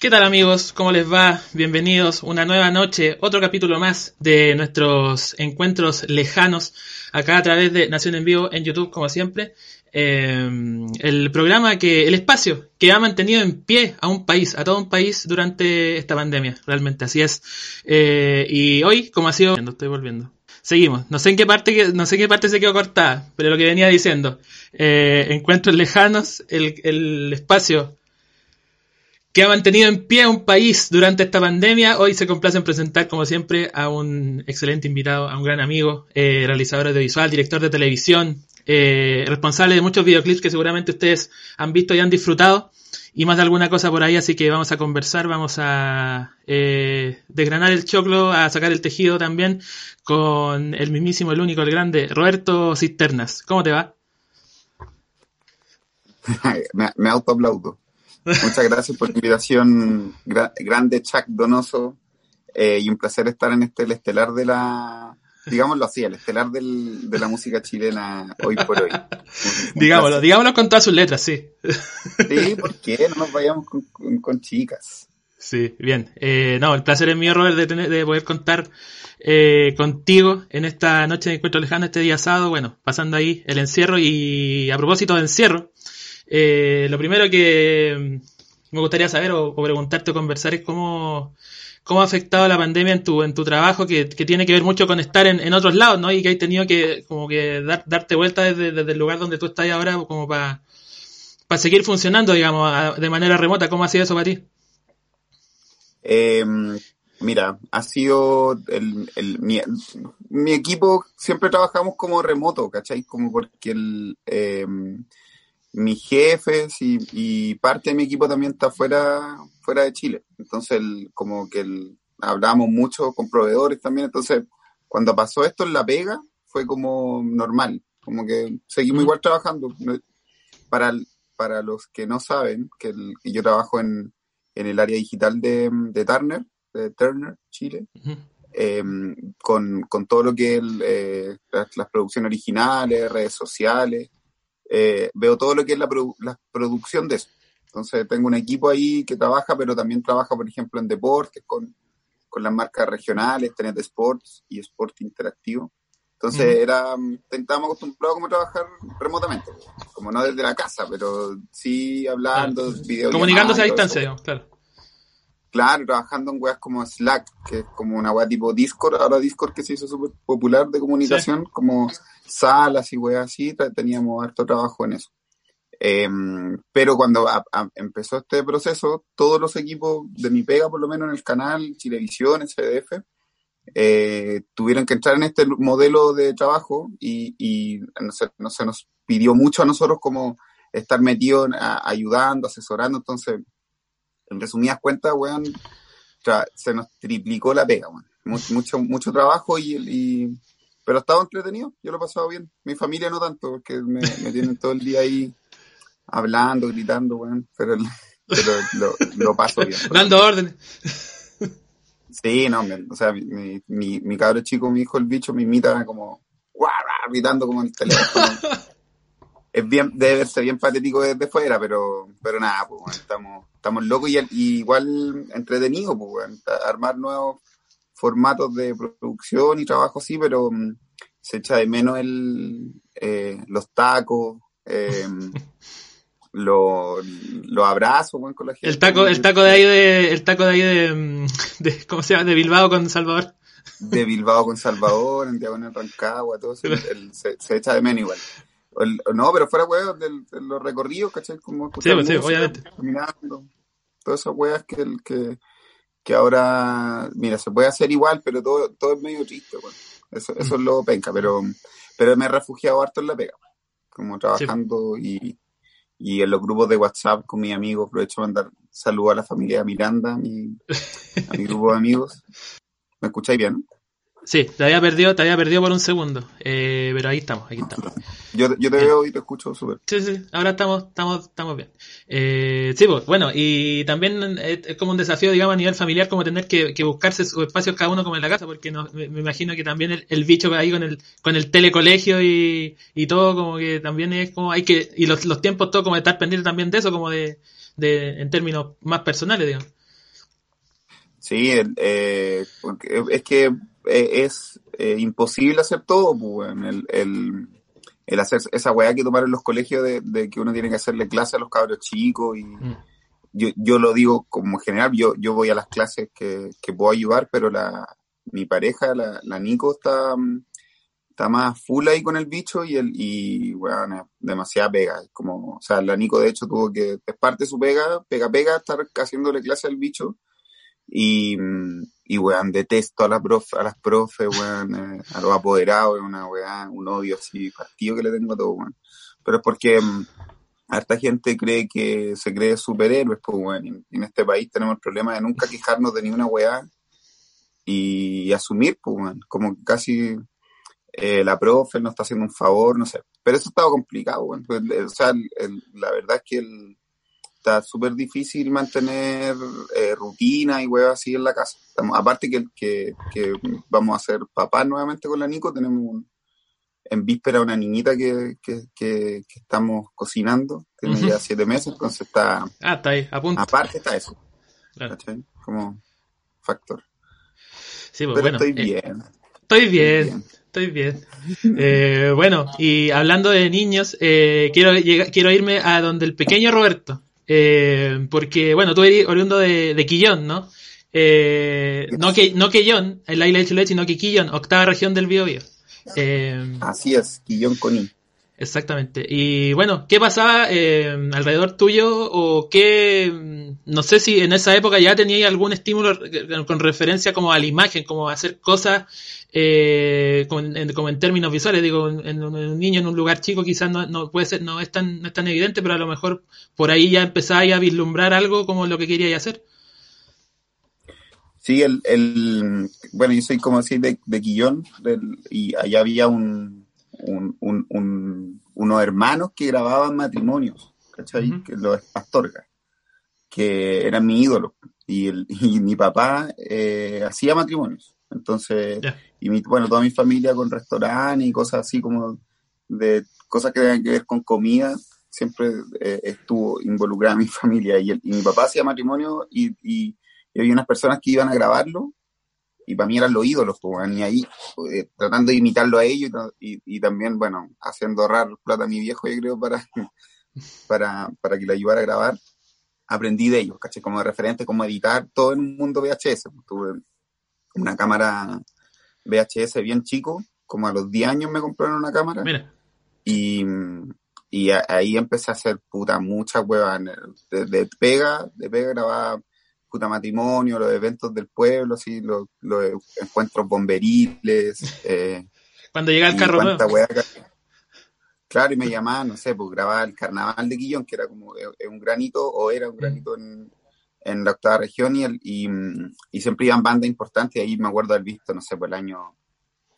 ¿Qué tal amigos? ¿Cómo les va? Bienvenidos una nueva noche, otro capítulo más de nuestros encuentros lejanos acá a través de Nación en Vivo en YouTube como siempre. Eh, el programa que, el espacio que ha mantenido en pie a un país, a todo un país durante esta pandemia, realmente así es. Eh, y hoy, como ha sido, estoy volviendo. Seguimos. No sé en qué parte, no sé en qué parte se quedó cortada, pero lo que venía diciendo. Eh, encuentros lejanos, el, el espacio que ha mantenido en pie un país durante esta pandemia. Hoy se complace en presentar, como siempre, a un excelente invitado, a un gran amigo, eh, realizador audiovisual, director de televisión, eh, responsable de muchos videoclips que seguramente ustedes han visto y han disfrutado, y más de alguna cosa por ahí, así que vamos a conversar, vamos a eh, desgranar el choclo, a sacar el tejido también con el mismísimo, el único, el grande, Roberto Cisternas. ¿Cómo te va? me, me autoaplaudo. Muchas gracias por la invitación, grande Chuck Donoso, eh, y un placer estar en este el estelar de la, digámoslo así, el estelar del, de la música chilena hoy por hoy. digámoslo, digámoslo con todas sus letras, sí. Sí, ¿por qué? No nos vayamos con, chicas. Sí, bien. Eh, no, el placer es mío, Robert, de, tener, de poder contar eh, contigo en esta noche de encuentro lejano, este día sábado, bueno, pasando ahí el encierro y a propósito de encierro, eh, lo primero que me gustaría saber o, preguntarte o conversar es cómo, cómo ha afectado la pandemia en tu, en tu trabajo, que, tiene que ver mucho con estar en, otros lados, ¿no? Y que hay tenido que como que dar, darte vuelta desde, el lugar donde tú estás ahora como para seguir funcionando, digamos, de manera remota. ¿Cómo ha sido eso para ti? Eh, mira, ha sido el, el mi, mi, equipo, siempre trabajamos como remoto, ¿cachai? Como porque el... Eh, mis jefes y, parte de mi equipo también está fuera, fuera de Chile. Entonces, como que el, hablamos mucho con proveedores también. Entonces, cuando pasó esto en La Pega, fue como normal. Como que seguimos igual trabajando. Para, para los que no saben, que, yo trabajo en, en, el área digital de, de Turner, de Turner, Chile. Em, con, con, todo lo que es eh, las producciones originales, redes sociales, eh, veo todo lo que es la, producción de eso. Entonces tengo un equipo ahí que trabaja, pero también trabaja, por ejemplo, en deportes con, con las marcas regionales, TNT Sports y Sport Interactivo. Entonces era, estábamos acostumbrados como a trabajar remotamente, como no desde la casa, pero sí hablando, Comunicándose a distancia, claro. Claro, trabajando en weas como Slack, que es como una wea tipo Discord, ahora Discord que se hizo súper popular de comunicación, como salas y weas así, teníamos harto trabajo en eso. Em, pero cuando empezó este proceso, todos los equipos de mi pega, por lo menos en el canal, Chilevisión, CDF, eh, tuvieron que entrar en este modelo de trabajo y, y no, se, no, se, nos pidió mucho a nosotros como estar metidos ayudando, asesorando, entonces en resumidas cuentas, weón, se nos triplicó la pega, weón. Mucho, mucho trabajo y, pero ha estado entretenido, yo lo he pasado bien. Mi familia no tanto, porque me, tienen todo el día ahí hablando, gritando, weón, pero, pero lo, paso bien. Dando órdenes. Sí, no, o sea, mi, mi, mi cabro chico, mi hijo, el bicho, me imita como, gritando como en el teléfono es bien, debe verse bien patético desde fuera, pero, pero nada, pues, estamos, estamos locos y, igual entretenidos, pues, armar nuevos formatos de producción y trabajo así, pero mm, se echa de menos el, eh, los tacos, eh, los, abrazos con la gente. El taco, el taco de ahí de, el taco de ahí de, mm, de ¿cómo se llama? De Bilbao con Salvador. De Bilbao con Salvador, en Diagonal Rancagua, todo eso, se, se, echa de menos igual no, pero fuera, weón, de, los recorridos, ¿cachai? Como sí, pues, sí, obviamente. Caminando. Todas esas weas que, que, que ahora, mira, se puede hacer igual, pero todo, todo es medio triste, weón. Eso, eso es lo penca, pero, pero me he refugiado harto en la pega, como trabajando y, y en los grupos de WhatsApp con mis amigos. Aprovecho para mandar saludos a la familia Miranda, a mi, a mi grupo de amigos. ¿Me escucháis bien? Sí, te había perdido, te había perdido por un segundo, eh, pero ahí estamos, aquí estamos. Yo, yo te veo y te escucho súper. Sí, sí, ahora estamos, estamos, estamos bien. Eh, sí, pues, bueno, y también es, como un desafío, digamos, a nivel familiar, como tener que, buscarse su espacio cada uno como en la casa, porque no, me, imagino que también el, el, bicho ahí con el, con el telecolegio y, y todo, como que también es como, hay que, y los, los tiempos todo como estar pendiente también de eso, como de, de, en términos más personales, digamos. Sí, eh, es que eh, es eh, imposible hacer todo, pues, el, el, el, hacer esa weá que tomaron los colegios de, que uno tiene que hacerle clase a los cabros chicos y mm. yo, yo lo digo como general, yo, yo voy a las clases que, que puedo ayudar, pero la, mi pareja, la, la Nico, está, está más full ahí con el bicho y el, y bueno, demasiada pega. Como, o sea, la Nico de hecho tuvo que, es parte de su pega, pega, pega, estar haciéndole clase al bicho. Y, y weón, detesto a, la a las profes, weón, eh, a los apoderados, una weón, un odio así, partido que le tengo a todo, weón. Pero es porque mm, harta gente cree que se cree superhéroes, pues weón, y en este país tenemos el problema de nunca quejarnos de ninguna weá y asumir, pues weón, como casi eh, la profe nos está haciendo un favor, no sé. Pero eso estaba complicado, weón. Pues, o sea, la verdad es que el está súper difícil mantener eh, rutina y huevas así en la casa. aparte que, que, que vamos a ser papás nuevamente con la Nico, tenemos en víspera una niñita que, que, estamos cocinando, tiene ya siete meses, entonces está... Ah, está ahí, a punto. Aparte está eso. Como factor. Sí, pues, bueno, estoy eh, bien. Estoy bien. Estoy bien. Eh, bueno, y hablando de niños, quiero, quiero irme a donde el pequeño Roberto. Eh, porque, bueno, tú eres oriundo de, de Quillón, ¿no? Eh, no que no Quillón, el isla de Chiloé, sino que Quillón, octava región del Biobío. Eh, Así es, Quillón con Exactamente. Y bueno, ¿qué pasaba eh, alrededor tuyo o qué, no sé si en esa época ya tenías algún estímulo con referencia como a la imagen, como a hacer cosas eh, como, en, términos visuales, digo, en, un niño en un lugar chico quizás no, no, puede ser, no es tan, no es tan evidente, pero a lo mejor por ahí ya empezáis a vislumbrar algo como lo que queríais hacer. Sí, el, el, bueno, yo soy como decir de, de Quillón y allá había un, un, un, unos hermanos que grababan matrimonios, ¿cachai? que los Astorga, que eran mi ídolo. Y, el, y mi papá eh, hacía matrimonios. Entonces, y mi, bueno, toda mi familia con restaurante y cosas así como de cosas que tengan que ver con comida, siempre eh, estuvo involucrada mi familia. Y, y, mi papá hacía matrimonio y, y, había unas personas que iban a grabarlo y para mí eran los ídolos, pues, y ahí eh, tratando de imitarlo a ellos y, y, también, bueno, haciendo ahorrar plata a mi viejo, yo creo, para, para, para que lo ayudara a grabar. Aprendí de ellos, caché, como de referente, cómo editar todo en un mundo VHS. Pues, tuve una cámara VHS bien chico, como a los 10 años me compraron una cámara. Mira. Y, y ahí empecé a hacer puta muchas huevas de, pega, de pega grababa puta matrimonio, los eventos del pueblo, así, los, encuentros bomberiles. Eh, Cuando llega el carro Claro, y me llamaban, no sé, pues grababa el carnaval de Quillón, que era como eh, un granito, o era un granito en, en la octava región y, el, y, y, siempre iban bandas importantes ahí me acuerdo haber visto, no sé, por el año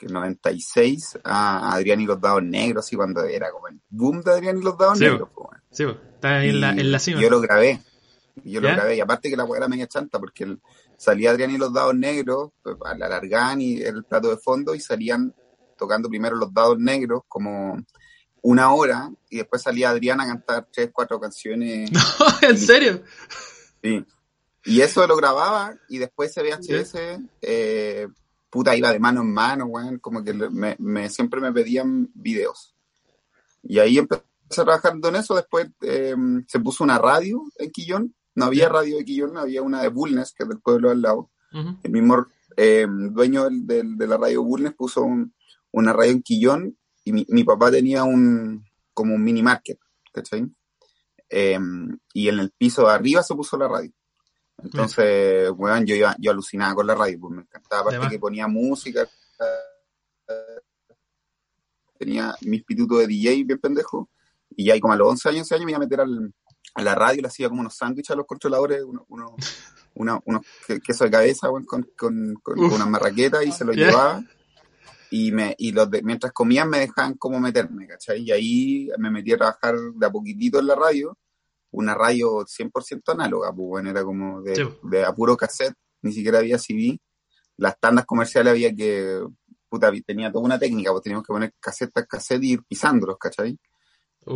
96 a Adrián y los Dados Negros, y cuando era como el boom de Adrián y los Dados Negros. Pues, sí, está ahí en la, en la cima. Yo lo grabé, yo lo grabé, y aparte que la weá era media chanta, porque salía Adrián y los Dados Negros, pues, la alargan y el plato de fondo, y salían tocando primero los Dados Negros como una hora, y después salía Adrián a cantar tres, cuatro canciones. ¿En serio? Sí. Y eso lo grababa y después ese VHS, eh, puta, iba de mano en mano, weón, como que me, siempre me pedían videos. Y ahí empecé a trabajar en eso, después eh, se puso una radio en Quillón, no había radio de Quillón, había una de Bulnes, que es del pueblo al lado. El mismo eh, dueño de la radio Bulnes puso una radio en Quillón y mi, mi, papá tenía un como un mini market, ¿cachai? Em, y en el piso de arriba se puso la radio. Entonces, weón, yo, yo alucinaba con la radio, pues me encantaba, aparte que ponía música, tenía mis pitutos de DJ bien pendejo, y ya como a los 11 años, 11 años me iba a meter al, la radio, le hacía como unos sándwiches a los controladores, uno, uno, unos quesos de cabeza, con, con, con, una marraqueta y se los llevaba y, me, y los de, mientras comían me dejaban como meterme, ¿cachai? Y ahí me metí a trabajar de a poquitito en la radio, una radio 100% análoga, pues bueno, era como de, de a puro cassette, ni siquiera había CD. Las tandas comerciales había que, puta, tenía toda una técnica, pues teníamos que poner cassette a cassette y ir pisándolos, ¿cachai?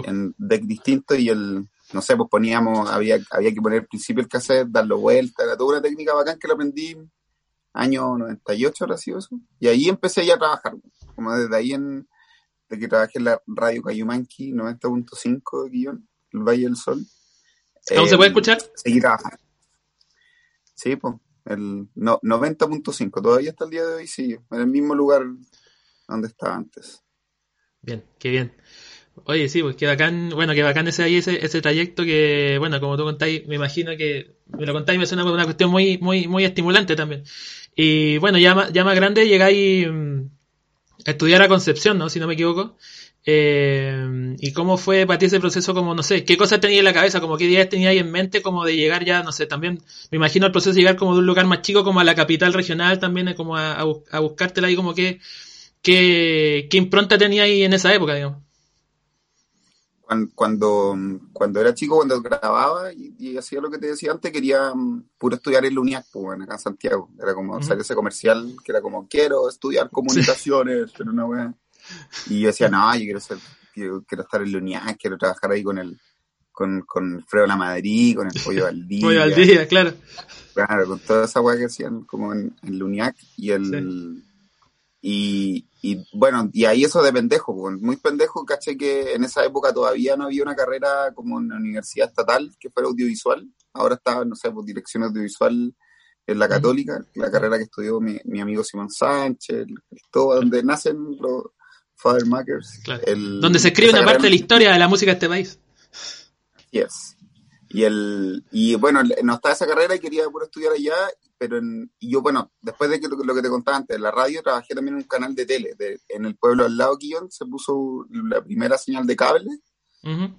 En deck distinto y el, no sé, pues poníamos, había, había que poner al principio el cassette, darlo vuelta, era toda una técnica bacán que la aprendí año 98, ahora sí eso. Y ahí empecé ya a trabajar, como desde ahí en, de que trabajé en la radio Cayumanqui 90.5 de guion, el Valle del Sol. ¿Cómo se puede escuchar? Seguí trabajando. Sí, pues, el no, 90.5, todavía hasta el día de hoy sí, en el mismo lugar donde estaba antes. Bien, qué bien. Oye, sí, pues qué bacán, bueno, qué bacán ese ahí, ese, ese trayecto que, bueno, como tú contáis, me imagino que me lo contáis me suena como una cuestión muy, muy, muy estimulante también. Y bueno, ya, más- ya más grande llegáis mm, a estudiar a Concepción, ¿no? Si no me equivoco. Eh, ¿Y cómo fue para ti ese proceso? Como, no sé, ¿qué cosas tenías en la cabeza? Como qué ideas tenías en mente como de llegar ya, no sé, también me imagino el proceso de llegar como de un lugar más chico como a la capital regional también, como a, a, a buscártela ahí como que, qué, qué impronta tenía ahí en esa época, digamos. Cuando, cuando, cuando era chico, cuando grababa y, y hacía lo que te decía antes, quería mm, puro estudiar en la UNIAC, pues, bueno, acá en Santiago. Era como, salió ese comercial que era como, quiero estudiar comunicaciones, pero una wea. Y yo decía, no, yo quiero ser, quiero, quiero estar en la UNIAC, quiero trabajar ahí con el, con, con Fredo La Madrid, con el Pollo al Día. Voy al día, claro. Claro, con toda esa weá que hacían como en, en y el y, y bueno, y ahí eso de pendejo, pues, muy pendejo, caché que en esa época todavía no había una carrera como en la universidad estatal que fuera audiovisual, ahora estaba, no sé, pues dirección audiovisual en la católica, la carrera que estudió mi, mi amigo Simón Sánchez, todo donde nacen los Father Makers. Claro. Donde se escribe una parte de la historia de la música de este país. Yes. Y el y bueno, no estaba esa carrera y quería puro estudiar allá, pero en, y yo, bueno, después de que lo, lo que te contaba antes, la radio trabajé también en un canal de tele. de- en el pueblo al lado, Quillón, se puso la primera señal de cable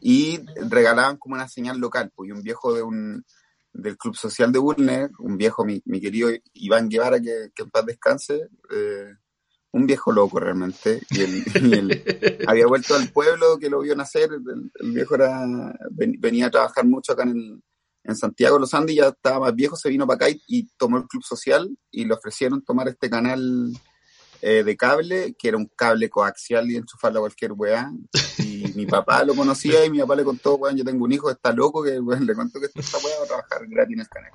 y regalaban como una señal local. Pues y un viejo de un del Club Social de Bulner, un viejo, mi, mi querido Iván Guevara, que, que en paz descanse, eh, un viejo loco realmente. Y él, y él había vuelto al pueblo que lo vio nacer. El, el viejo era ven- venía a trabajar mucho acá en, el, en Santiago, Los Andes, ya estaba más viejo, se vino para acá y, y tomó el Club Social y le ofrecieron tomar este canal eh, de cable, que era un cable coaxial y enchufarlo a cualquier weá. Y mi papá lo conocía y mi papá le contó, weón, yo tengo un hijo, está loco, que weón, le contó que esta weá va a trabajar gratis en el canal.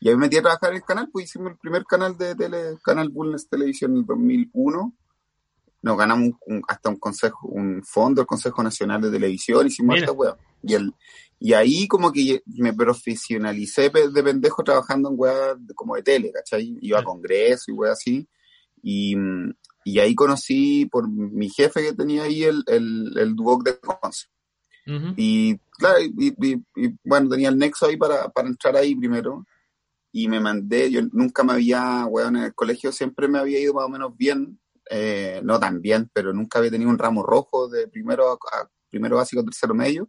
Y ahí me metí a trabajar en el canal, pues hicimos el primer canal de tele, Canal Bulnes Televisión en el 2001. Nos ganamos un- un- hasta un consejo, un fondo, el Consejo Nacional de Televisión, hicimos Mira. esta weá. Y, el, y ahí como que me profesionalicé de pendejo trabajando en de- como de tele, ¿cachai? Iba a congresos y weá así. Y, y ahí conocí por mi jefe que tenía ahí el, el, el Duoc de Conce. Y claro, y, y- y, bueno, tenía el nexo ahí para, para entrar ahí primero. Y me mandé, yo nunca me había, weón, en el colegio siempre me había ido más o menos bien, eh, no tan bien, pero nunca había tenido un ramo rojo de primero a, a primero básico, tercero medio.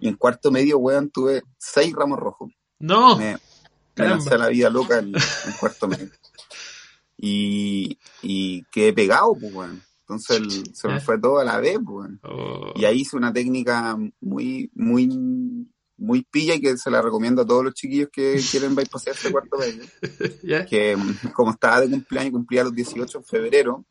Y en cuarto medio, weón, tuve seis ramos rojos. No, Me, me lancé a la vida loca en, en cuarto medio. Y, y quedé pegado, pues, weón. Entonces el- se me fue todo a la vez, pues, weón. Oh. Y ahí hice una técnica muy, muy, muy pilla y que se la recomiendo a todos los chiquillos que quieren bypassar este cuarto medio. Que mm, como estaba de cumpleaños, cumplía los 18 en febrero,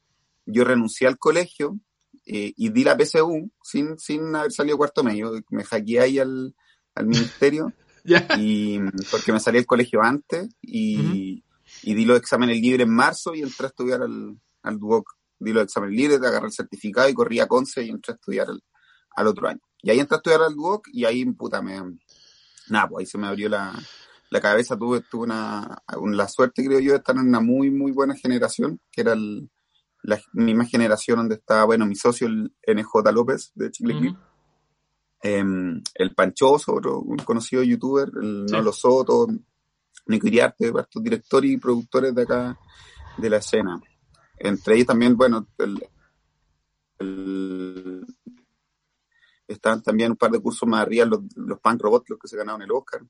yo renuncié al colegio eh, y di la PSU sin, sin haber salido cuarto medio. Me hackeé ahí al, al ministerio y porque me salí del colegio antes y, y di los exámenes libres en marzo y entré a estudiar al, al Duoc. Di los exámenes libres, agarré el certificado y corrí a Conce y entré a estudiar al, al otro año. Y ahí entré a estudiar al Duoc y ahí, puta, me... Nada, pues ahí se me abrió la, la cabeza. Tuve, tuve una, un- la suerte, creo yo, de estar en una muy, muy buena generación, que era el- la misma generación donde estaba, bueno, mi socio, el NJ López, de Chile Clip. Em, el Panchoso, otro, un conocido youtuber, el Sí. Nolo Soto, Nico Iriarte, estos directores y productores de acá de la escena. Entre ellos también, bueno, el, el- estaban también un par de cursos más arriba, los, los Punk Robots, los que se ganaron el Oscar.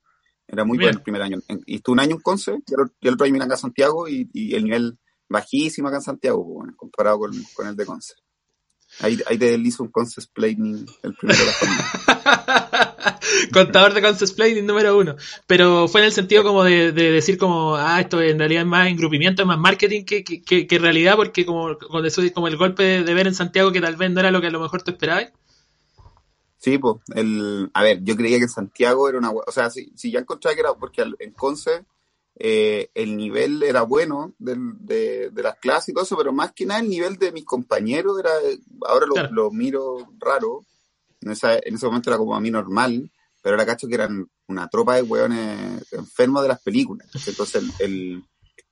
Era muy Bien. bueno el primer año. Y estuve un año en Conce, y el, y el otro año vine acá a Santiago, y, y el nivel bajísimo acá en Santiago, bueno, comparado con, con el de Conce. Ahí, ahí te hizo un Conce Explaining, el primero de la familia. Contador de Concepts número uno. Pero fue en el sentido como de, de decir como, ah, esto en realidad es más engrupimiento, es más marketing que, que, que- que realidad, porque como con eso es como el golpe de, de ver en Santiago que tal vez no era lo que a lo mejor tú esperabas. Sí, pues, el, a ver, yo creía que Santiago era una, o sea, si, si ya encontraba que era, porque en Conce eh, el nivel era bueno de, de, las clases y todo eso, pero más que nada el nivel de mis compañeros era, ahora lo, lo miro raro, en, esa, en ese momento era como a mí normal, pero ahora cacho que eran una tropa de hueones enfermos de las películas. Entonces, el,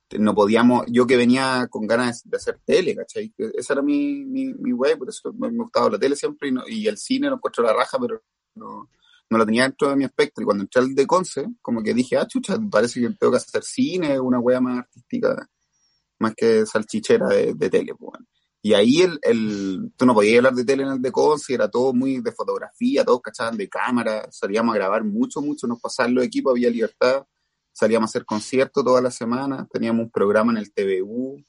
el, no podíamos, yo que venía con ganas de hacer tele, ¿cachai? Esa era mi, mi, mi por eso me, me gustaba la tele siempre y, no, y el cine lo encuentro la raja, pero no, no lo tenía dentro de mi espectro. Y cuando entré al de Conce, como que dije, ah, chucha, parece que tengo que hacer cine, una wea más artística, más que salchichera de, de tele, pues, Y ahí el, el, tú no podías hablar de tele en el de Conce, era todo muy de fotografía, todos cachaban de cámara, salíamos a grabar mucho, mucho, nos pasaban los equipos, había libertad, salíamos a hacer conciertos todas las semanas, teníamos un programa en el TVU,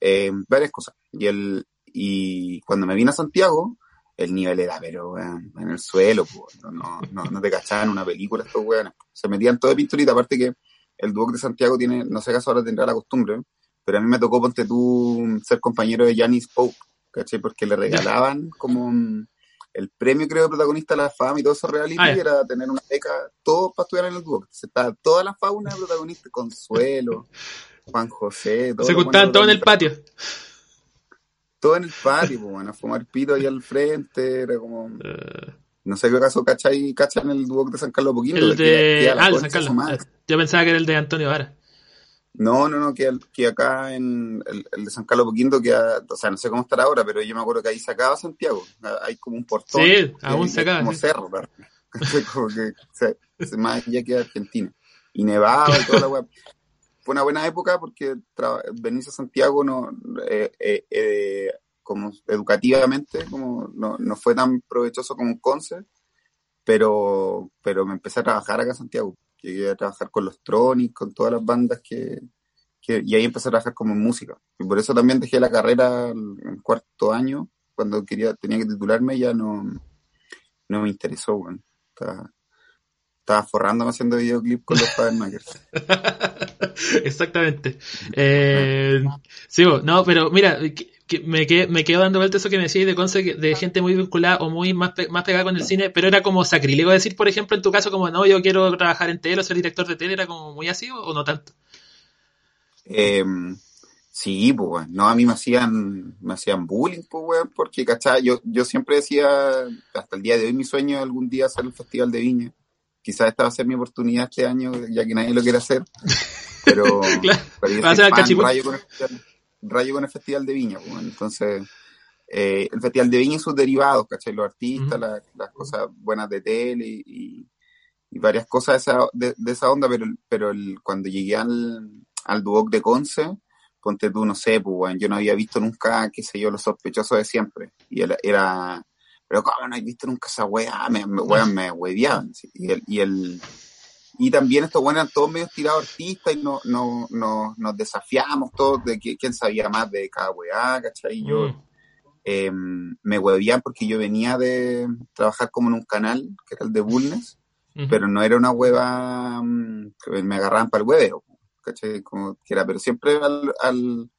eh, varias cosas. Y el, y cuando me vine a Santiago, el nivel era, pero weón, en el suelo, pues, no, no, no te cachaban una película estos weones. Se metían todo de pinturita, aparte que el Duoc de Santiago tiene, no sé caso ahora tendrá la costumbre, pero a mí me tocó, ponte tú, ser compañero de Janis Pope, ¿cachai? Porque le regalaban como el premio, creo, de protagonista de la fama y todo eso reality ah, era tener una beca, todo para estudiar en el Duoc. Estaba toda la fauna de protagonista, Consuelo, Juan José, todo. Se juntaban todo en el patio todo en el patio, pues, bueno, a fumar pito ahí al frente, era como... No sé qué caso cachan en el Duoc de San Carlos Poquito. El de... Ah, de San Carlos. Yo pensaba que era el de Antonio Vara. No, no, no, que, que acá en el, el, de San Carlos Poquinto, que o sea, no sé cómo estará ahora, pero yo me acuerdo que ahí se acaba Santiago. Hay como un portón. Sí, aún se acaba. Como cerro, como que se, se más allá que Argentina. Y nevado y toda la web fue una buena época porque venirse a Santiago no, eh, eh, eh, como educativamente como no, no, fue tan provechoso como un Conce, pero, pero me empecé a trabajar acá en Santiago. Llegué a trabajar con los Tronics, con todas las bandas que, y ahí empecé a trabajar como en música. Y por eso también dejé la carrera en cuarto año, cuando quería, tenía que titularme, ya no, no me interesó, bueno. Forrándome haciendo videoclip con los Makers. Exactamente. Eh, sí, no, pero mira, me, quedo, me quedo dando vuelta eso que me decís de Conce, de gente muy vinculada o muy más, más pegada con el cine, pero era como sacrilego decir, por ejemplo, en tu caso, como no, yo quiero trabajar en tele o ser director de tele, ¿era como muy así o, no tanto? Eh, sí, pues, no, a mí me hacían, me hacían bullying, pues, weón, porque, ¿cachai? Yo, yo siempre decía, hasta el día de hoy, mi sueño es algún día hacer el Festival de Viña quizás esta va a ser mi oportunidad este año, ya que nadie lo quiere hacer. Pero, claro, pero yo rayo, con el festival, rayo con el Festival de Viña. Pues, entonces, eh, el Festival de Viña y sus derivados, ¿cachai? Los artistas, las cosas buenas de tele y, y varias cosas de esa, de, de esa onda, pero, pero el, cuando llegué al, al Duoc de Conce, ponte tú, no sé, pues, bueno, yo no había visto nunca, qué sé yo, los sospechosos de siempre. Y era, era pero ¿cómo no he visto nunca esa weá? Me, me, weá, me hueveaban. Y, el, y, el, y también estos weones eran todos medio tirados artistas y no, no, no, nos desafiamos todos de quién sabía más de cada weá, ¿cachai? Y yo mm. eh, me hueveaban porque yo venía de trabajar como en un canal, que era el de Bulnes, pero no era una hueva mm, que me agarraban para el hueveo, ¿cachai? Como que era, pero siempre al, al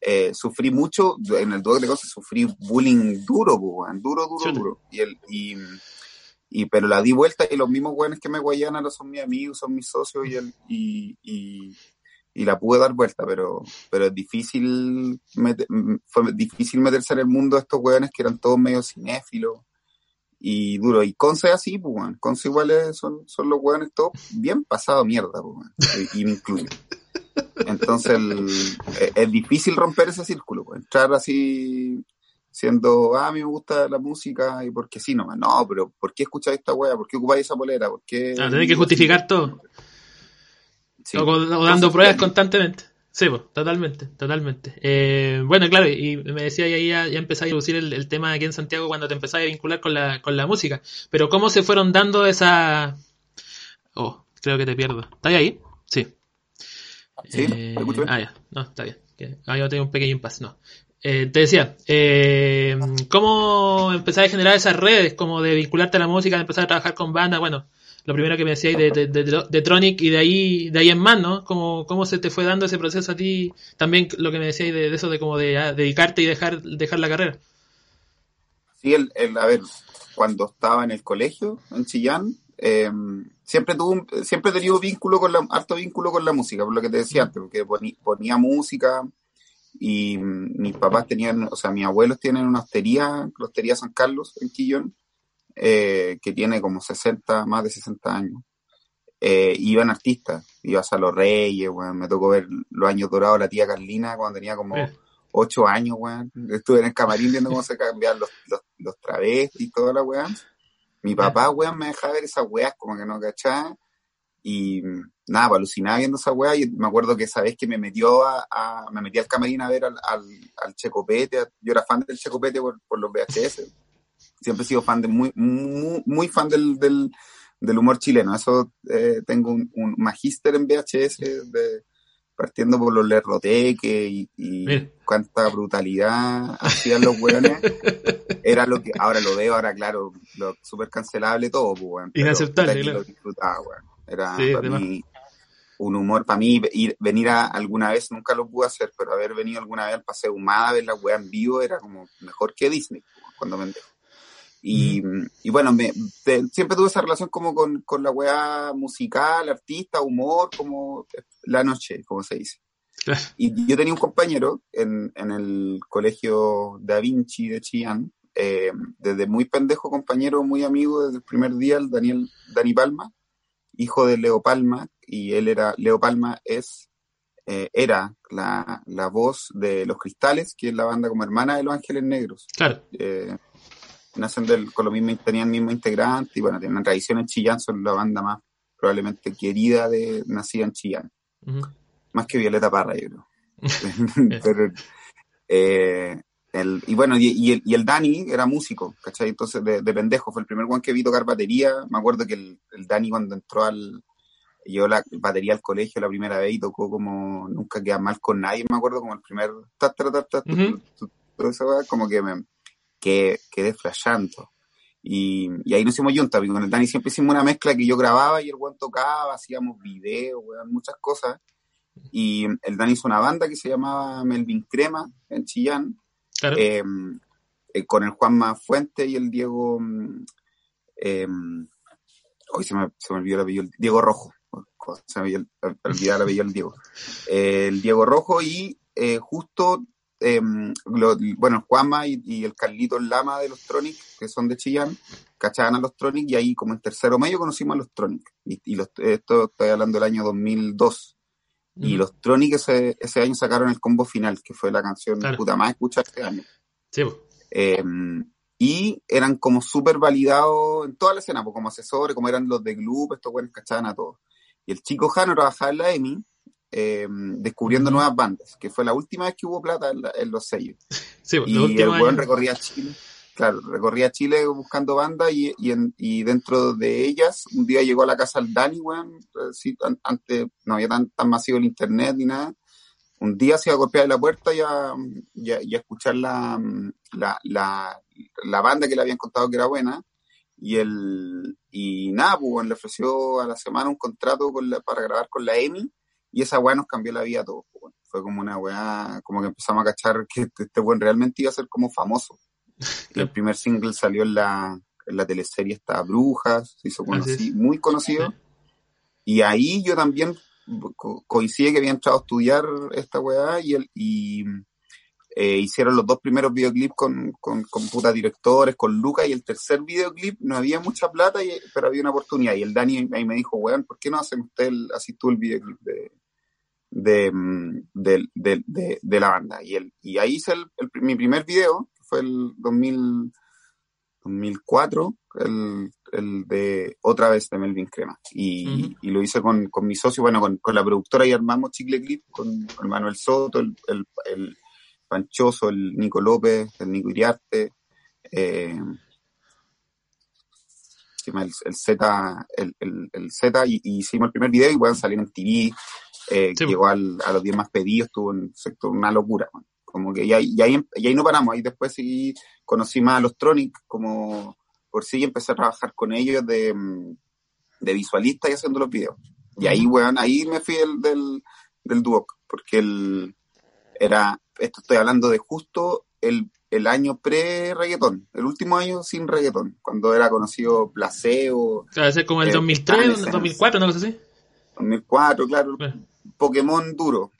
eh, sufrí mucho, en el doble de cosas sufrí bullying duro, duro, duro, duro. Y, el, y, y, pero la di vuelta y los mismos buenos que me guayan ahora son mis amigos, son mis socios y, el, y, y, y, la pude dar vuelta, pero, pero es difícil, fue difícil meterse en el mundo de estos weones que eran todos medio cinéfilos y duro. Y Conce así, pues, Conce igual son, son los weones todos bien pasado mierda, pues, y, y me incluyo. Entonces eh, es difícil romper ese círculo, pues, entrar así siendo, ah, a mí me gusta la música y porque sí nomás. No, pero ¿por qué escucháis esta wea? ¿Por qué ocupáis esa polera? ¿Por qué? Ah, que justificar todo. o, dando pruebas constantemente. Sí, pues, totalmente, totalmente. Eh, bueno, claro, y me decía ahí ya, ya empecé a introducir el, el, tema aquí en Santiago cuando te empezás a vincular con la, con la música. Pero ¿cómo se fueron dando esa... Oh, creo que te pierdo. ¿Estás ahí? Sí. ¿Sí? Eh, ah, ya. No, está bien. Ah, yo tengo un pequeño impasse. No. Eh, te decía, eh, ¿cómo empezaste a generar esas redes? Como de vincularte a la música, de empezar a trabajar con bandas. Bueno, lo primero que me decías de, de, de, de, Tronic y de ahí, de ahí en más, ¿no? ¿Cómo, ¿Cómo se te fue dando ese proceso a ti? También lo que me decías de, eso de como de ah, dedicarte y dejar, dejar la carrera. Sí, el, el, a ver, cuando estaba en el colegio, en Chillán, eh, siempre tuvo siempre he tenido vínculo con la, harto vínculo con la música, por lo que te decía antes, porque ponía, música y mis papás tenían, o sea, mis abuelos tienen una hostería, la hostería San Carlos en Quillón, eh, que tiene como 60, más de 60 años. Eh, iban artistas, ibas a Los Reyes, bueno, me tocó ver los años dorados de la tía Carlina cuando tenía como 8 años, weón. Estuve en el camarín viendo cómo se cambiaban los, los, los travestis y toda la weón. Mi papá, weón, me dejaba ver esas weas, como que no cachaba. Y nada, pues, alucinaba viendo esa wea. Y me acuerdo que esa vez que me metió a, me metí al camarín a ver al, al, al Checopete. Yo era fan del Checopete por, por los VHS. Siempre he sido fan de, muy, muy, muy fan del, del, del humor chileno. Eso eh, tengo un, un magíster en VHS de, partiendo por los lerroteques y, y cuánta brutalidad hacían los weones. Era lo que ahora lo veo, ahora claro, lo súper cancelable todo, pues, weón. Inaceptable, claro. Era para mí un humor, para mí ir, venir a alguna vez, nunca lo pude hacer, pero haber venido alguna vez al Paseo Humada a ver la weá en vivo era como mejor que Disney, cuando me y, y bueno, me, siempre tuve esa relación como con, con la weá musical, artista, humor, como la noche, como se dice. Y yo tenía un compañero en, en el colegio Da Vinci de Chillán, eh, desde muy pendejo compañero, muy amigo desde el primer día, el Daniel, Dani Palma, hijo de Leo Palma, y él era, Leo Palma es, eh, era la, la voz de Los Cristales, que es la banda como hermana de Los Ángeles Negros. Claro. Eh, nacen del, con lo mismo, tenían el mismo integrante y bueno, tienen tradición en Chillán, son la banda más probablemente querida de nacida en Chillán. Más que Violeta Parra, yo creo. Pero, eh, el, y bueno, y, el, y, el, Dani era músico, ¿cachai? Entonces, de, de, pendejo, fue el primer one que vi tocar batería. Me acuerdo que el, el Dani cuando entró al, llevó la batería al colegio la primera vez y tocó como nunca queda mal con nadie, me acuerdo, como el primer, como que me, que quedé flashando. Y, y, ahí nos hicimos juntas, con el Dani siempre hicimos una mezcla que yo grababa y el buen tocaba, hacíamos videos, muchas cosas. Y el Dani hizo una banda que se llamaba Melvin Crema en Chillán, eh, eh, con el Juanma Fuente y el Diego. Eh, hoy se me, se me olvidó el apellido, Diego Rojo. Se me olvidó el apellido del Diego. el Diego Rojo y justo eh, lo, bueno, Juanma y, y, el Carlito Lama de los Tronic, que son de Chillán, cachaban a los Tronic y ahí como en tercero medio conocimos a los Tronic. Y, y los, esto estoy hablando del año 2002. Uh -huh. Y los Tronic ese, ese año sacaron el combo final, que fue la canción claro. puta más escuchada este año. Sí, eh, y eran como súper validados en toda la escena, pues como asesores, como eran los de Gloop, estos buenos cachaban a todos. Y el chico Jano trabajaba en la EMI, eh, descubriendo nuevas bandas, que fue la última vez que hubo plata en, la, en los sellos. Sí, y el buen recorría Chile, claro, recorría Chile buscando bandas y, y, en, y, dentro de ellas, un día llegó a la casa del Dani, weón, sí, antes no había tan, tan masivo el internet ni nada. Un día se iba a golpear la puerta y a, y a, y a escuchar la, la, la, la, banda que le habían contado que era buena. Y el y nada, pues, le ofreció a la semana un contrato con la, para grabar con la EMI y esa weá nos cambió la vida a todos. Bueno. Fue como una weá, como que empezamos a cachar que este, este buen realmente iba a ser como famoso. El primer single salió en la, en la teleserie esta Brujas, se hizo conocido, muy conocido. Y ahí yo también co coincide que había entrado a estudiar esta weá y, el, y eh, hicieron los dos primeros videoclips con, con, con puta directores, con Lucas, y el tercer videoclip no había mucha plata, y, pero había una oportunidad. Y el Dani ahí me dijo, weón, ¿por qué no hacen usted así tú el videoclip de, de, de, de, de, de la banda? Y, el, y ahí hice el, el, mi primer video, que fue el 2000, 2004, el, el de otra vez de Melvin Crema. Y, uh -huh. y lo hice con, con mi socio, bueno, con, con la productora y armamos Chicle Clip, con, con Manuel Soto, el, el, el Panchoso, el Nico López, el Nico Iriarte, eh, el, el Z, el, el, el Z y, y, hicimos el primer video y bueno, salir en TV, eh, sí. llegó al, a los 10 más pedidos, estuvo en sector una locura, como que ya, ya, ahí, ya ahí no paramos, ahí después sí conocí más a los Tronic, como por sí empecé a trabajar con ellos de, de visualista y haciendo los videos. Y ahí, weón, ahí me fui del, del, del Duoc, porque el, era, esto estoy hablando de justo el el año pre-reggaetón, el último año sin reggaetón, cuando era conocido Placeo. Claro, ser como el 2003, 2004, ¿no? así. 2004, claro. Pokémon duro.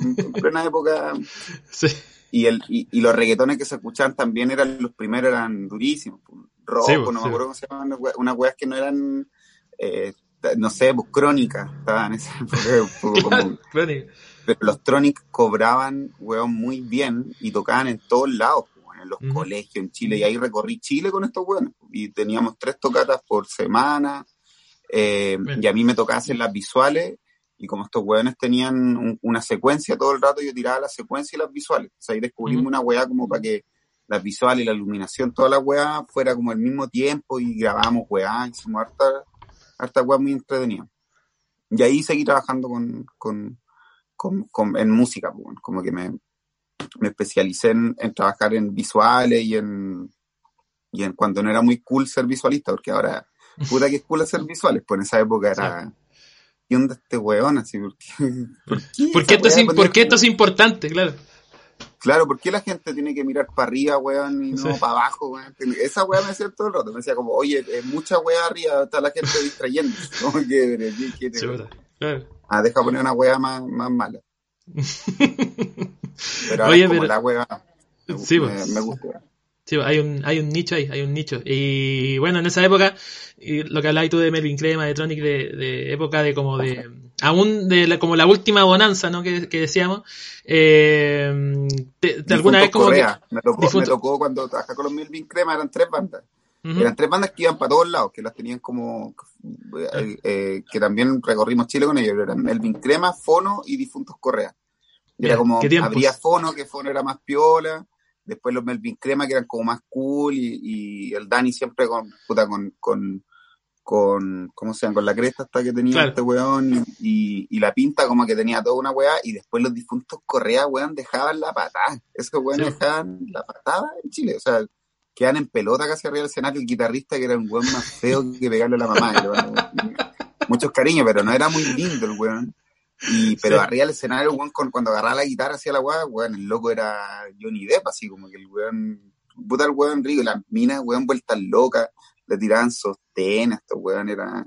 En plena época. Sí. Y, el, y, los reggaetones que se escuchaban también eran, los primeros eran durísimos. Rojo, no me acuerdo cómo se llamaban, unas weas que no eran, eh, no sé, pues crónicas, estaban esa como, Pero los Tronic cobraban, weón, muy bien y tocaban en todos lados, en los colegios en Chile. Y ahí recorrí Chile con estos weones. Y teníamos tres tocatas por semana. Eh, y a mí me tocaba hacer las visuales y como estos weones tenían una secuencia todo el rato, yo tiraba la secuencia y las visuales. O sea, ahí descubrimos una weá como para que las visuales y la iluminación, toda la weá fuera como al mismo tiempo y grabamos weá, hicimos harta, harta weá muy entretenida. Y ahí seguí trabajando con, con, con, en música, pues, como que me, me especialicé en, en, trabajar en visuales y en, y en cuando no era muy cool ser visualista, porque ahora, puta que es cool ser visuales, pues en esa época era... ¿qué onda este weón? Así, ¿por qué, ¿Por qué, esto, es, ¿por qué esto es importante? Claro. Claro, ¿por qué la gente tiene que mirar para arriba, weón, y no para abajo, weón? Esa weá me decía todo el rato, me decía como, oye, es mucha weá arriba, está la gente distrayendo. Como que, ¿qué, claro. Ah, deja poner una weá más, más mala. pero ahora oye, como la weá, sí, me, pues. me gusta. Sí, hay un, hay un nicho ahí, hay un nicho. Y bueno, en esa época, y lo que hablabas tú de Melvin Crema, de Tronic, de, de época de como de, aún de la, como la última bonanza, ¿no? Que, que decíamos, eh, de, alguna vez como que, me, tocó, me tocó cuando trabajé con los Melvin Crema, eran tres bandas. Eran tres bandas que iban para todos lados, que las tenían como, eh, eh, que también recorrimos Chile con ellos, eran Melvin Crema, Fono y Difuntos Correa. Y era como, habría Fono, que Fono era más piola, después los Melvin Crema que eran como más cool y, el Dani siempre con, puta, con, con, con, ¿cómo se llama? Con la cresta hasta que tenía este weón y, y, la pinta como que tenía toda una weá y después los difuntos Correa, weón, dejaban la patada. Esos weones dejaban la patada en Chile, o sea, quedan en pelota casi arriba del escenario el guitarrista que era un weón más feo que pegarle a la mamá. muchos cariños, pero no era muy lindo el weón. Y, pero arriba del escenario, weón, cuando agarraba la guitarra hacia la weá, weón, el loco era Johnny Depp, así como que el weón, puta el weón rico, las minas, weón, vueltas locas, le tiraban sostén, estos weón, era,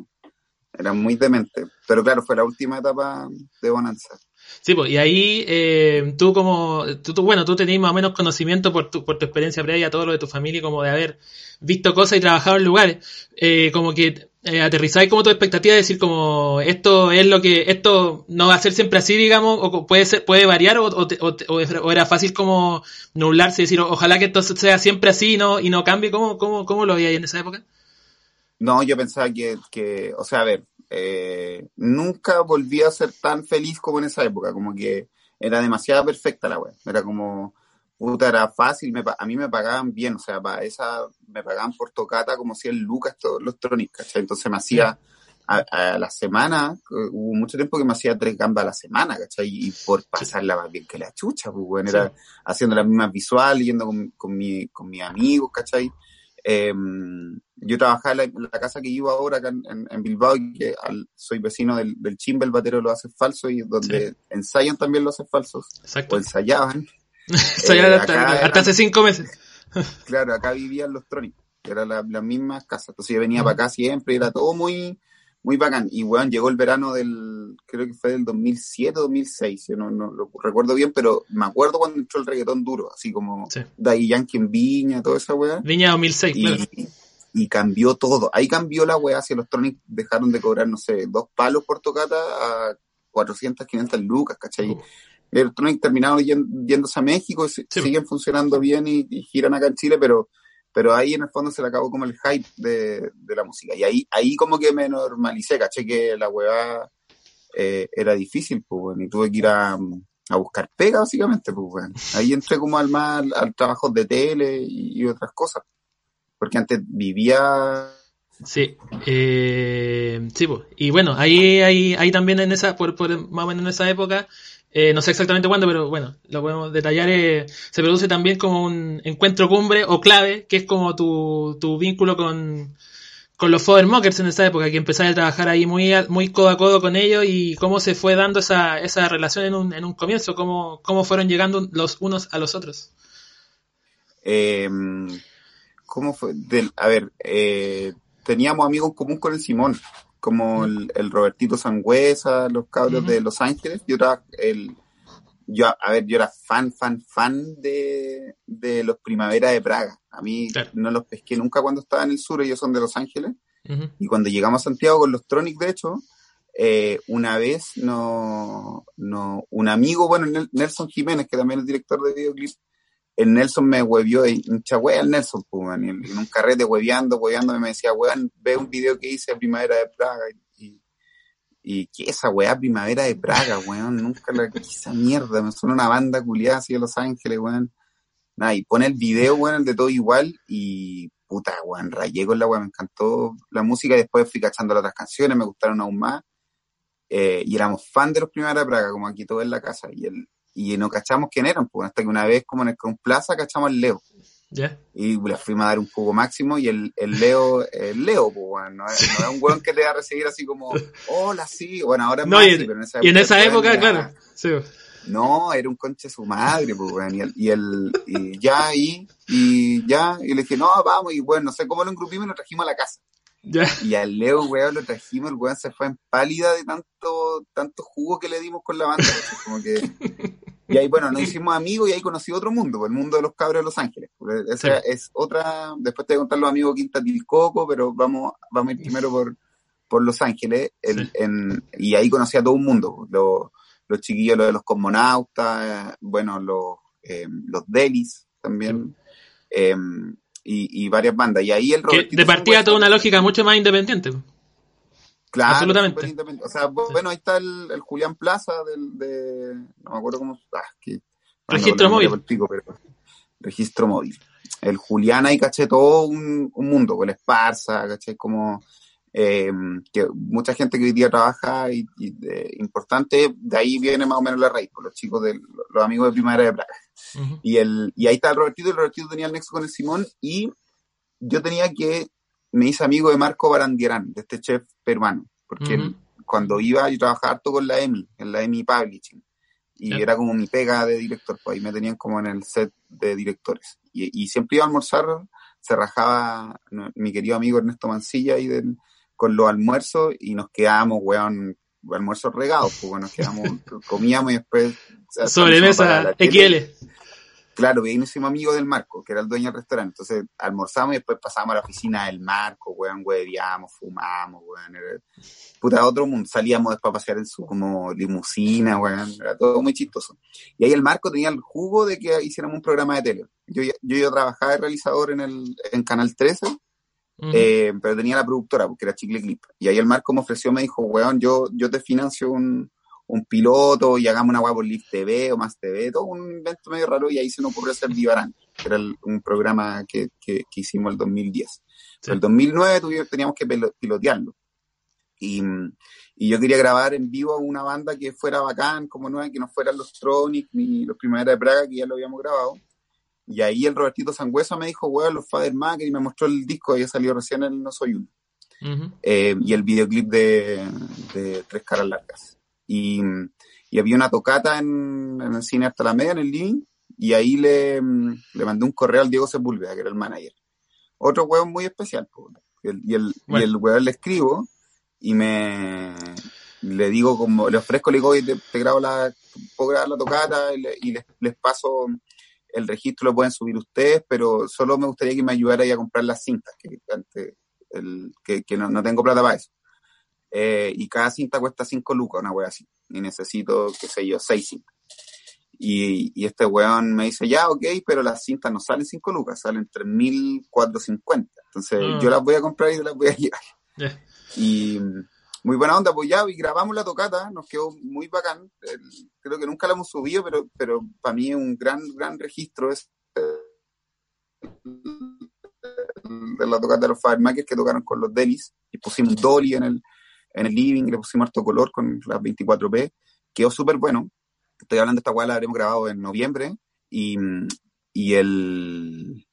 era muy demente. Pero claro, fue la última etapa de Bonanza. Sí, pues, y ahí eh, tú como, tú, bueno, tú tenías más o menos conocimiento por tu, por tu experiencia previa, todo lo de tu familia, como de haber visto cosas y trabajado en lugares, eh, como que eh, aterrizáis como tu expectativa de decir como esto es lo que esto no va a ser siempre así digamos o puede ser puede variar o, o, o, era fácil como nublarse y decir ojalá que esto sea siempre así no y no cambie cómo cómo, cómo lo veía en esa época no yo pensaba que, que o sea a ver eh, nunca volví a ser tan feliz como en esa época como que era demasiado perfecta la web era como puta, era fácil, me, a mí me pagaban bien, o sea, para esa, me pagaban por tocata como si el lucas todos los tronis, ¿cachai? Entonces me hacía, a, la semana, hubo mucho tiempo que me hacía tres gambas a la semana, ¿cachai? Y por pasarla más bien que la chucha, pues bueno, era haciendo las mismas visuales, yendo con, con, mi, con mis amigos, ¿cachai? Em, yo trabajaba en la, casa que vivo ahora acá en, Bilbao y que soy vecino del, del Chimba, el batero lo hace falso y donde ensayan también lo hace falsos. Exacto. O ensayaban. Eh, hasta, hace cinco meses. claro, acá vivían los Tronic, que era la, la misma casa. Entonces yo venía para acá siempre, era todo muy, muy bacán. Y bueno, llegó el verano del, creo que fue del 2007, 2006, yo no, no lo recuerdo bien, pero me acuerdo cuando entró el reggaetón duro, así como sí. Yankee en Viña, toda esa weá. Viña 2006, y, Y cambió todo. Ahí cambió la weá, si los Tronic dejaron de cobrar, no sé, dos palos por tocata a 400, 500 lucas, ¿cachai? Uh. Electronic terminaron yéndose a México, siguen funcionando bien y, giran acá en Chile, pero, pero ahí en el fondo se le acabó como el hype de, la música. Y ahí, ahí como que me normalicé, caché que la weá eh, era difícil, pues, bueno, y tuve que ir a, buscar pega, básicamente, pues, bueno. Ahí entré como al más, al trabajo de tele y, otras cosas. Porque antes vivía Sí, eh, sí, pues. y bueno, ahí, ahí, ahí también en esa, por, por, más o menos en esa época, eh, no sé exactamente cuándo, pero bueno, lo podemos detallar. Eh, se produce también como un encuentro cumbre o clave, que es como tu, tu vínculo con, con los Mockers en esa época, que empezaste a trabajar ahí muy, muy codo a codo con ellos y cómo se fue dando esa, esa relación en un, en un comienzo, cómo, cómo fueron llegando los unos a los otros. Eh, ¿Cómo fue? Del, a ver, eh, teníamos amigos en común con el Simón, como el, el Robertito Sangüesa, los cabros de Los Ángeles. Yo era el, yo, a ver, yo era fan, fan, fan de, de los Primavera de Praga. A mí no los pesqué nunca cuando estaba en el sur, ellos son de Los Ángeles. Y cuando llegamos a Santiago con los Tronic, de hecho, eh, una vez no, no, un amigo, bueno, Nelson Jiménez, que también es director de videoclip, el Nelson me huevió, hincha wea el Nelson, pues, en, en, un carrete hueveando, hueveando, me decía, weón, ve un video que hice a Primavera de Praga. Y, y, ¿qué esa weá, Primavera de Praga, weón? Nunca la esa mierda, me suena una banda culiada así de Los Ángeles, weón. Nada, y pone el video, weón, el de todo igual, y puta, weón, rayé con la weá, me encantó la música, y después fui cachando las otras canciones, me gustaron aún más. Eh, y éramos fan de los Primavera de Praga, como aquí todo en la casa, y el, y no cachamos quién eran, pues, hasta que una vez como en el Crown Plaza cachamos al Leo. Yeah. Y le fuimos a dar un jugo máximo y el, el Leo, el Leo, pues, bueno, no es, no es un weón que te va a recibir así como, hola, sí, bueno, ahora es no, más y, así, pero en esa y en esa época, era- claro. Sí. No, era un conche su madre, pues, weón, y, el, y, el, y ya ahí, y ya, y le dije, no, vamos, y bueno, no sé cómo lo engrupimos y lo trajimos a la casa. Y al Leo, weón, lo trajimos, el weón se fue en pálida de tanto, tanto jugo que le dimos con la banda. así Como que... Y ahí, bueno, nos hicimos amigos y ahí conocí otro mundo, el mundo de los cabros de Los Ángeles. Esa Sí. es otra, después te voy a contar los amigos Quinta Tilcoco, pero vamos, vamos a ir primero por, por Los Ángeles. El- Sí. en, y ahí conocí a todo un mundo, los, los chiquillos, los de los cosmonautas, eh, bueno, los, eh, los Delis también. eh, y, y varias bandas. Y ahí el Robertito de partida toda una lógica mucho más independiente. Claro, Absolutamente. O sea, bueno, ahí está el, el Julián Plaza del, de, no me acuerdo cómo, ah, que, Registro móvil. el pico, pero- registro móvil. El Julián ahí caché todo un, un mundo, con la Esparza, caché como, eh, que mucha gente que hoy día trabaja y, y de- importante, de ahí viene más o menos la raíz, por los chicos de, los amigos de Primavera de Praga. Ujú. Y, el, y ahí está el Robertito, y el Robertito tenía el nexo con el Simón, y yo tenía que, me hice amigo de Marco Barandierán, de este chef peruano, porque cuando iba yo trabajaba harto con la EMI, en la EMI Publishing, y era como mi pega de director, pues ahí me tenían como en el set de directores. Y, y siempre iba a almorzar, se rajaba mi querido amigo Ernesto Mancilla ahí del, con los almuerzos y nos quedábamos, weón, almuerzos regados, pues nos quedamos, comíamos y después... Sobremesa. XL. Claro, ahí nos hicimos amigos del Marco, que era el dueño del restaurante. Entonces almorzamos y después pasamos a la oficina del Marco, weón, hueveamos, fumamos, weón. Era, puta, otro mundo. Salíamos después a pasear en su como limusina, weón. Era todo muy chistoso. Y ahí el Marco tenía el jugo de que hiciéramos un programa de tele. Yo, ya- yo iba a trabajar de realizador en el en Canal 13, Eh, pero tenía la productora, porque era Chicle Clip. Y ahí el Marco me ofreció, me dijo, weón, yo, yo te financio un, un piloto y hagamos una por Live TV o Más TV, todo un invento medio raro. Y ahí se nos ocurrió hacer Vivarán, que era el- un programa que, que, que hicimos el 2010. Sí. El 2009 tuvimos- teníamos que pilotearlo. Y, y yo quería grabar en vivo una banda que fuera bacán, como no, que no fueran los Tronic ni los Primavera de Praga, que ya lo habíamos grabado. Y ahí el Robertito Sangüesa me dijo, weón, los Father Maker, y me mostró el disco, había salido recién el No Soy Uno. Eh, y el videoclip de, de Tres Caras Largas. Y, y había una tocata en, en el cine hasta la media, en el living, y ahí le, le mandé un correo al Diego Sepúlveda, que era el manager. Otro weón muy especial, y el, y el, Bueno. y el weón le escribo, y me le digo como, le ofrezco, le digo, te, te grabo la, puedo grabar la tocata, y, le- y les, les paso el registro, lo pueden subir ustedes, pero solo me gustaría que me ayudara a comprar las cintas, que antes el, que, que no, no tengo plata para eso. Eh, y cada cinta cuesta 5 lucas, una wea así. Y necesito, qué sé yo, 6 cintas. Y, y este weón me dice, ya, ok, pero las cintas no salen 5 lucas, salen 3.450. Entonces Ah. yo las voy a comprar y las voy a llevar. Y mm, muy buena onda, pues ya, y grabamos la tocata, nos quedó muy bacán. Creo que nunca la hemos subido, pero, pero para mí es un gran, gran registro es de la tocata de los Firemakers que tocaron con los Delis y pusimos dolly en el, en el living le pusimos harto color con las 24p. Quedó súper bueno. Estoy hablando de esta weá, la habremos grabado en noviembre y, y el,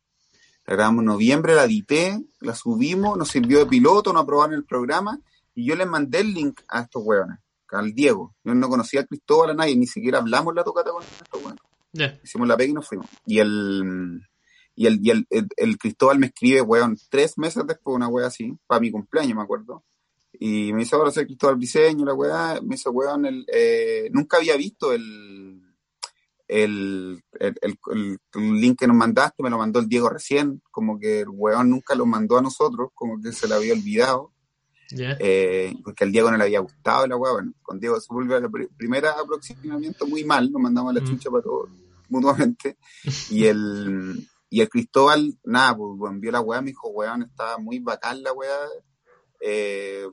la grabamos en noviembre, la edité, la subimos, nos sirvió de piloto, nos aprobaron el programa y yo les mandé el link a estos weones, al Diego. Yo no conocía a Cristóbal, a nadie, ni siquiera hablamos la tocata con estos Ya. hicimos la pega y nos fuimos. Y el Y el, y el, el, Cristóbal me escribe, weón, tres meses después, una wea así, para mi cumpleaños, me acuerdo. Y me dice, ahora soy Cristóbal Briseño, la weá, me dice, weón, el, eh, nunca había visto el, el, el, el, link que nos mandaste, me lo mandó el Diego recién, como que el weón nunca lo mandó a nosotros, como que se lo había olvidado. Eh, porque al Diego no le había gustado la weá, bueno, con Diego se volvió el primer aproximamiento muy mal, nos mandamos la mm. chucha para todos mutuamente. y el, y el Cristóbal, nada, pues bueno, vio la weá, me dijo, weón, estaba muy bacán la weá. Eh,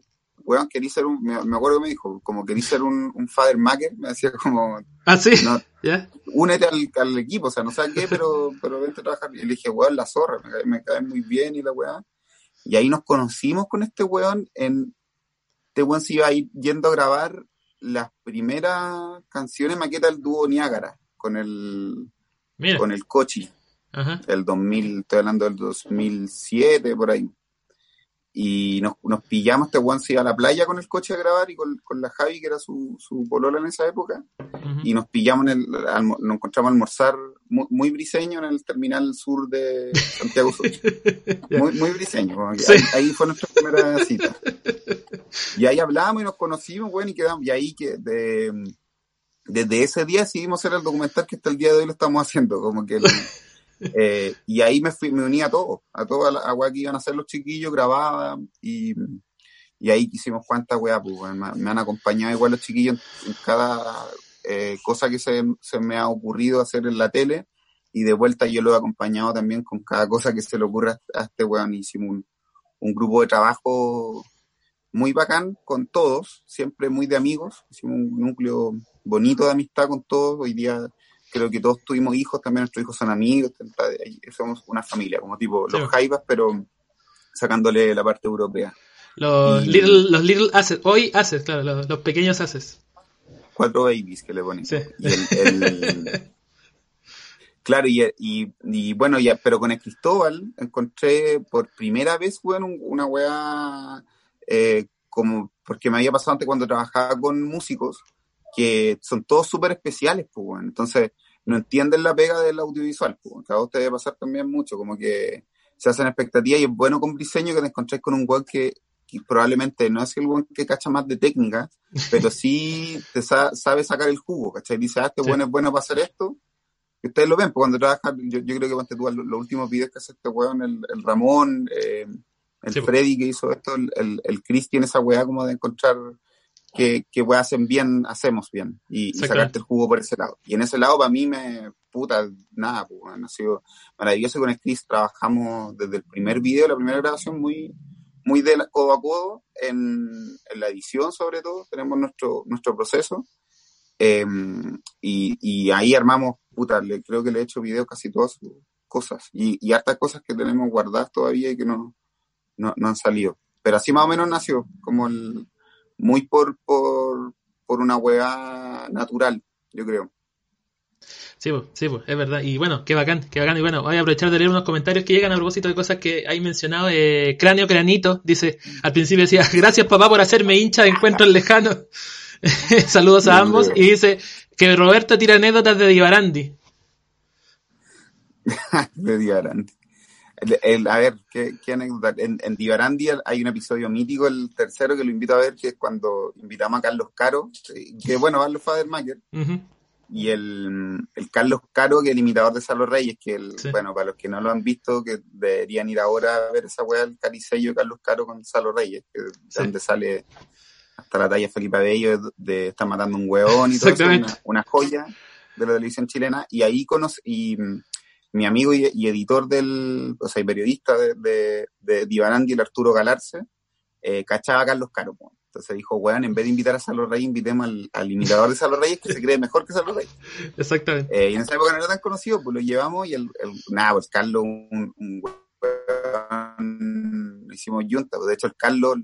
weón, quería ser un, me, acuerdo que me dijo, como quería ser un, un father maker, me decía como, ah, sí, únete al, al, equipo, o sea, no sé qué, pero, pero vente a trabajar. Y le dije, weón, la zorra, me, me cae muy bien y la weá. Y ahí nos conocimos con este weón en, este weón se iba a ir yendo a grabar las primeras canciones maqueta del dúo Niágara, con el, con el Cochi. El 2000, estoy hablando del 2007, por ahí. Y nos, nos pillamos, este Juan se iba a la playa con el coche a grabar y con, con la Javi, que era su, su polola en esa época. Y nos pillamos, en el, nos encontramos a almorzar muy, muy, briseño en el terminal sur de Santiago Sur. muy, muy briseño. Ahí, fue nuestra primera cita. Y ahí hablamos y nos conocimos, bueno, y quedamos. Y ahí que de, desde ese día decidimos hacer el documental que hasta el día de hoy lo estamos haciendo. Como que eh, y ahí me, fui, me uní a todo, a toda la agua que iban a hacer los chiquillos, grababa y, y ahí hicimos cuántas weas, pues, me, han acompañado igual los chiquillos en, cada eh, cosa que se, se, me ha ocurrido hacer en la tele y de vuelta yo lo he acompañado también con cada cosa que se le ocurra a este weón. Hicimos un, un grupo de trabajo muy bacán con todos, siempre muy de amigos, hicimos un núcleo bonito de amistad con todos, hoy día creo que todos tuvimos hijos, también nuestros hijos son amigos, somos una familia, como tipo los Jaivas, pero sacándole la parte europea. Los, little, los little assets, hoy assets, claro, los, pequeños assets. Cuatro babies que le ponen. Sí. claro, y, y, bueno, ya, pero con el Cristóbal encontré por primera vez, bueno, una weá, eh, como, porque me había pasado antes cuando trabajaba con músicos, que son todos súper especiales, pues, bueno. Entonces, no entienden la pega del audiovisual, pues. A vos te debe pasar también mucho, como que se hacen expectativas y es bueno con diseño que te encontréis con un web que, probablemente no es el web que cacha más de técnica, pero sí te sabe sacar el jugo, ¿cachai? Dice, ah, este bueno es bueno para hacer esto. Y ustedes lo ven, pues cuando trabajan, yo, yo creo que cuando tú los últimos videos que hace este weón, el, el Ramón, eh, el Freddy que hizo esto, el, el, el Chris tiene esa weá como de encontrar que, que hacen bien, hacemos bien, y, sacarte el jugo por ese lado. Y en ese lado, para mí, me, puta, nada, pues, ha sido maravilloso. Con Chris trabajamos desde el primer video, la primera grabación, muy, muy de codo a codo, en, en la edición sobre todo, tenemos nuestro, nuestro proceso. Em, y, y, ahí armamos, puta, le, creo que le he hecho video casi todas sus cosas y, y hartas cosas que tenemos guardadas todavía y que no, no, no han salido. Pero así más o menos nació, como el, muy por, por, por una hueá natural, yo creo. Sí, sí, es verdad. Y bueno, qué bacán, qué bacán. Y bueno, voy a aprovechar de leer unos comentarios que llegan a propósito de cosas que hay mencionado. Eh, Cráneo Cranito dice, al principio decía, gracias papá por hacerme hincha de encuentros lejanos. Saludos a ambos. Y dice que Roberto tira anécdotas de Divarandi. de Divarandi a ver, ¿qué, anécdota? En, en Divarandi hay un episodio mítico, el tercero, que lo invito a ver, que es cuando invitamos a Carlos Caro, que bueno, Carlos Fadermacher, y el, el, Carlos Caro, que es el imitador de Salo Reyes, que el, bueno, para los que no lo han visto, que deberían ir ahora a ver esa weá, el caricello de Carlos Caro con Salo Reyes, que donde sale hasta la talla Felipe Bello de, está matando un hueón y todo eso, una, joya de la televisión chilena, y ahí conoce, y mi amigo y, editor del, o sea, y periodista de, de, de Divanandi, el Arturo Galarse, eh, cachaba a Carlos Caro. Entonces dijo, weón, en vez de invitar a Salo Reyes, invitemos al, al, imitador de Salo Reyes que se cree mejor que Salo Reyes. Exactamente. Eh, y en esa época no era tan conocido, pues lo llevamos y el, el nada, pues Carlos, un, un lo hicimos junta. Pues, de hecho, el Carlos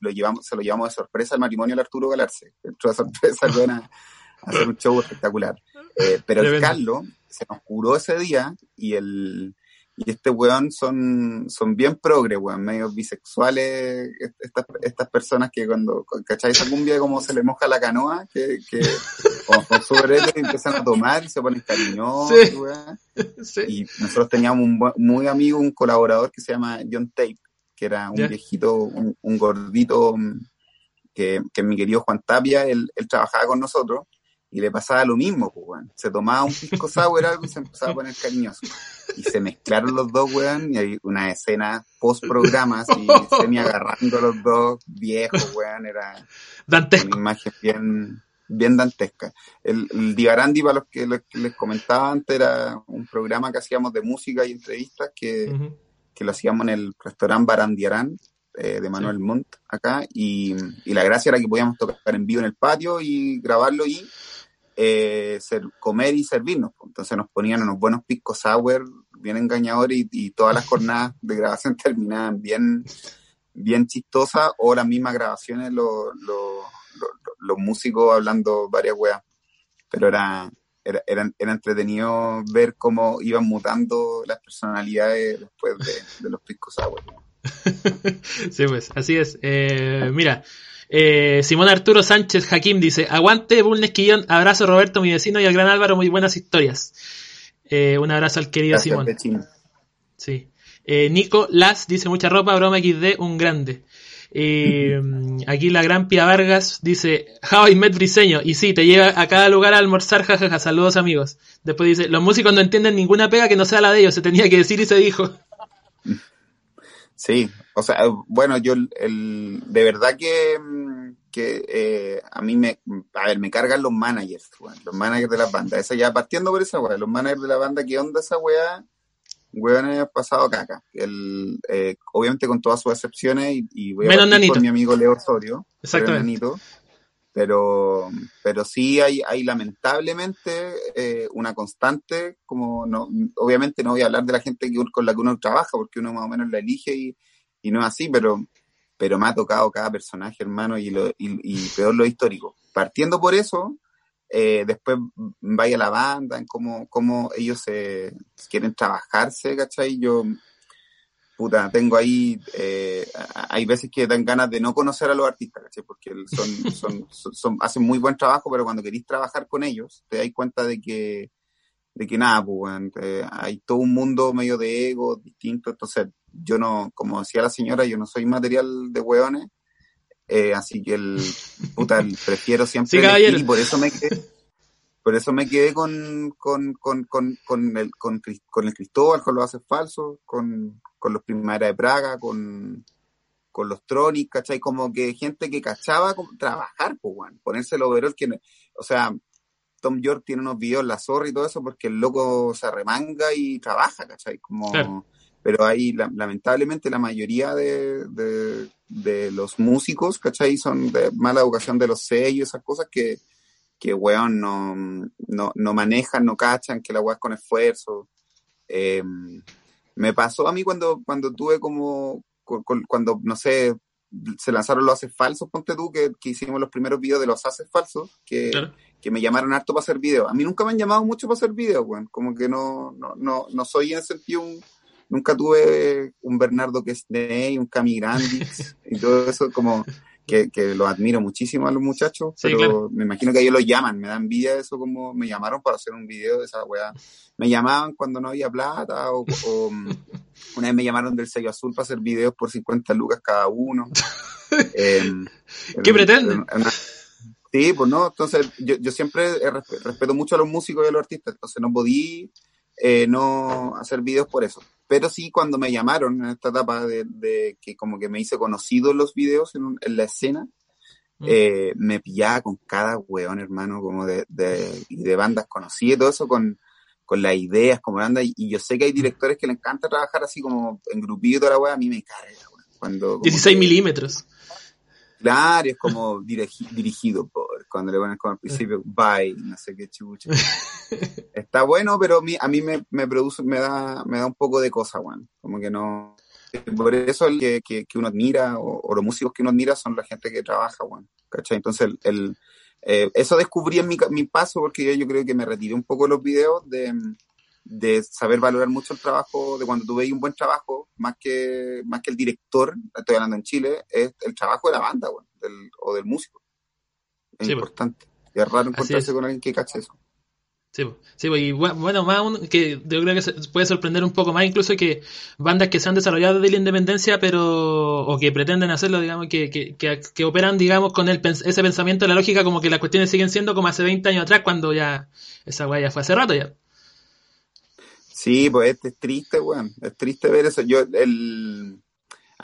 lo, llevamos, se lo llevamos de sorpresa al matrimonio del Arturo Galarse. Entró de sorpresa, a hacer un show espectacular. Eh, pero el Carlos se nos curó ese día y el, y este weón son, son bien progre, weón, medio bisexuales, estas, estas personas que cuando, ¿cachai? Esa cumbia como se le moja la canoa, que, que con su y empiezan a tomar y se ponen cariñosos, weón. Y nosotros teníamos un muy amigo, un colaborador que se llama John Tape, que era un viejito, un, un gordito, que, que mi querido Juan Tapia, él, él trabajaba con nosotros y le pasaba lo mismo, pues, weón. Se tomaba un pisco sour algo y se empezaba a poner cariñoso. Y se mezclaron los dos, weón, y hay una escena post-programa, así, semi agarrando a los dos viejos, weón, era Dantesco. una imagen bien, bien dantesca. El, el Divarandi, para los que, les comentaba antes, era un programa que hacíamos de música y entrevistas que, que lo hacíamos en el restaurante Barandiarán, eh, de Manuel Montt acá, y, y la gracia era que podíamos tocar en vivo en el patio y grabarlo y eh, ser, comer y servirnos. Entonces nos ponían unos buenos picos sour, bien engañadores, y, todas las jornadas de grabación terminaban bien, bien chistosas, o las mismas grabaciones, los, los, músicos hablando varias weas. Pero era, era, era, entretenido ver cómo iban mutando las personalidades después de, los picos sour. sí, pues, así es. Eh, mira, eh, Simón Arturo Sánchez Hakim dice, aguante Bull Quillón, abrazo Roberto, mi vecino, y al gran Álvaro, muy buenas historias. Eh, un abrazo al querido Simón. Sí. Eh, Nico Las dice, mucha ropa, broma XD, un grande. aquí la gran Pia Vargas dice, How I met Briseño, y sí, te llega a cada lugar a almorzar, jajaja, saludos amigos. Después dice, los músicos no entienden ninguna pega que no sea la de ellos, se tenía que decir y se dijo. Sí, o sea, bueno, yo el, de verdad que, que eh, a mí me, a ver, me cargan los managers, los managers de las bandas. Esa ya partiendo por esa weá, los managers de la banda, ¿qué onda esa weá? Weón ha pasado caca. El, eh, obviamente con todas sus excepciones y, y voy a Menos con mi amigo Leo Osorio. Exactamente. Pero, pero sí hay, hay lamentablemente eh, una constante, como no, obviamente no voy a hablar de la gente con la que uno trabaja, porque uno más o menos la elige y, y no es así, pero, pero me ha tocado cada personaje, hermano, y, lo, y, peor lo histórico. Partiendo por eso, eh, después vaya la banda, en cómo, cómo ellos se quieren trabajarse, ¿cachai? Yo, puta, tengo ahí, eh, hay veces que dan ganas de no conocer a los artistas, ¿cachai? Porque son, son, son, hacen muy buen trabajo, pero cuando queréis trabajar con ellos, te dais cuenta de que, de que nada, pues, eh, hay todo un mundo medio de ego distinto, entonces yo no, como decía la señora, yo no soy material de hueones, eh, así que el puta, prefiero siempre sí, y por eso me quedé, por eso me quedé con, con, con, con, con el, con, con, el Cristóbal, con los haces falsos, con, con los Primavera de Praga, con, con los Tronics, ¿cachai? Como que gente que cachaba trabajar, pues, bueno, ponerse el overall, que, o sea, Tom York tiene unos videos la zorra y todo eso porque el loco se remanga y trabaja, ¿cachai? Como, pero hay lamentablemente la mayoría de, de, los músicos, ¿cachai? Son de mala educación de los sellos, esas cosas que, que weón, no, no, no manejan, no cachan, que la weá es con esfuerzo. Em, me pasó a mí cuando, cuando tuve como, cuando, no sé, se lanzaron los haces falsos, ponte tú, que, que hicimos los primeros videos de los haces falsos, que, que me llamaron harto para hacer videos. A mí nunca me han llamado mucho para hacer videos, weón. Como que no, no, no, no soy en sentido un, nunca tuve un Bernardo Quesney, un Cami Grandix y todo eso como que, que los admiro muchísimo a los muchachos, pero me imagino que ellos los llaman, me da envidia eso como me llamaron para hacer un video de esa weá. Me llamaban cuando no había plata o, una vez me llamaron del sello azul para hacer videos por 50 lucas cada uno. Em, ¿Qué pretenden? Sí, pues no, entonces yo, yo siempre respeto mucho a los músicos y a los artistas, entonces no podí eh, no hacer videos por eso. Pero sí, cuando me llamaron en esta etapa de, que como que me hice conocido los videos en, la escena, mm. eh, me pillaba con cada weón, hermano, como de, de, de bandas conocidas, todo eso con, con las ideas, como banda, y, yo sé que hay directores que le encanta trabajar así como en grupito toda la weá, a mí me carga, Cuando, 16 milímetros. Claro, es como dirigido por, cuando le pones como al principio, bye, no sé qué chucha. Está bueno, pero a mí, a mí me, me, produce, me da, me da un poco de cosa, weón. Como que no. Por eso el que, que, uno admira, o, los músicos que uno admira son la gente que trabaja, weón. ¿Cachai? Entonces, el, el eh, eso descubrí en mi, mi paso porque yo, yo, creo que me retiré un poco los videos de, de saber valorar mucho el trabajo, de cuando tú veis un buen trabajo, más que, más que el director, estoy hablando en Chile, es el trabajo de la banda, del, o del músico. Es importante. Y es raro encontrarse con alguien que cache eso. Sí, sí, y bueno, más que yo creo que se puede sorprender un poco más incluso que bandas que se han desarrollado de la independencia, pero, o que pretenden hacerlo, digamos, que, que, que, operan, digamos, con el, ese pensamiento, la lógica, como que las cuestiones siguen siendo como hace 20 años atrás, cuando ya esa weá ya fue hace rato ya. Sí, pues es, triste, weón, es triste ver eso. Yo, el,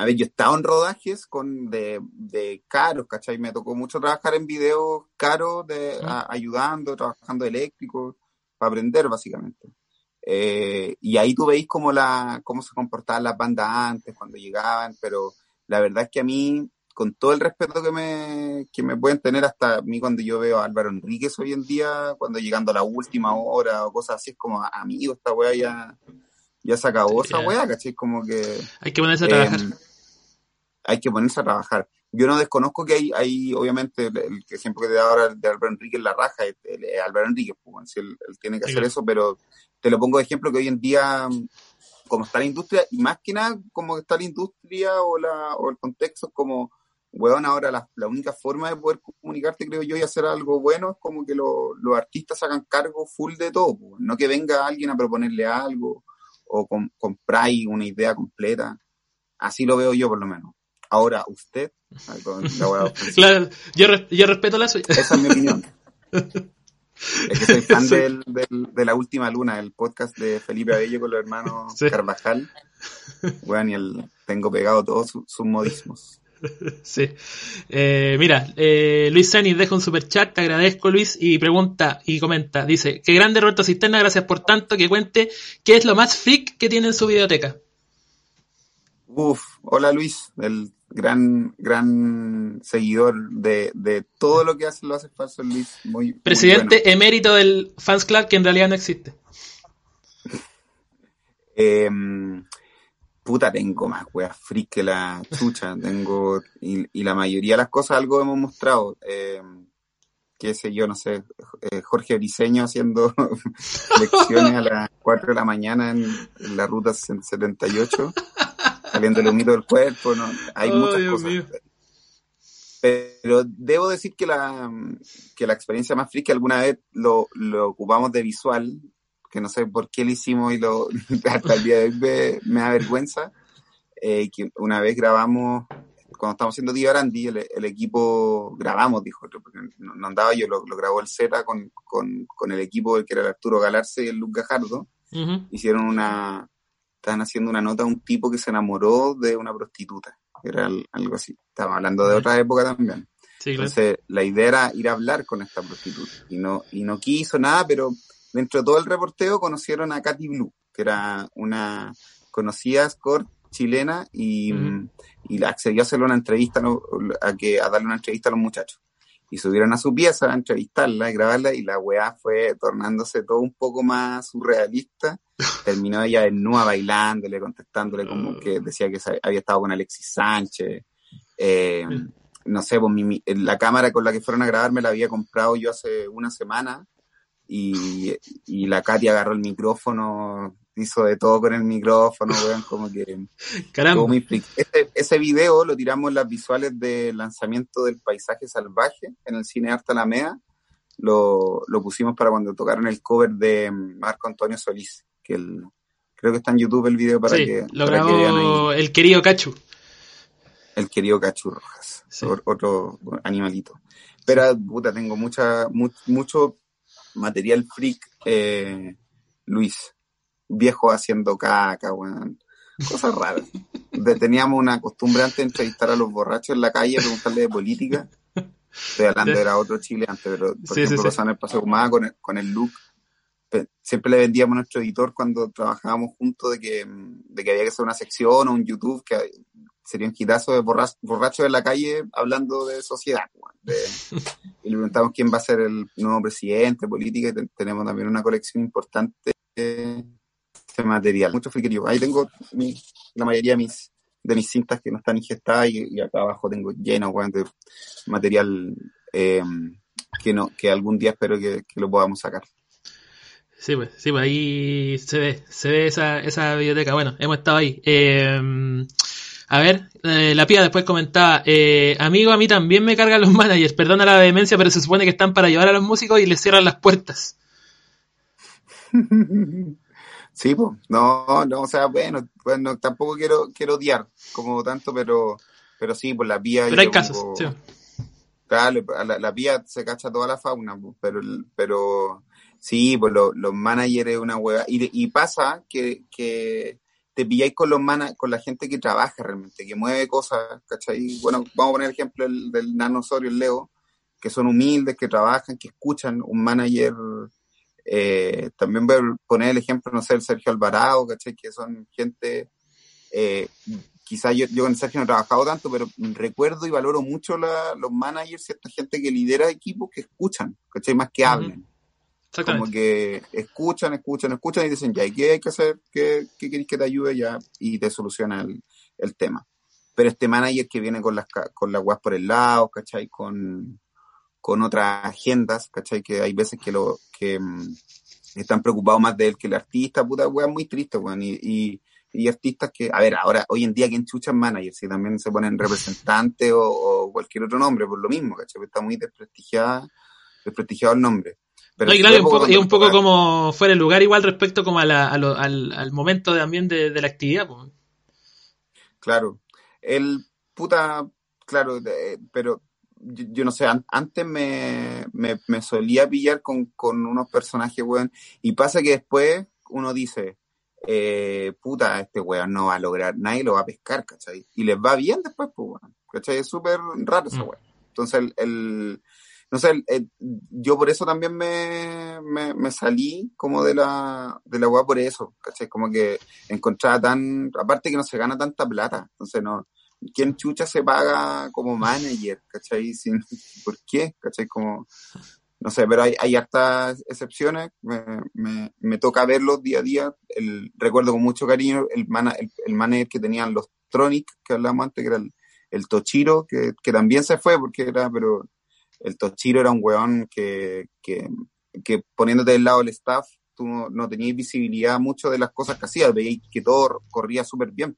a ver, yo he estado en rodajes con de, de caros, ¿cachai? Me tocó mucho trabajar en videos caros, de, ayudando, trabajando eléctrico para aprender básicamente. Eh, y ahí tú veis cómo, la, cómo se comportaban las bandas antes, cuando llegaban, pero la verdad es que a mí, con todo el respeto que me, que me pueden tener hasta a mí cuando yo veo a Álvaro Enríquez hoy en día, cuando llegando a la última hora o cosas así, es como, amigo, esta weá ya, ya se acabó esa weá, ¿cachai? Como que... Hay que ponerse a trabajar. Hay que ponerse a trabajar. Yo no desconozco que hay, hay obviamente, el, ejemplo que te da ahora de Álvaro Enrique en la raja, es, Álvaro Enrique, pues, él, tiene que hacer eso, pero te lo pongo de ejemplo que hoy en día, como está la industria, y más que nada, como está la industria o, la, o el contexto, como, weón, ahora la, la, única forma de poder comunicarte, creo yo, y hacer algo bueno es como que los artistas hagan cargo full de todo, pues, no que venga alguien a proponerle algo o com, compráis una idea completa. Así lo veo yo, por lo menos. Ahora, usted. claro, yo, yo respeto la suya. Esa es mi opinión. Es que soy fan del, de la última luna, el podcast de Felipe Abello con los hermanos Carvajal. Bueno, y el, tengo pegado todos sus, modismos. Sí. Eh, mira, eh, Luis Sanis deja un super chat, te agradezco Luis, y pregunta y comenta, dice, qué grande Roberto Cisterna, gracias por tanto, que cuente qué es lo más freak que tiene en su biblioteca. Uf, hola Luis, el gran, gran seguidor de, de todo lo que hace lo hace falso Luis. Muy, Presidente emérito del Fans Club que en realidad no existe. Em, puta, tengo más weas freak que la chucha. tengo, y, y, la mayoría de las cosas algo hemos mostrado. Eh, qué sé yo, no sé, eh, Jorge Briseño haciendo lecciones a las 4 de la mañana en, en la ruta 78 saliendo el humito del cuerpo, ¿no? Hay muchas cosas. Pero debo decir que la, que la experiencia más friki alguna vez lo, lo ocupamos de visual, que no sé por qué lo hicimos y lo, hasta el día de hoy me, da vergüenza, eh, que una vez grabamos, cuando estábamos haciendo Tío Arandi, el, equipo grabamos, dijo, porque no, andaba yo, lo, grabó el Z con, con, con, el equipo que era el Arturo Galarse y el Luke Gajardo, hicieron una, estaban haciendo una nota a un tipo que se enamoró de una prostituta. Era algo así. Estaba hablando de otra época también. Entonces, la idea era ir a hablar con esta prostituta. Y no, y no quiso nada, pero dentro de todo el reporteo conocieron a Katy Blue, que era una conocida escort chilena y, y accedió a hacerle una entrevista a, que, a darle una entrevista a los muchachos y subieron a su pieza a entrevistarla y grabarla y la weá fue tornándose todo un poco más surrealista. Terminó ella desnuda bailándole, contestándole como que decía que había estado con Alexis Sánchez. Eh, no sé, pues mi, la cámara con la que fueron a grabar me la había comprado yo hace una semana y, y la Katy agarró el micrófono hizo de todo con el micrófono, weón, como que... Caramba. Ese, ese, video lo tiramos las visuales del lanzamiento del Paisaje Salvaje en el Cine Arte Alameda. Lo, lo pusimos para cuando tocaron el cover de Marco Antonio Solís, que el, creo que está en YouTube el video para que... lo grabó el querido Cachu. El querido Cachu Rojas, otro animalito. Pero, puta, tengo mucha, mucho material freak, eh, Luis viejo haciendo caca, weón. Cosas raras. Teníamos una costumbre antes de entrevistar a los borrachos en la calle, preguntarle de política. Estoy hablando, era otro Chile antes, pero por ejemplo, sí, en el Paseo Humada con el, con el look. Siempre le vendíamos a nuestro editor cuando trabajábamos juntos de que, de que había que hacer una sección o un YouTube que sería un quitazo de borrachos en la calle hablando de sociedad. y le preguntamos quién va a ser el nuevo presidente, política, y tenemos también una colección importante este material, mucho friquerío. Ahí tengo la mayoría de mis, de mis cintas que no están ingestadas y, acá abajo tengo lleno de material eh, que no que algún día espero que, lo podamos sacar. Sí, pues, sí, pues ahí se ve, se ve esa, esa biblioteca. Bueno, hemos estado ahí. Eh, a ver, eh, la pía después comentaba, eh, amigo, a mí también me cargan los managers, perdona la vehemencia, pero se supone que están para llevar a los músicos y les cierran las puertas. Sí, pues, no, no, o sea, bueno, bueno, tampoco quiero, quiero odiar como tanto, pero, pero sí, pues la vía... Pero hay casos, sí. Claro, la, la vía se cacha toda la fauna, pues, pero, pero sí, pues los managers es una hueá. Y, y pasa que, que te pilláis con los mana, con la gente que trabaja realmente, que mueve cosas, ¿cachai? Bueno, vamos a poner el ejemplo del, del Nano Osorio, el Leo, que son humildes, que trabajan, que escuchan, un manager, eh, también voy a poner el ejemplo, no sé, el Sergio Alvarado, ¿cachai? Que son gente, eh, quizás yo, yo con Sergio no he trabajado tanto, pero recuerdo y valoro mucho la, los managers, cierta gente que lidera equipos que escuchan, ¿cachai? Más que hablen. Como que escuchan, escuchan, escuchan y dicen, ya, ¿qué hay que hacer? ¿Qué, qué queréis que te ayude ya? Y te soluciona el, el tema. Pero este manager que viene con las, con las por el lado, ¿cachai? Con, con otras agendas, ¿cachai? Que hay veces que lo, que mm, están preocupados más de él que el artista, puta weá, muy triste, weón. Y, y, y, artistas que, a ver, ahora, hoy en día, ¿quién chuchan managers? Si también se ponen representantes o, o, cualquier otro nombre, por lo mismo, ¿cachai? Está muy desprestigiada, desprestigiado el nombre. Pero no, y claro, un poco, y un poco como fuera el lugar igual respecto como a la, a lo, al, al, momento también de, de la actividad. Pues. Claro. El puta, claro, de, pero yo, yo, no sé, an, antes me, me, me, solía pillar con, con unos personajes, weón, y pasa que después uno dice, eh, puta, este weón no va a lograr, nadie lo va a pescar, ¿cachai? Y les va bien después, pues, weón, ¿cachai? Es súper raro esa mm. weón. Entonces, el, el no sé, yo por eso también me, me, me, salí como de la, de la weá por eso, ¿cachai? Como que encontraba tan, aparte que no se gana tanta plata, entonces no, ¿quién chucha se paga como manager, ¿cachai? Sin, ¿Por qué? ¿cachai? Como, no sé, pero hay, hay hartas excepciones, me, me, me toca verlos día a día, el, recuerdo con mucho cariño el, mana, el, el manager que tenían los Tronic, que hablamos antes, que era el, Tochiro, que, que también se fue porque era, pero el Tochiro era un weón que, que, que poniéndote del lado del staff, tú no, no tenías visibilidad mucho de las cosas que hacías, veías que todo corría súper bien.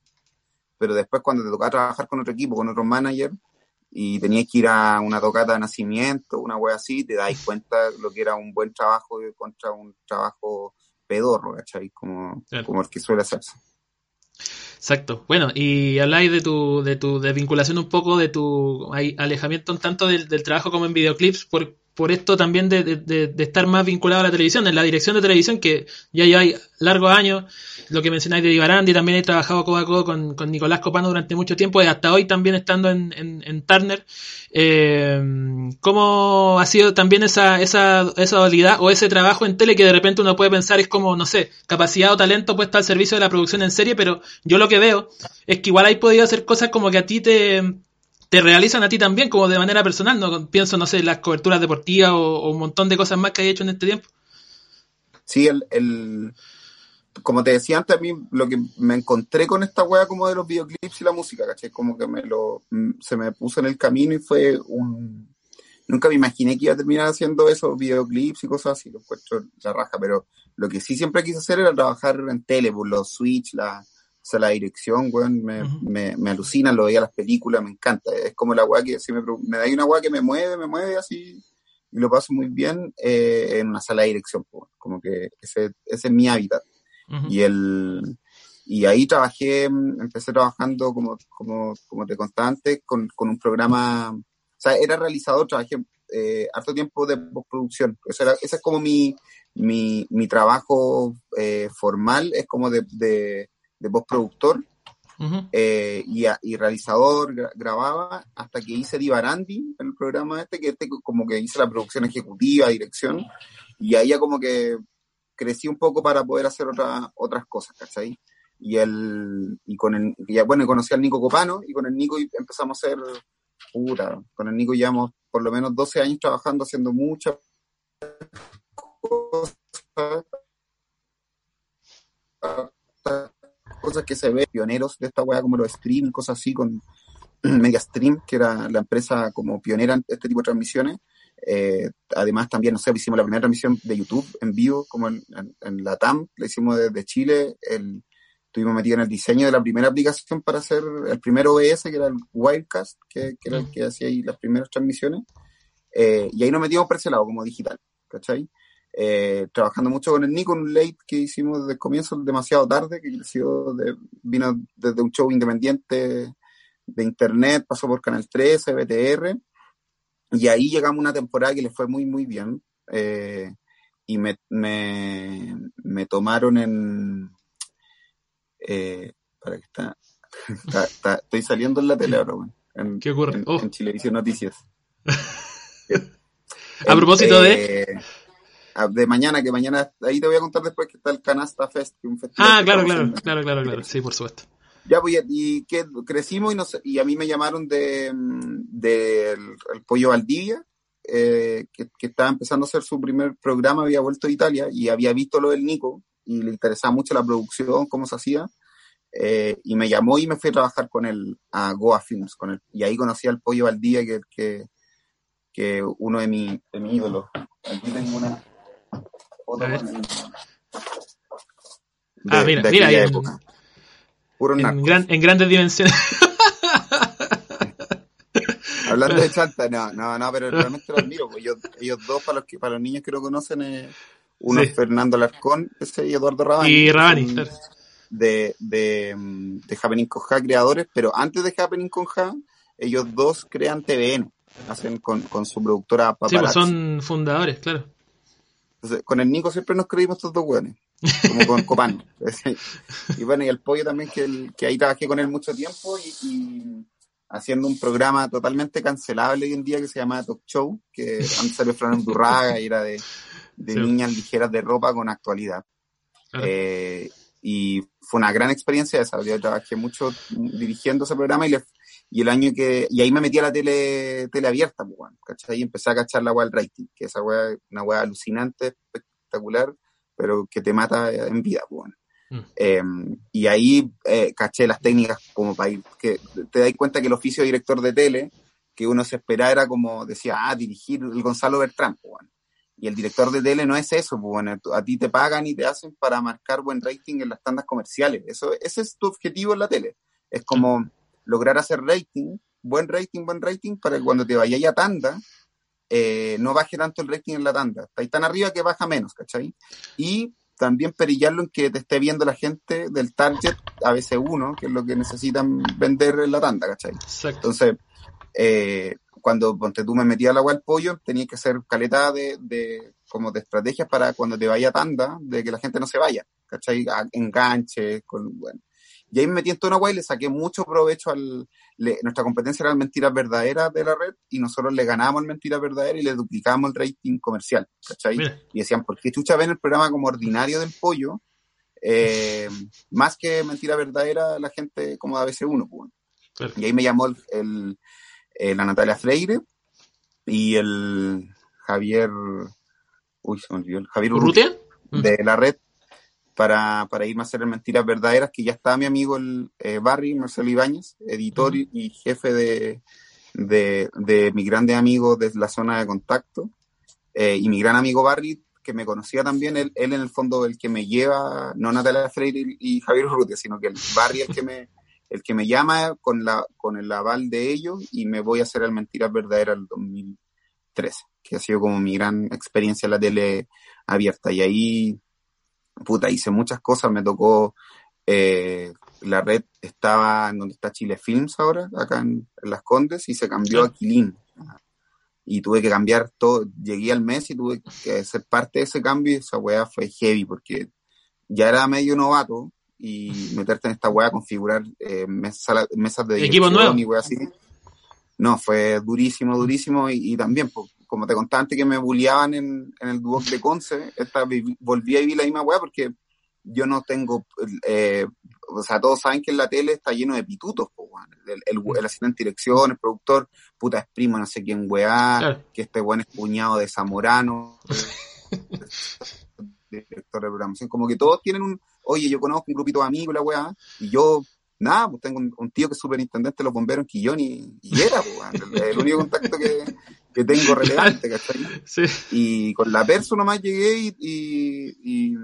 Pero después cuando te tocaba trabajar con otro equipo, con otro manager, y tenías que ir a una tocata de nacimiento, una wea así, te dais cuenta lo que era un buen trabajo contra un trabajo pedorro, ¿cachai? Como, claro. como el que suele hacerse. Exacto. Bueno, y habláis de tu, de tu desvinculación un poco, de tu alejamiento un tanto del, del trabajo como en videoclips, por, por esto también de, de, estar más vinculado a la televisión, en la dirección de televisión, que ya lleváis largos años, lo que mencionáis de Ibarandi, también he trabajado codo a codo con, con, Nicolás Copano durante mucho tiempo, y hasta hoy también estando en, en, en Turner. Eh, ¿Cómo ha sido también esa, esa, esa dualidad o ese trabajo en tele que de repente uno puede pensar es como, no sé, capacidad o talento puesta al servicio de la producción en serie, pero yo lo que veo es que igual hay podido hacer cosas como que a ti te, te realizan a ti también, como de manera personal, ¿no? Pienso, no sé, las coberturas deportivas o, un montón de cosas más que hay hecho en este tiempo. Sí, el, el, como te decía antes, a mí lo que me encontré con esta wea como de los videoclips y la música, ¿cachai? Como que me lo, se me puso en el camino y fue un... Nunca me imaginé que iba a terminar haciendo esos videoclips y cosas así, lo encuentro la raja, pero lo que sí siempre quise hacer era trabajar en tele, por los Switch, la, o sea, la dirección, weón, me, uh -huh. me, me alucina, lo veía las películas, me encanta. Es como la weá que si me, me da una weá que me mueve, me mueve así, y lo paso muy bien eh, en una sala de dirección, pues, como que ese, ese es mi hábitat. Uh -huh. Y el y ahí trabajé, empecé trabajando como, como, como te contaba antes, con, con un programa, o sea, era realizador, trabajé eh, harto tiempo de postproducción. Ese, era, ese es como mi, mi, mi trabajo eh, formal, es como de, de, de postproductor uh -huh. eh, y, y, realizador, gra grababa, hasta que hice Divarandi en el programa este, que este como que hice la producción ejecutiva, dirección, y ahí ya como que crecí un poco para poder hacer otra, otras cosas, ¿cachai? Y el, y con el, ya, bueno, conocí al Nico Copano, y con el Nico empezamos a hacer, puta, con el Nico llevamos por lo menos 12 años trabajando, haciendo muchas cosas, cosas que se ven, pioneros de esta weá como los stream, cosas así con Media Stream, que era la empresa como pionera en este tipo de transmisiones, Eh, además también, no sé, hicimos la primera transmisión de YouTube en vivo, como en, la TAM, la hicimos desde Chile, el, estuvimos metidos en el diseño de la primera aplicación para hacer el primer OBS, que era el Wildcast, que, era el que hacía ahí las primeras transmisiones, eh, y ahí nos metimos por ese lado, como digital, ¿cachai? Eh, trabajando mucho con el Nico, un late que hicimos desde el comienzo, demasiado tarde, que creció, de, vino desde un show independiente de internet, pasó por Canal 13, BTR, y ahí llegamos a una temporada que le fue muy, muy bien. Eh, y me, me, me, tomaron en... Eh, para que está, está, estoy saliendo en la tele ahora, En, ¿Qué ocurre? En, oh. Televisión Noticias. a propósito de... Eh, de mañana, que mañana, ahí te voy a contar después que está el Canasta Fest, un festival. Ah, claro, claro, claro, claro, claro, sí, por supuesto. Ya, pues, y que crecimos y, no y a mí me llamaron de, de el, Pollo Valdivia, eh, que, estaba empezando a hacer su primer programa, había vuelto a Italia y había visto lo del Nico y le interesaba mucho la producción, cómo se hacía. Eh, y me llamó y me fui a trabajar con él a Goa Films. Con él. Y ahí conocí al Pollo Valdivia, que, que, que uno de, mi, de mis ídolos. Aquí tengo una ah, mira, mira. en, en grandes dimensiones. Hablando de Chanta, no, no, no, pero realmente lo admiro. Pues ellos, dos, para los, que, para los niños que lo conocen, eh, uno es Fernando Larcón, ese y Eduardo Rabani. Y Rabani, De, de, de Happening con Ja, creadores, pero antes de Happening con Ja, ellos dos crean TVN, hacen con, con su productora Paparazzi. Sí, pues son fundadores, claro con el Nico siempre nos creímos estos dos hueones, como con Copán. y bueno, y el pollo también, que, que ahí trabajé con él mucho tiempo y, haciendo un programa totalmente cancelable hoy en día que se llama Talk Show, que antes salió Fran Durraga y era de, niñas ligeras de ropa con actualidad. Eh, y fue una gran experiencia esa. Yo trabajé mucho dirigiendo ese programa y le, y el año que, y ahí me metí a la tele, tele abierta, pues, ¿cachai? Y empecé a cachar la weá del rating, que esa weá, una weá alucinante, espectacular, pero que te mata en vida, pues, em, y ahí eh, caché las técnicas como para ir, que te das cuenta que el oficio de director de tele, que uno se esperaba era como, decía, ah, dirigir el Gonzalo Bertrán, pues, y el director de tele no es eso, pues bueno, a ti te pagan y te hacen para marcar buen rating en las tandas comerciales. Eso, ese es tu objetivo en la tele. Es como, lograr hacer rating, buen rating, buen rating, para que cuando te vayas a tanda, eh, no baje tanto el rating en la tanda. Está ahí tan arriba que baja menos, ¿cachai? Y también perillarlo en que te esté viendo la gente del target a veces uno, que es lo que necesitan vender en la tanda, ¿cachai? Entonces, eh, cuando ponte tú me metías al agua al pollo, tenía que hacer caleta de, de, como de estrategias para cuando te vaya a tanda, de que la gente no se vaya, ¿cachai? enganche, con, bueno. Y ahí me metí en toda una y le saqué mucho provecho al... nuestra competencia era mentiras verdaderas de la red y nosotros le ganábamos el mentiras verdaderas y le duplicábamos el rating comercial, ¿cachai? Y decían, ¿por qué chucha ven el programa como ordinario del pollo? Eh, más que mentira verdadera la gente como de ABC1. Pues. Y ahí me llamó el, la Natalia Freire y el Javier... Uy, se me olvidó. El Javier Urrutia. De la red para, para irme a hacer mentiras verdaderas, que ya está mi amigo el eh, Barry, Marcelo Ibáñez, editor y jefe de, de, mi grande amigo de la zona de contacto, eh, y mi gran amigo Barry, que me conocía también, él, él en el fondo el que me lleva, no Natalia Freire y, Javier Urrutia, sino que el Barry el que me, el que me llama con, la, con el aval de ellos y me voy a hacer el Mentiras Verdaderas el 2013, que ha sido como mi gran experiencia en la tele abierta. Y ahí puta, hice muchas cosas, me tocó, eh, la red estaba en donde está Chile Films ahora, acá en, Las Condes, y se cambió a Quilín. Y tuve que cambiar todo, llegué al mes y tuve que ser parte de ese cambio y esa weá fue heavy porque ya era medio novato y meterte en esta weá, configurar eh, mesas, de equipo nuevo. Y así. No, fue durísimo, durísimo y, también, como te contaba antes que me bulliaban en, en el Duoc de Conce, esta, volví a vivir la misma weá porque yo no tengo, eh, o sea, todos saben que en la tele está lleno de pitutos, el, el, asistente de dirección, el productor, puta es primo, no sé quién weá, que este weón es cuñado de Zamorano, director de programación, como que todos tienen un, oye, yo conozco un grupito de amigos, la weá, y yo nada, pues tengo un, tío que es superintendente de los bomberos en Quillón y, y era, pues, el, único contacto que, que tengo relevante, ¿cachai? Sí. Y con la Perso nomás llegué y, y,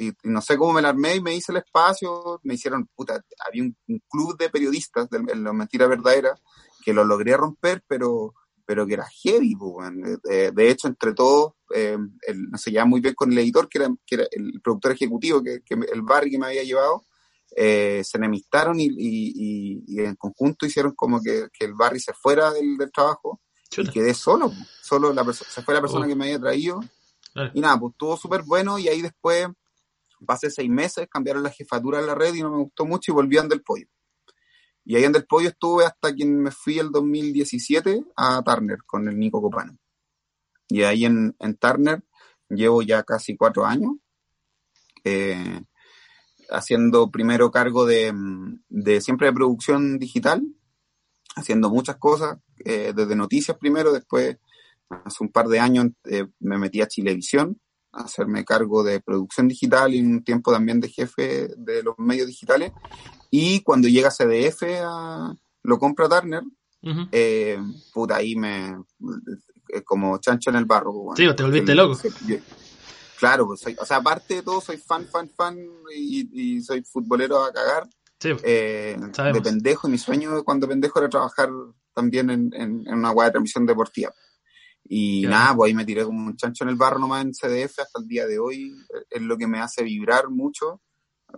y, no sé cómo me la armé y me hice el espacio, me hicieron, puta, había un, club de periodistas de, de la mentira verdadera que lo logré romper, pero pero que era heavy, pues, de, hecho, entre todos, eh, no se llevaba muy bien con el editor, que era, que era el productor ejecutivo, que, que el Barry que me había llevado, eh, se enemistaron y, y, y, en conjunto hicieron como que, que el Barry se fuera del, del trabajo y quedé solo, solo la se fue la persona oh. que me había traído. Y nada, pues estuvo súper bueno y ahí después, pasé seis meses, cambiaron la jefatura de la red y no me gustó mucho y volví a del pollo. Y ahí en del pollo estuve hasta que me fui el 2017 a Turner con el Nico Copano. Y ahí en, en Turner llevo ya casi cuatro años. Eh, haciendo primero cargo de, de, siempre de producción digital, haciendo muchas cosas, eh, desde noticias primero, después hace un par de años eh, me metí a Chilevisión, a hacerme cargo de producción digital y un tiempo también de jefe de los medios digitales. Y cuando llega CDF, a, lo compra Turner, eh, puta, ahí me, como chancho en el barro. Pues, sí, te volviste loco. Claro, pues soy, o sea, aparte de todo, soy fan, fan, fan y, soy futbolero a cagar. Sí, eh, de pendejo, y mi sueño cuando pendejo era trabajar también en, en, una web de transmisión deportiva. Y nada, pues ahí me tiré como un chancho en el barro nomás en CDF hasta el día de hoy. Es lo que me hace vibrar mucho,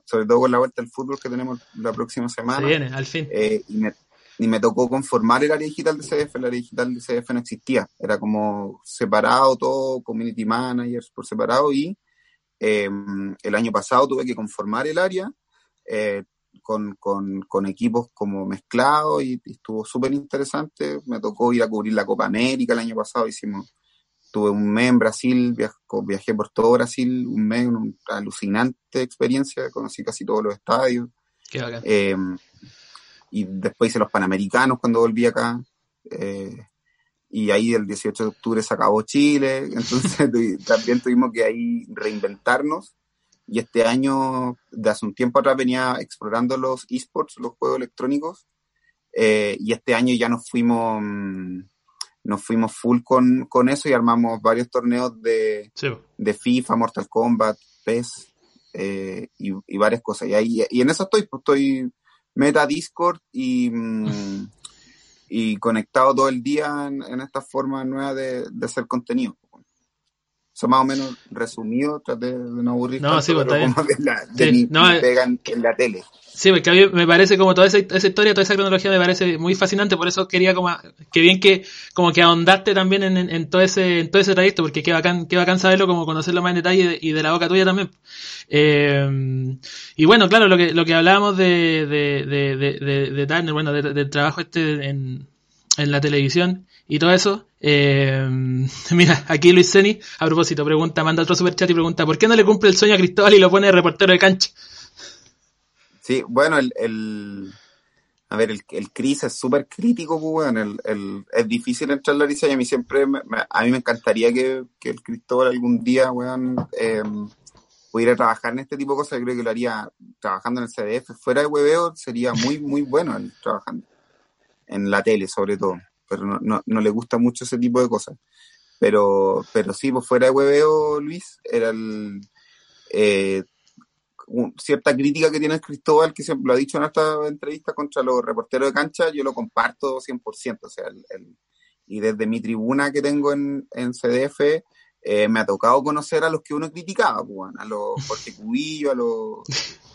sobre todo con la vuelta al fútbol que tenemos la próxima semana. Se viene, al fin. Eh, y me, y me tocó conformar el área digital de CDF, el área digital de CDF no existía, era como separado todo, community managers por separado y em, el año pasado tuve que conformar el área eh, con, con, con, equipos como mezclados y, estuvo súper interesante, me tocó ir a cubrir la Copa América el año pasado, hicimos, tuve un mes en Brasil, viajé, por todo Brasil, un mes, una alucinante experiencia, conocí casi todos los estadios. Qué bacán. Y después hice los Panamericanos cuando volví acá. Eh, y ahí el 18 de octubre se acabó Chile, entonces también tuvimos que ahí reinventarnos. Y este año, de hace un tiempo atrás, venía explorando los esports, los juegos electrónicos. Eh, y este año ya nos fuimos, mm, nos fuimos full con, con eso y armamos varios torneos de, de FIFA, Mortal Kombat, PES eh, y, y, varias cosas. Y, ahí, y en eso estoy, pues estoy meta Discord y, mm, y conectado todo el día en, esta forma nueva de, de, hacer contenido. Más o menos resumido, traté de no aburrir no, sí, pues, como de, la, de no, eh, en la tele. Sí, porque a mí me parece como toda esa, esa, historia, toda esa cronología me parece muy fascinante, por eso quería como, que bien que, como que ahondaste también en, en, todo ese, en todo ese trayecto, porque qué bacán, qué bacán saberlo, como conocerlo más en detalle y de, la boca tuya también. Eh, y bueno, claro, lo que, lo que hablábamos de, de, de, de, de Turner, bueno, del trabajo este en, en la televisión y todo eso. Eh, mira, aquí Luis Seni, a propósito, pregunta, manda otro superchat y pregunta, ¿por qué no le cumple el sueño a Cristóbal y lo pone reportero de cancha? Sí, bueno, el, a ver, el, el Cris es súper crítico, pues, el, el, es difícil entrar en la risa y a mí siempre, a mí me encantaría que, que el Cristóbal algún día, weón, eh, pudiera trabajar en este tipo de cosas, creo que lo haría trabajando en el CDF, fuera de hueveo sería muy, muy bueno el, trabajando en la tele sobre todo, pero no, no, no, le gusta mucho ese tipo de cosas. Pero, pero sí, pues fuera de hueveo, Luis, era el, eh, cierta crítica que tiene Cristóbal, que siempre lo ha dicho en esta entrevista contra los reporteros de cancha, yo lo comparto 100%. O sea, el, y desde mi tribuna que tengo en, CDF, eh, me ha tocado conocer a los que uno criticaba, pues, a los Jorge Cubillo, a los,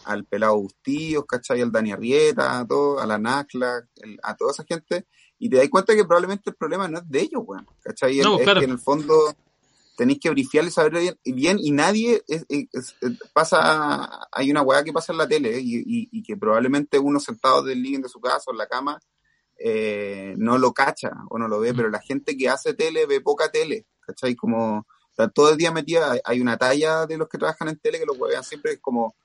al Pelado Bustillos, ¿cachai? Al Dani Arrieta, a, todo, a la Nacla, a toda esa gente, y te das cuenta que probablemente el problema no es de ellos, weón, ¿cachai? es que en el fondo tenéis que brifiarle y saber bien, y nadie pasa, hay una weá que pasa en la tele y, y, que probablemente uno sentado del living de su casa o en la cama eh, no lo cacha o no lo ve, pero la gente que hace tele ve poca tele, ¿cachai? Como todo el día metida, hay una talla de los que trabajan en tele que lo huevean siempre es como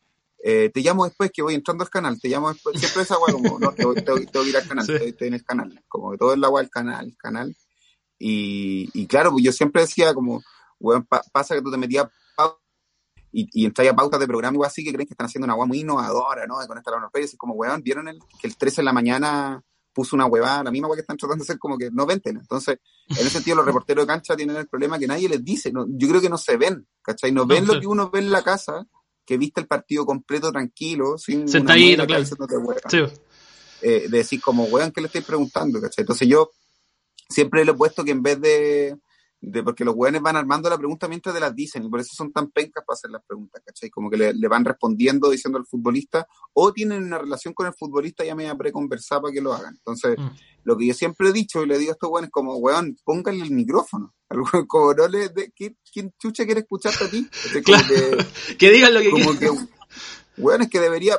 eh, te llamo después que voy entrando al canal, te llamo después, siempre esa weá como, no, tengo, que ir al canal, estoy, en el canal, como que todo la weá del canal, el canal. Y, y claro, pues yo siempre decía como, weón, pasa que tú te metías y, y pautas de programa igual así que creen que están haciendo una agua muy innovadora, ¿no? De conectar a los medios, y como, weón, vieron el, que el 13 de la mañana puso una huevada, la misma hueá que están tratando de hacer como que no venten. Entonces, en ese sentido, los reporteros de cancha tienen el problema que nadie les dice. No, yo creo que no se ven, ¿cachai? No, ven lo que uno ve en la casa, que viste el partido completo tranquilo, sin Sentadito, claro. Sí. Eh, de decir como, weón, ¿qué le estoy preguntando? ¿cachai? Entonces yo siempre le he puesto que en vez de de porque los hueones van armando la pregunta mientras te las dicen y por eso son tan pencas para hacer las preguntas, ¿cachai? Como que le, van respondiendo diciendo al futbolista o tienen una relación con el futbolista ya me preconversada para que lo hagan. Entonces, mm. lo que yo siempre he dicho y le digo a estos hueones como, weón, pónganle el micrófono. Como no le, de, ¿quién, chucha quiere escucharte a ti? que, digan lo que quieran. Que, weón, es que debería,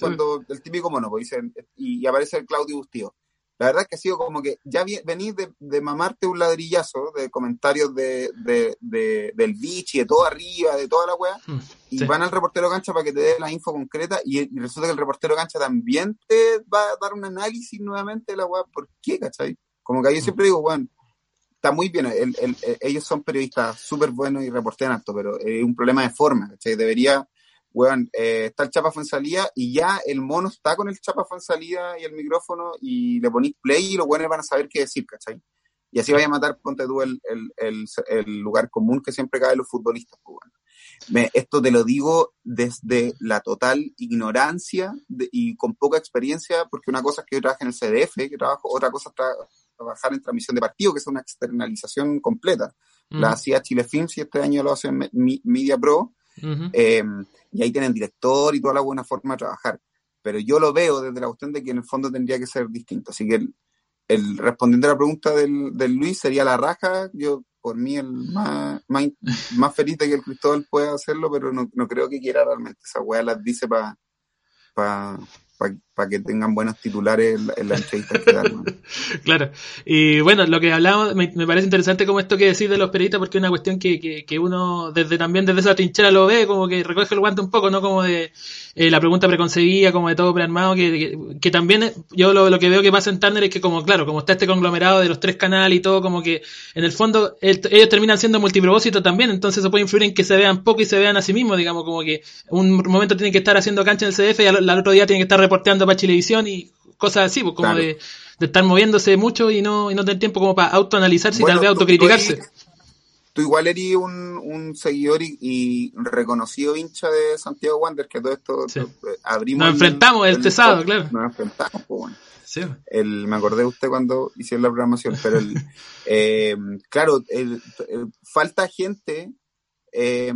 cuando, el típico mono, pues dicen, y, aparece el Claudio Bustío la verdad es que ha sido como que ya venís de, mamarte un ladrillazo de comentarios de, del beach y de todo arriba, de toda la weá, mm, y van al reportero cancha para que te dé la info concreta y, resulta que el reportero cancha también te va a dar un análisis nuevamente de la weá. ¿Por qué, cachai? Como que yo mm. siempre digo, bueno, está muy bien, ellos son periodistas súper buenos y reportean alto, pero es un problema de forma, ¿cachai? Debería weón, eh, está el chapa salida y ya el mono está con el chapa salida y el micrófono y le ponís play y los buenos van a saber qué decir, ¿cachai? Y así vaya a matar, ponte tú, el, el, lugar común que siempre cae los futbolistas, pues, Me, esto te lo digo desde la total ignorancia y con poca experiencia, porque una cosa es que yo trabajo en el CDF, que trabajo, otra cosa es trabajar en transmisión de partido, que es una externalización completa. La mm. hacía Chile Films y este año lo hace Media Pro. Uh y ahí tienen director y toda la buena forma de trabajar. Pero yo lo veo desde la cuestión de que en el fondo tendría que ser distinto. Así que el, el respondiendo a la pregunta del, del, Luis sería la raja. Yo, por mí, el más, más, feliz de que el Cristóbal pueda hacerlo, pero no, no creo que quiera realmente. Esa weá las dice para pa, para que tengan buenos titulares en, la entrevista que dan. claro. Y bueno, lo que hablamos, me, parece interesante como esto que decís de los periodistas, porque es una cuestión que, que, que, uno desde también desde esa trinchera lo ve, como que recoge el guante un poco, ¿no? Como de eh, la pregunta preconcebida, como de todo prearmado, que, que, también yo lo, lo, que veo que pasa en Turner es que como, claro, como está este conglomerado de los tres canales y todo, como que en el fondo ellos terminan siendo multipropósito también, entonces eso puede influir en que se vean poco y se vean a sí mismos, digamos, como que un momento tienen que estar haciendo cancha en el CDF y al, otro día tienen que estar reporteando para Chilevisión y cosas así, pues como de, de, estar moviéndose mucho y no, y no tener tiempo como para autoanalizarse y tal vez autocriticarse tú igual eres un, un seguidor y, reconocido hincha de Santiago Wander, que todo esto eh, abrimos. Nos enfrentamos el, tesado, claro. Nos enfrentamos, pues bueno. Sí. El, me acordé de usted cuando hicieron la programación, pero el, eh, claro, el, falta gente eh,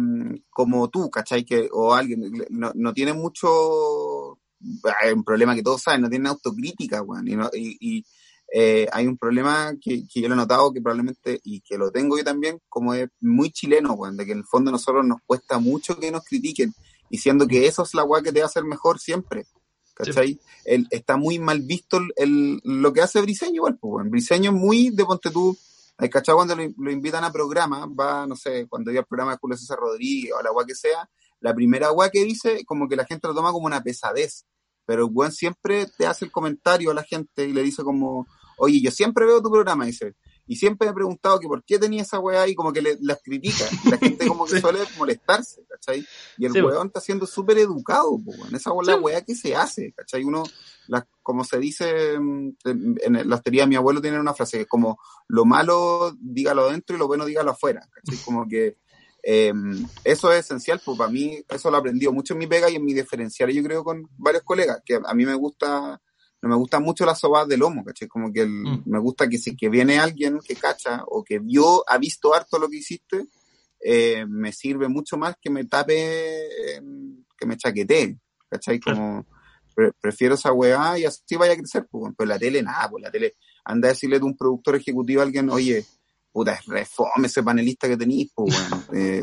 como tú, ¿cachai? Que, o alguien, no, no tiene mucho, hay un problema que todos saben, no tiene autocrítica, bueno, y, no, y eh, hay un problema que, que, yo lo he notado que probablemente, y que lo tengo yo también, como es muy chileno, weón, de que en el fondo a nosotros nos cuesta mucho que nos critiquen, diciendo que eso es la weá que te va a hacer mejor siempre. ¿Cachai? El, está muy mal visto el, lo que hace Briseño, igual, pues, Briseño es muy de ponte tú, cachai cuando lo, invitan a programa, va, no sé, cuando hay el programa de Julio César Rodríguez o la weá que sea, la primera weá que dice, como que la gente lo toma como una pesadez. Pero el weón siempre te hace el comentario a la gente y le dice como, oye, yo siempre veo tu programa, dice, y siempre me he preguntado que por qué tenía esa weá ahí, como que le, las critica, la gente como que suele molestarse, ¿cachai? Y el weón está siendo súper educado, en esa weá, la weá que se hace, ¿cachai? Uno, como se dice en, la teoría de mi abuelo, tiene una frase, como lo malo dígalo dentro y lo bueno dígalo afuera, ¿cachai? Como que em, eso es esencial, pues para mí eso lo he aprendido mucho en mi pega y en mi diferencial, yo creo, con varios colegas, que a mí me gusta no me gustan mucho las sobadas de lomo, ¿cachai? Como que mm. me gusta que si que viene alguien que cacha o que vio, ha visto harto lo que hiciste, eh, me sirve mucho más que me tape, em, que me chaquetee, ¿cachai? Como prefiero esa weá y así vaya a crecer, pues, pues la tele nada, pues la tele, anda a decirle de un productor ejecutivo a alguien, oye, puta, es reforme ese panelista que tenéis, pues, bueno. Eh,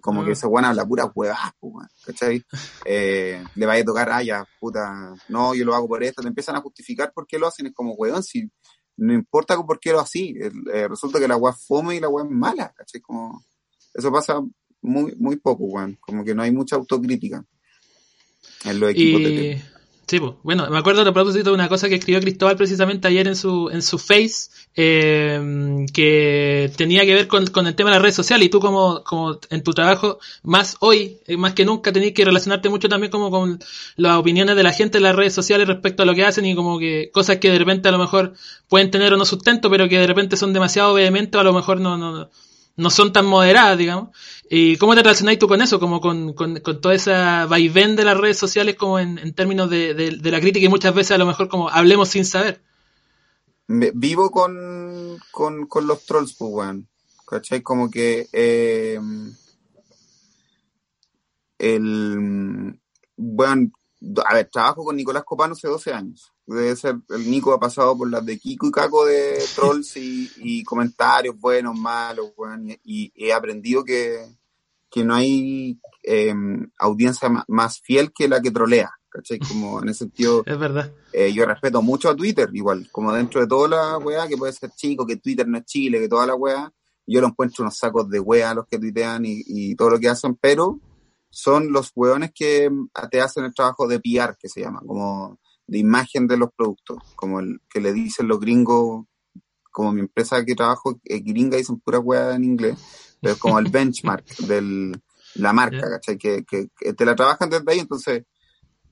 como que ah. ese weón habla pura huevas, pues, bueno, ¿cachai? Eh, le vaya a tocar, ah, ya, puta, no, yo lo hago por esto, te empiezan a justificar por qué lo hacen, es como, weón, si no importa por qué lo así, eh, resulta que la weá fome y la weá es mala, ¿cachai? Como, eso pasa muy, muy poco, weón, como que no hay mucha autocrítica en los equipos de tele. Sí, pues. Bueno, me acuerdo a propósito de una cosa que escribió Cristóbal precisamente ayer en su, en su face, eh, que tenía que ver con, con, el tema de las redes sociales. Y tú como, como en tu trabajo, más hoy, eh, más que nunca, tenías que relacionarte mucho también como con las opiniones de la gente en las redes sociales respecto a lo que hacen y como que cosas que de repente a lo mejor pueden tener o no sustento, pero que de repente son demasiado vehementes o a lo mejor no, no, no son tan moderadas, digamos. ¿Y cómo te relacionáis tú con eso? Como con, con, con toda esa vaivén de las redes sociales como en, en términos de, de, de, la crítica y muchas veces a lo mejor como hablemos sin saber. Vivo con, con, con, los trolls, pues, weón. ¿Cachai? Como que eh, el... Bueno, a ver, trabajo con Nicolás Copano hace 12 años. Debe ser, el Nico ha pasado por las de Kiko y Caco de trolls y, y comentarios buenos, malos, weón, y, y, he aprendido que, que no hay eh, audiencia más fiel que la que trolea, ¿cachai? Como en ese sentido. es verdad. Eh, yo respeto mucho a Twitter, igual, como dentro de toda la weá, que puede ser chico, que Twitter no es Chile, que toda la weá, yo lo encuentro unos sacos de weá los que tuitean y, y todo lo que hacen, pero son los hueones que te hacen el trabajo de PR, que se llama, como de imagen de los productos, como el que le dicen los gringos, como mi empresa que trabajo, eh, gringa dicen pura hueá en inglés, pero es como el benchmark de la marca. ¿cachai? Que, que, que, te la trabajan desde ahí, entonces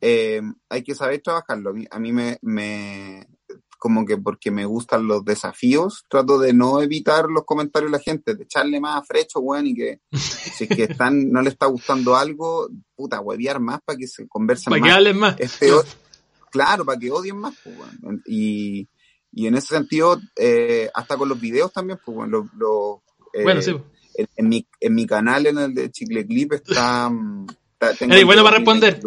eh, hay que saber trabajarlo. A mí, a mí me, me, como que porque me gustan los desafíos, trato de no evitar los comentarios de la gente, de echarle más a frecho, weón, y que si es que están, no le está gustando algo, puta, huevear más para que se conversen para más. que hablen más. Es peor, claro, para que odien más, pues. Y, y en ese sentido, eh, hasta con los videos también, pues, bueno, los, los, eh, bueno, sí. en, en, mi, en mi canal, en el de Chicle Clip, está... está tengo Ey, bueno para responder.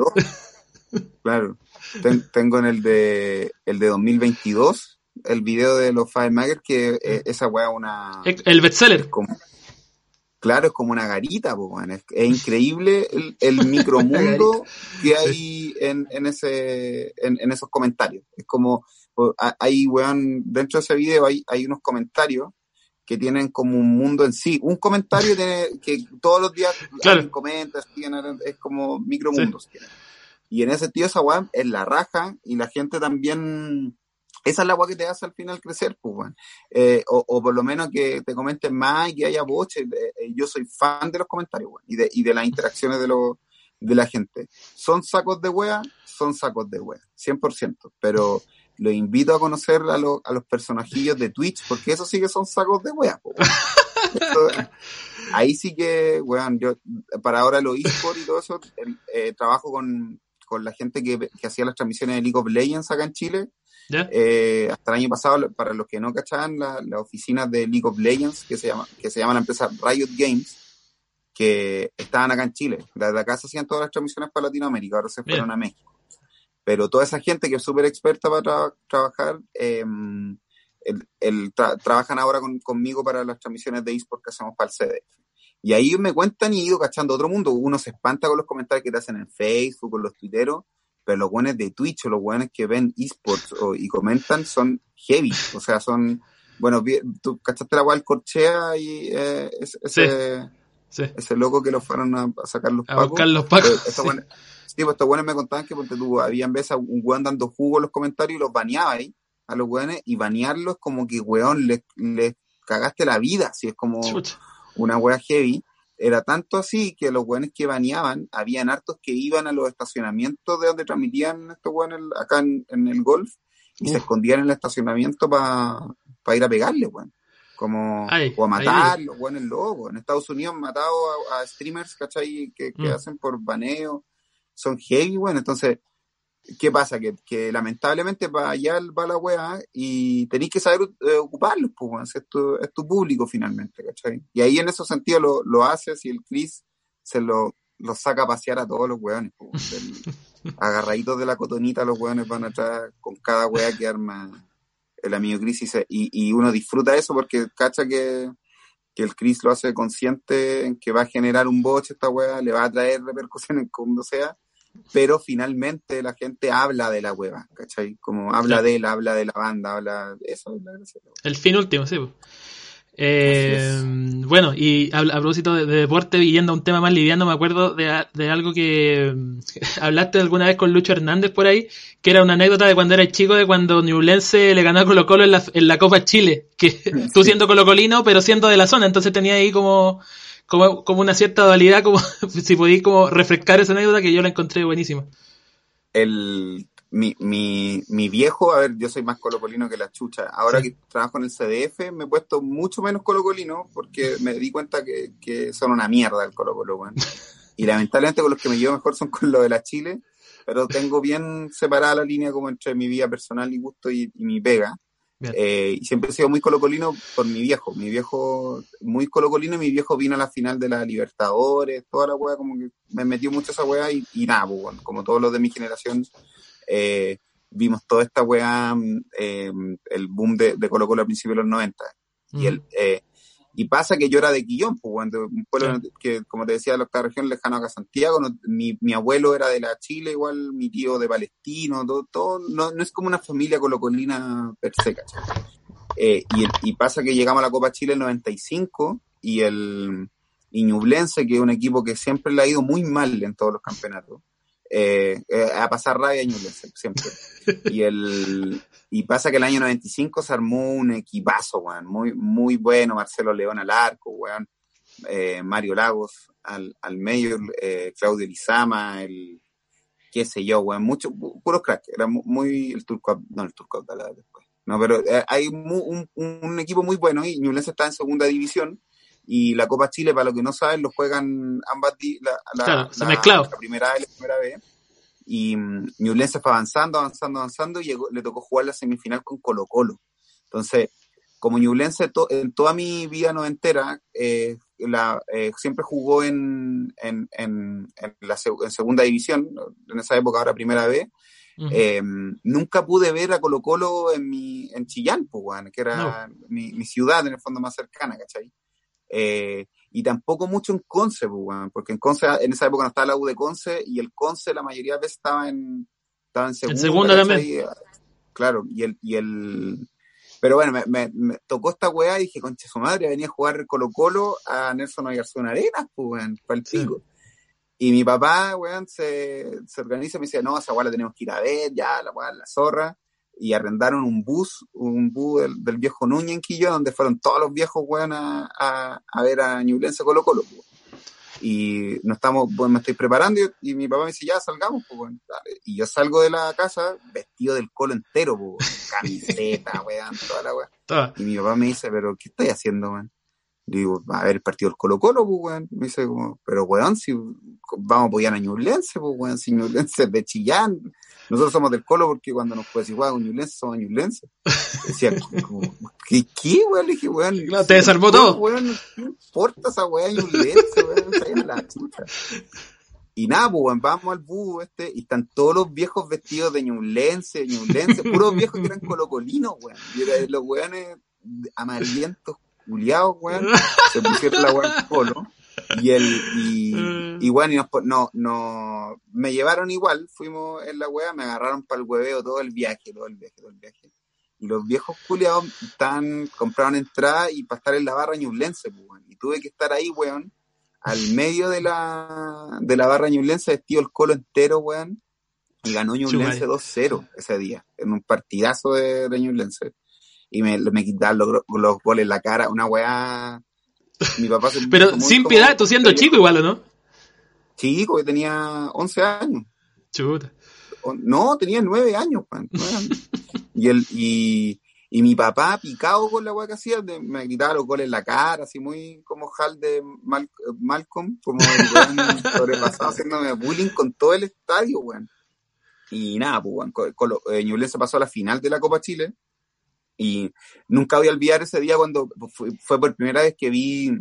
Claro ten, tengo en el de el de 2022 el video de los Five Maggers que eh, esa weá una el bestseller como, claro es como una garita po, man. Es, es, increíble el, el micromundo que hay en, en ese en, en, esos comentarios es como hay weón dentro de ese video hay, hay unos comentarios que tienen como un mundo en sí. Un comentario tiene, que todos los días claro. comentas, es como micromundos. Sí. Y en ese sentido esa weá es la raja y la gente también, esa es la weá que te hace al final crecer, pues, weón. Eh, o, o, por lo menos que te comenten más y que haya voces. Eh, yo soy fan de los comentarios, y de, y de las interacciones de, lo, de la gente. ¿Son sacos de wea? Son sacos de wea, 100%. Pero los invito a conocer a, lo, a los personajillos de Twitch, porque eso sí que son sacos de wea, pues, ahí sí que, weón, yo para ahora lo eSport y todo eso, eh, trabajo con, con la gente que, que, hacía las transmisiones de League of Legends acá en Chile. Eh, hasta el año pasado, para los que no cachaban, las la oficinas de League of Legends, que se llama, que se llama la empresa Riot Games, que estaban acá en Chile. Desde acá se hacían todas las transmisiones para Latinoamérica, ahora se fueron a México. Pero toda esa gente que es súper experta para tra trabajar, eh, el, el tra trabajan ahora con, conmigo para las transmisiones de eSport que hacemos para el CDF. Y ahí me cuentan y he ido cachando otro mundo. Uno se espanta con los comentarios que te hacen en Facebook, con los tuiteros, pero los buenos de Twitch o los buenos que ven esports o, y comentan son heavy. O sea, son, bueno, tú cachaste la cual corchea y eh, ese, sí. Sí. ese loco que lo fueron a, a sacar los a pacos. buscar los pacos. Estos sí. buenos, pues estos buenos me contaban que porque tú habían veces a un weón dando jugo en los comentarios y los baneaba ahí a los weones y banearlos como que weón les, les cagaste la vida, así es como Chucha. una wea heavy. Era tanto así que los weones que baneaban, habían hartos que iban a los estacionamientos de donde transmitían estos weones acá en, en, el golf y se escondían en el estacionamiento para pa ir a pegarle, weón. Como, ay, o a matar, los weones locos. En Estados Unidos han matado a, a streamers, ¿cachai? Que, que mm. hacen por baneo. Son heavy, weón. Entonces, ¿qué pasa? Que, que lamentablemente para allá va la weá y tenéis que saber eh, ocuparlos, pues, es, tu, es tu público finalmente, ¿cachai? Y ahí en ese sentido lo, lo haces y el Chris se lo, lo saca a pasear a todos los weones, pues, agarraditos de la cotonita los weones van atrás con cada weá que arma el amigo Chris y, se, y, y uno disfruta eso porque cacha que, que el Chris lo hace consciente en que va a generar un boche esta weá, le va a traer repercusiones como sea pero finalmente la gente habla de la hueva, ¿cachai? Como habla Claro. de él, habla de la banda, habla de eso. El fin último, sí. Eh, bueno, y a, propósito de, deporte, yendo a un tema más liviano, me acuerdo de, de algo que hablaste alguna vez con Lucho Hernández por ahí, que era una anécdota de cuando era chico, de cuando Newlense le ganó a Colo Colo en la, en la Copa Chile, que tú siendo colocolino, pero siendo de la zona, entonces tenía ahí como, como, como una cierta dualidad, como si podías como refrescar esa anécdota que yo la encontré buenísima. El mi, mi, mi viejo, a ver, yo soy más colocolino que la chucha. Ahora que trabajo en el CDF, me he puesto mucho menos colocolino porque me di cuenta que, que son una mierda el colocolo, Y lamentablemente con los que me llevo mejor son con los de la Chile, pero tengo bien separada la línea como entre mi vida personal y gusto y, mi pega. Eh, y siempre he sido muy colocolino por mi viejo. Mi viejo, muy colocolino, y mi viejo vino a la final de la Libertadores, toda la weá, como que me metió mucho esa weá y, y nada, pues, como todos los de mi generación, eh, vimos toda esta weá, eh, el boom de, de, Colo Colo a principios de los 90. Y, el, y pasa que yo era de Quillón, pues, un pueblo que, como te decía, la octava región lejano acá a Santiago, mi, mi, abuelo era de la Chile, igual mi tío de Palestino, todo, todo no, no es como una familia colocolina per se, eh, y, y, pasa que llegamos a la Copa Chile en 95 y el Iñublense, que es un equipo que siempre le ha ido muy mal en todos los campeonatos, eh, eh, a pasar rabia siempre. Y el y pasa que el año 95 se armó un equipazo, weón, muy, muy bueno, Marcelo León al arco, weón, eh, Mario Lagos al, al medio, eh, Claudio Lizama, el qué sé yo, weón, mucho, puros crack, era muy, el turco, no, el turco después. No, pero hay un, un, equipo muy bueno y Ñublense está en segunda división y la Copa Chile, para los que no saben, lo juegan ambas la, la, la, primera A y la primera B. Y um, fue avanzando, avanzando, avanzando y llegó, le tocó jugar la semifinal con Colo Colo. Entonces, como Ñublense en toda mi vida no entera, eh, la, eh, siempre jugó en, en, en, en, la en segunda división, en esa época ahora primera B, eh, nunca pude ver a Colo Colo en, mi, en Chillán, pues, que era mi, mi, ciudad en el fondo más cercana, ¿cachai? Eh, y tampoco mucho en Conce, pues, porque en Conce, en esa época no estaba la U de Conce, y el Conce la mayoría de veces estaba en, estaba en segunda. En segunda también. Claro, y el, y el, pero bueno, me, me, tocó esta weá y dije, concha su madre, venía a jugar Colo Colo a Nelson Oyarzún Arenas, pues, para el pico. Y mi papá, weón, se, se organiza y me decía, no, esa weá la tenemos que ir a ver, ya, la weá, la zorra y arrendaron un bus, un bus del, viejo Núñez en Quillo, donde fueron todos los viejos, weón, a, a, ver a Ñublense Colo Colo, Y nos estamos, bueno, me estoy preparando y, mi papá me dice, ya salgamos, pues, Y yo salgo de la casa vestido del colo entero, pues, camiseta, weón, toda la weón. Y mi papá me dice, pero ¿qué estoy haciendo, weón? Digo, a ver el partido del Colo Colo, pues, weón. Me dice como, pero weón, si vamos a apoyar a Ñublense, pues, weón, si Ñublense es de Chillán, nosotros somos del Colo porque cuando nos un ñulense, somos ñulense. Decía, ¿qué, qué, weón? Le dije, weón. te desarmó todo. Weón, ¿qué importa esa weá ñulense, weón? la chucha. Y nada, pues, weón, vamos al bus este, y están todos los viejos vestidos de ñulense, ñulense, puros viejos que eran colocolinos, weón. Y era, los weones amarillentos, culiados, weón, se pusieron la weá Colo. Y el, y, mm. y bueno, y no, no, me llevaron igual, fuimos en la wea, me agarraron para el hueveo todo el viaje, todo el viaje, todo el viaje. Y los viejos culiados están, compraron entrada y para estar en la barra ñublense, pues, Y tuve que estar ahí, weón, al medio de la, de la barra ñublense, vestido el colo entero, weón. Y ganó Ñublense 2-0 ese día, en un partidazo de, de Ñublense. Y me, me quitaron los, los goles en la cara, una weá mi papá Pero sin piedad, tú siendo chico igual, ¿o no? Chico, que tenía 11 años. Chuta. No, tenía 9 años, y, el, y, y, mi papá, picado con la weá que hacía, me quitaba los goles en la cara, así muy como Hal de Malcolm, como el sobrepasado haciéndome bullying con todo el estadio, weón. Y nada, pues, weón, eh, se pasó a la final de la Copa Chile y nunca voy a olvidar ese día cuando fue, por primera vez que vi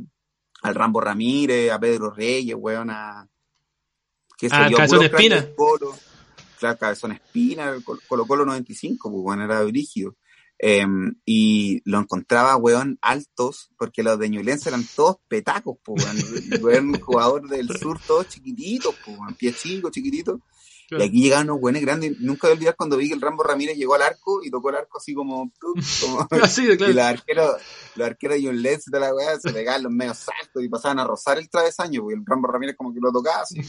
al Rambo Ramírez, a Pedro Reyes, weón, a... ¿qué sé ah, Cabezón Espina. claro, Cabezón Espina, Colo Colo 95, pues bueno, era brígido. Em, y lo encontraba, weón, altos, porque los de Ñublense eran todos petacos, pues, weón. un jugador del sur, todos chiquititos, pues, pie chico, Y aquí llegaban unos buenos grandes. Nunca voy a olvidar cuando vi que el Rambo Ramírez llegó al arco y tocó el arco así como. como así de claro. Y los arqueros, los arqueros de un de la weá se pegaban los medios saltos y pasaban a rozar el travesaño, porque el Rambo Ramírez como que lo tocaba así.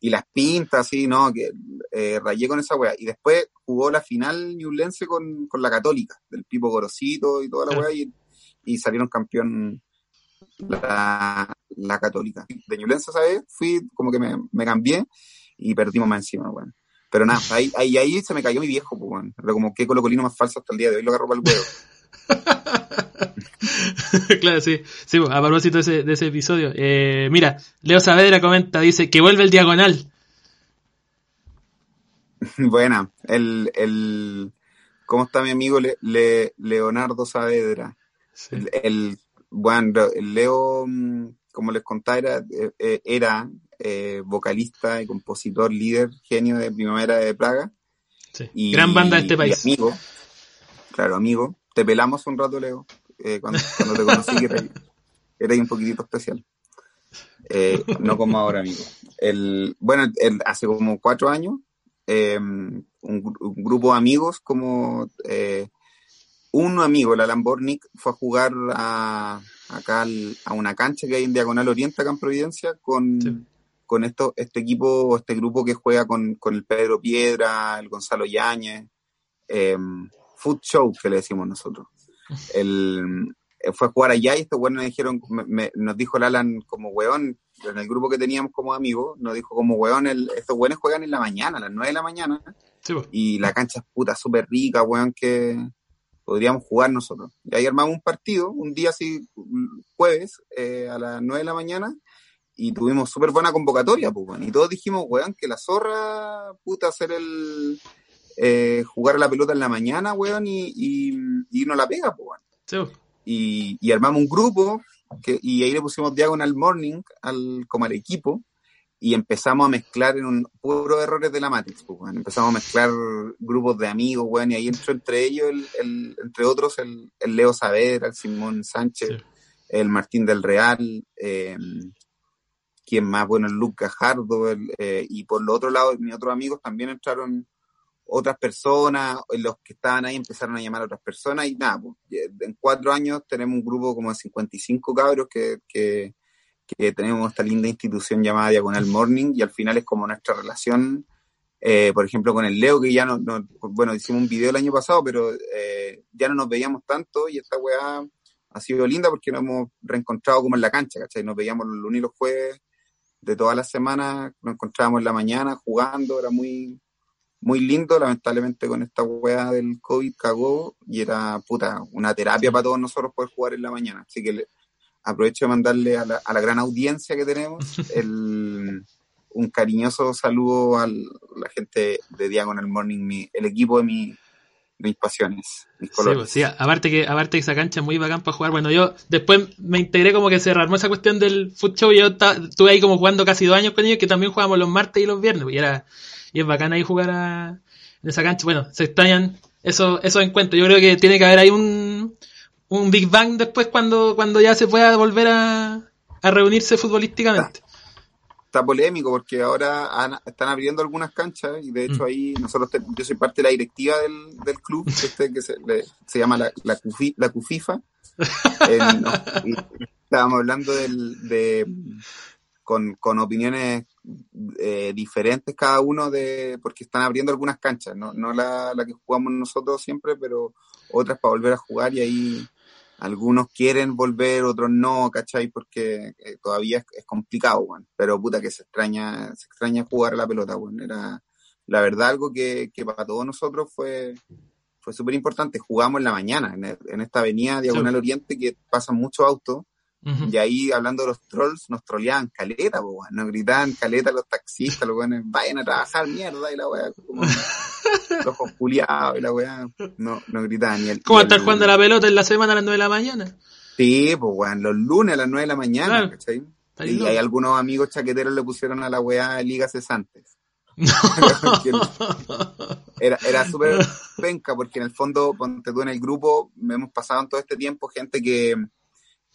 y las pintas, así, ¿no? Que eh, rayé con esa weá. Y después jugó la final Ñublense con, con la Católica, del Pipo Gorosito y toda la weá, y, y salieron campeón la, la Católica. De Ñublense, ¿sabes? Fui como que me, me cambié y perdimos más encima, weón. Pero nada, ahí, ahí, ahí se me cayó mi viejo, pues, weón. Era como que colocolino más falso hasta el día de hoy, lo agarro para el huevo. claro, sí. Sí, a propósito de ese, de ese episodio. Eh, mira, Leo Saavedra comenta, dice que vuelve el diagonal. Buena. El, el, ¿Cómo está mi amigo Le, Leonardo Saavedra? El, bueno, el Leo, mm, como les contaba, era, eh, eh, era eh, vocalista y compositor, líder, genio de Primavera de Praga. Y, Gran banda de este país. amigo, claro, amigo. Te pelamos un rato, Leo, eh, cuando, te conocí, que eras, un poquitito especial. Eh, no como ahora, amigo. El, bueno, el, hace como cuatro años, em, un, grupo de amigos, como un amigo, la Lambornic, fue a jugar a, acá a una cancha que hay en Diagonal Oriente, acá en Providencia, con, con esto, este equipo, este grupo que juega con, con el Pedro Piedra, el Gonzalo Yáñez, eh, Food Show, que le decimos nosotros. El, eh, fue a jugar allá y estos buenos nos dijeron, nos dijo Lalan como weón, en el grupo que teníamos como amigos, nos dijo como weón, el, estos buenos juegan en la mañana, a las 9 de la mañana, y la cancha es puta súper rica, weón, que podríamos jugar nosotros. Y ahí armamos un partido, un día así, jueves, eh, a las 9 de la mañana, y tuvimos súper buena convocatoria, pues, Y todos dijimos, weón, que la zorra, puta, hacer el. Eh, jugar la pelota en la mañana, weón, y, y, no la pega, pues, Y, y, armamos un grupo, que, y ahí le pusimos Diagonal Morning al, como al equipo, y empezamos a mezclar en un puro errores de la Matrix, pues, Empezamos a mezclar grupos de amigos, weón, y ahí entró entre ellos, el, entre otros, el, el, Leo Saavedra, el Simón Sánchez, el Martín del Real, eh, quien más, bueno, el Luke Gajardo, eh, y por el otro lado, mis otros amigos también entraron otras personas, los que estaban ahí empezaron a llamar a otras personas, y nada, pues, en cuatro años tenemos un grupo como de 55 cabros que, que, que tenemos esta linda institución llamada Diagonal Morning, y al final es como nuestra relación, eh, por ejemplo, con el Leo, que ya no, no, bueno, hicimos un video el año pasado, pero eh, ya no nos veíamos tanto, y esta weá ha sido linda porque nos hemos reencontrado como en la cancha, ¿cachai? Nos veíamos los lunes y los jueves de todas las semanas, nos encontrábamos en la mañana jugando, era muy, muy lindo, lamentablemente con esta weá del COVID cagó y era puta, una terapia para todos nosotros poder jugar en la mañana. Así que aprovecho de mandarle a la, a la gran audiencia que tenemos el, un cariñoso saludo a la gente de Diagonal Morning, el equipo de mi, mis pasiones, mis colores. Sí, pues, aparte que aparte que esa cancha es muy bacán para jugar. Bueno, yo después me integré como que se rearmó esa cuestión del foot show y yo estuve ahí como jugando casi dos años con ellos, que también jugamos los martes y los viernes, y era y es bacán ahí jugar a, en esa cancha. Bueno, se extrañan esos, esos encuentros. Yo creo que tiene que haber ahí un, un Big Bang después cuando, cuando ya se pueda volver a, a reunirse futbolísticamente está polémico porque ahora están abriendo algunas canchas y de hecho mm. ahí nosotros, yo soy parte de la directiva del, del club, este que se, se llama la, la, la CUFIFA. y estábamos hablando del, de, con, con opiniones eh, diferentes cada uno de, porque están abriendo algunas canchas, no, no la, la que jugamos nosotros siempre, pero otras para volver a jugar y ahí algunos quieren volver, otros no, ¿cachai? Porque eh, todavía es, complicado, weón. Pero puta que se extraña, se extraña jugar a la pelota, weón. Era, la verdad, algo que, que para todos nosotros fue, fue súper importante. Jugamos en la mañana, en, esta avenida Diagonal Oriente que pasan muchos autos. Y ahí, hablando de los trolls, nos troleaban caleta, weón. Nos gritaban caleta los taxistas, los weones, vayan a trabajar, mierda, y la weá, como los culiados, y la weá, no, no gritaban ni el. ¿Cómo estar jugando la pelota en la semana a las 9 de la mañana? Sí, pues weón, los lunes a las 9 de la mañana, ¿cachai? Y hay algunos amigos chaqueteros le pusieron a la weá ligas cesantes. era era súper penca, porque en el fondo, ponte tú en el grupo, me hemos pasado en todo este tiempo gente que,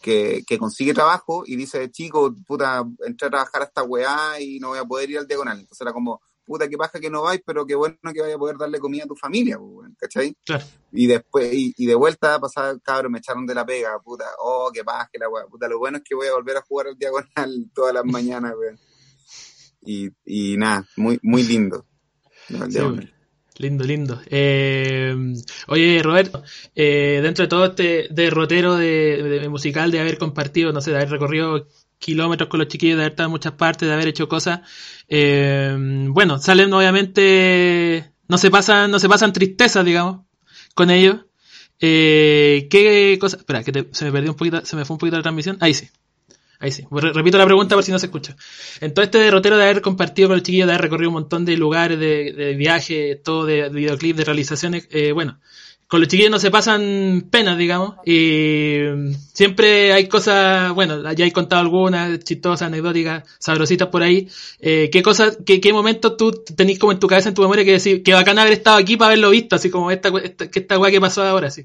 que, que consigue trabajo y dice, chico, puta, entré a trabajar a esta weá y no voy a poder ir al diagonal. Entonces era como, puta, qué paja que no vais, pero qué bueno que vaya a poder darle comida a tu familia, ¿cachai? Claro. Y después, y, y de vuelta pasaba, cabrón, me echaron de la pega, puta, oh, qué paja, que la weá, puta, lo bueno es que voy a volver a jugar al diagonal todas las mañanas, weón. Y, y nada, muy, muy lindo. Sí. Lindo, lindo. Eh, oye, Roberto, eh, dentro de todo este derrotero de, de musical, de haber compartido, no sé, de haber recorrido kilómetros con los chiquillos, de haber estado en muchas partes, de haber hecho cosas, eh, bueno, salen obviamente, no se pasan, no se pasan tristezas, digamos, con ellos. ¿Qué cosa? Espera, que te- se me perdió un poquito, se me fue un poquito la transmisión. Ahí sí. Ahí sí. Re- Repito la pregunta por si no se escucha. En todo este derrotero de haber compartido con los chiquillos, de haber recorrido un montón de lugares, de, de viajes, todo de, de videoclip, de realizaciones, eh, bueno, con los chiquillos no se pasan penas, digamos, y siempre hay cosas, bueno, ya he contado algunas, chistosas, anecdóticas, sabrositas por ahí. Eh, ¿Qué cosas, qué, qué momentos tú tenés como en tu cabeza, en tu memoria, que decir, que bacán haber estado aquí para haberlo visto, así como esta, esta, esta weá que pasó ahora, sí.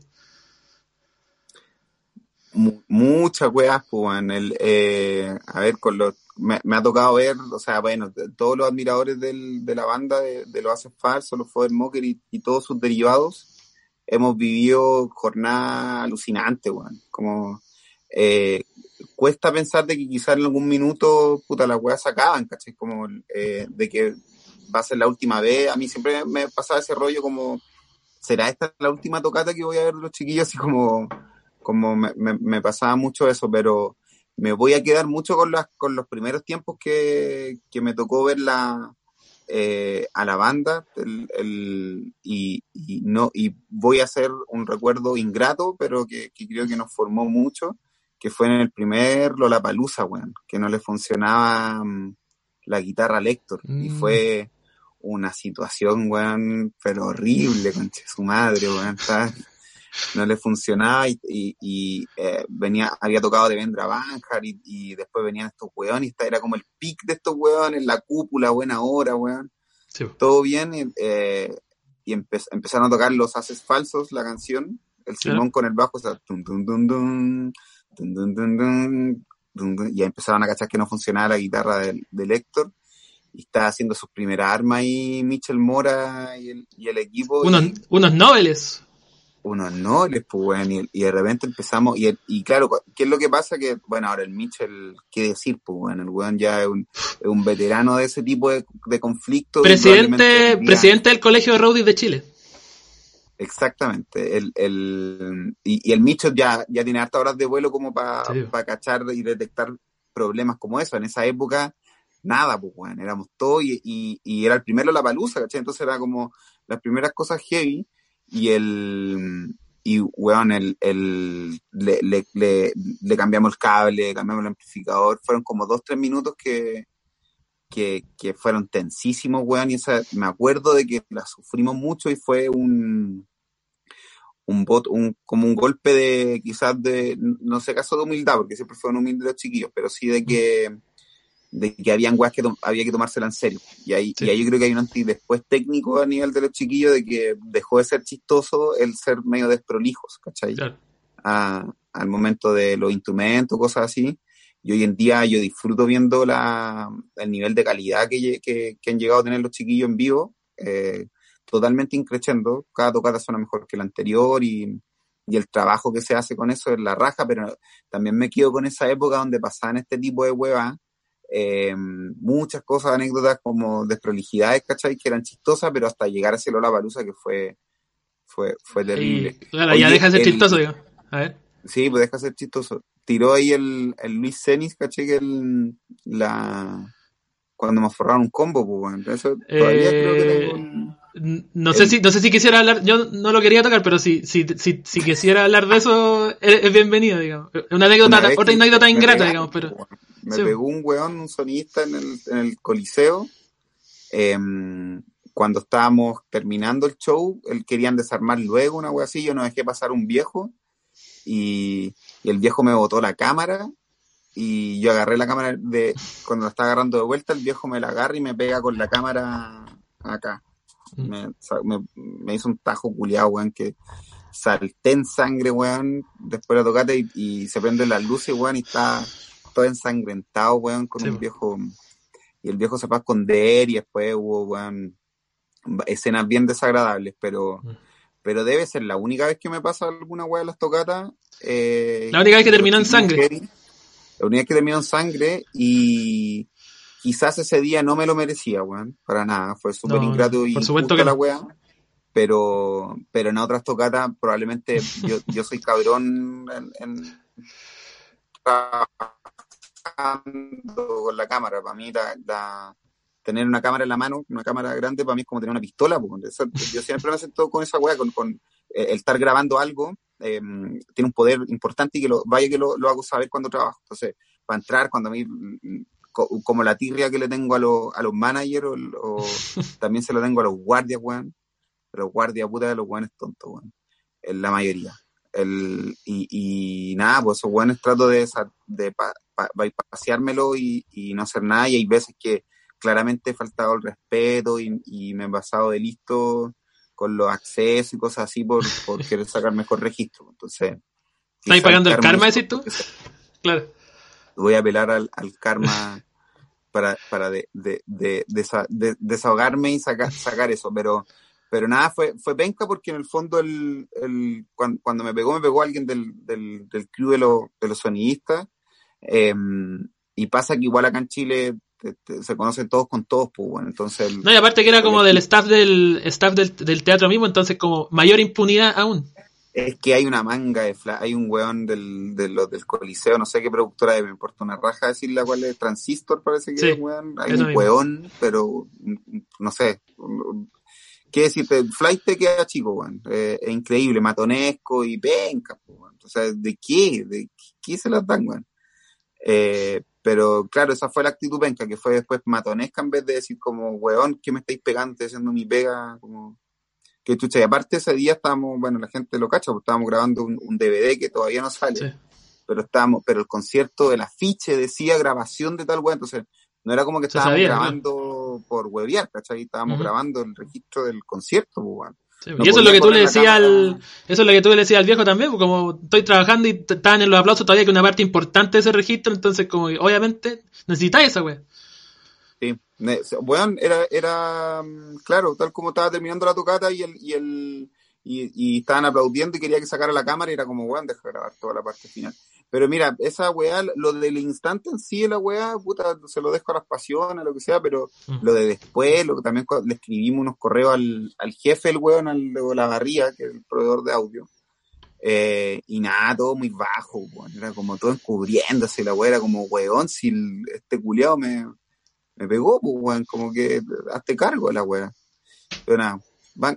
Mu- muchas weas, pues. El, eh, a ver, con los, me, ha tocado ver, o sea, bueno, todos los admiradores de la banda de, los Haces Falsos, los Foder Mocker y, y todos sus derivados, hemos vivido jornadas alucinantes, weón. Como, eh, cuesta pensar de que quizás en algún minuto, puta, las weas se acaban, ¿cachai? Como, eh, de que va a ser la última vez. A mí siempre me pasaba ese rollo como, ¿será esta la última tocata que voy a ver de los chiquillos? Así como, como me, me, me pasaba mucho eso, pero me voy a quedar mucho con las con los primeros tiempos que, que me tocó ver la eh, a la banda el, el- y, y no y voy a hacer un recuerdo ingrato pero que, que creo que nos formó mucho que fue en el primer Lollapalooza weón que no le funcionaba mm, la guitarra Lector y Mm. fue una situación weón pero horrible conche su madre weón ¿sabes? no le funcionaba y, y, y venía, había tocado de Vendra Banjar y, después venían estos weones y esta era como el pic de estos weones, la cúpula, buena hora, weón. Todo bien eh, y empezaron a tocar los haces falsos, la canción, el Simón con el bajo, o y ahí empezaron a cachar que no funcionaba la guitarra del, del Héctor y está haciendo sus primeras armas ahí Michel Mora y el, equipo. Unos, y, unos nobles unos nobles, pues, weón, y, y de repente empezamos, y, y claro, ¿qué es lo que pasa? Que, bueno, ahora el Mitchell, ¿qué decir? Pues, bueno, el weón ya es un, es un veterano de ese tipo de, de conflictos. Presidente, presidente del Colegio de Roadies de Chile. Exactamente, el, el, y, y el Mitchell ya, ya tiene hartas horas de vuelo como para Sí. cachar y detectar problemas como eso. En esa época, nada, pues, weón, éramos todos, y, y, y era el primero la palusa, ¿cachai? Entonces era como las primeras cosas heavy, y el, y weón, el, el, le, le, le, le cambiamos el cable, cambiamos el amplificador, fueron como dos, tres minutos que, que, que fueron tensísimos, weón, y esa, me acuerdo de que la sufrimos mucho y fue un, un bot, un, como un golpe de, quizás de, no sé caso de humildad, porque siempre fueron humildes los chiquillos, pero sí de que, de que habían weas que había que tomársela en serio. Y ahí, Sí. y ahí yo creo que hay un antes después técnico a nivel de los chiquillos de que dejó de ser chistoso el ser medio desprolijos, ¿cachai? Claro. a- al momento de los instrumentos, cosas así. Y hoy en día yo disfruto viendo la, el nivel de calidad que, que, que han llegado a tener los chiquillos en vivo, eh, totalmente increciendo. Cada tocata suena mejor que la anterior y, y el trabajo que se hace con eso es la raja, pero también me quedo con esa época donde pasaban este tipo de huevas. Eh, muchas cosas, anécdotas como desprolijidades, ¿cachai? Que eran chistosas, pero hasta llegar a ese Lola Palusa que fue, fue, fue terrible. Claro, ya deja de ser el- chistoso, digo. A ver. Sí, pues deja de ser chistoso. Tiró ahí el, el Luis Cenis, caché que el, la, cuando me forraron un combo, pues bueno. Eso todavía Eh, creo que tengo un- N- No sé El- si, no sé si quisiera hablar, yo no lo quería tocar, pero si, si, si, si quisiera hablar de eso, es, es bienvenido, digamos. Una anécdota, Una otra anécdota ingrata, digamos, pero. pues, bueno. Me Sí. pegó un weón, un sonista en el, en el coliseo. em, cuando estábamos terminando el show, él querían desarmar luego una wea así, yo no dejé pasar un viejo y, y el viejo me botó la cámara y yo agarré la cámara de cuando la estaba agarrando de vuelta, el viejo me la agarra y me pega con la cámara acá. mm. me, me, hizo un tajo culiado, weón, que salté en sangre, weón, después de la tocata y, se prende las luces, weón, y está todo ensangrentado, weón, con un viejo, y el viejo se fue a esconder y después hubo, weón, escenas bien desagradables, pero, mm. pero debe ser la única vez que me pasa alguna weá de las tocatas. Eh, la única vez que terminó en sangre. la única vez que terminó en sangre y quizás ese día no me lo merecía, weón, para nada, fue súper ingrato y por supuesto que la weá pero, pero en otras tocatas probablemente yo, yo soy cabrón en, con la cámara. Para mí, la, tener una cámara en la mano, una cámara grande, para mí es como tener una pistola. yo siempre me siento con esa weá, con, con eh, el estar grabando algo, em, tiene un poder importante y que lo, vaya que lo, lo, hago saber cuando trabajo. Entonces, para entrar, cuando a mí, mm, como la tirria que le tengo a, los a los managers, o, también se lo tengo a los guardias, weón pero guardia puta de los buenos tontos, weón. La mayoría. El, y, y nada, pues esos buenos trato de, de pa, paseármelo y, y, no hacer nada. Y hay veces que claramente he faltado el respeto y, y me he pasado de listo con los accesos y cosas así por, por querer sacar mejor registro. Entonces. ¿Estás pagando el karma, decís tú? Claro. Voy a apelar al, al karma para, para de, de, de, desahogarme y sacar, sacar eso, pero pero nada, fue, fue penca porque en el fondo el, el, cuando, me pegó, me pegó alguien del, del, del crew de, los de los sonidistas. Em, y pasa que igual acá en Chile se conocen todos con todos, pues bueno, entonces... no, y aparte que era como del staff del staff del, del, teatro mismo, entonces como mayor impunidad aún. Es que hay una manga de hay un weón del, de los del Coliseo, no sé qué productora, me importa una raja decirle cuál es, Transistor parece que es weón, hay un weón, pero no sé, ¿Qué decirte? Flight te queda chico, weón. Eh, es increíble, matonesco y penca, weón. O sea, ¿de qué? ¿De qué se las dan, weón? Eh, pero claro, esa fue la actitud penca, que fue después matonesca en vez de decir como, weón, ¿qué me estáis pegando? haciendo mi pega, como, que chucha. Y aparte ese día estábamos, bueno, la gente lo cacha, porque estábamos grabando un, DVD que todavía no sale. Pero estábamos, pero el concierto, el afiche decía grabación de tal weón, entonces no era como que estábamos grabando por webear, ¿cachai? Estábamos grabando el registro del concierto, pues, y eso es lo que tú le decías al, eso es lo que tú le decías al viejo también, porque como estoy trabajando y estaban en los aplausos todavía que una parte importante de ese registro, entonces como obviamente necesitáis esa wea. Sí, bueno, era, era, mm, claro, tal como estaba terminando la tocata y el, y el, y, y estaban aplaudiendo y quería que sacara la cámara y era como, weón, deja grabar toda la parte final. Pero mira, esa weá, lo del instante en sí, la weá, puta, se lo dejo a las pasiones, lo que sea, pero mm. lo de después, lo que también le escribimos unos correos al, al jefe, el weón, al de la barría, que es el proveedor de audio. Eh, y nada, todo muy bajo, weón. Era como todo encubriéndose, la weá era como, weón, si este culiado me, me pegó, pues, weón, como que hazte cargo de la weá. Pero nada,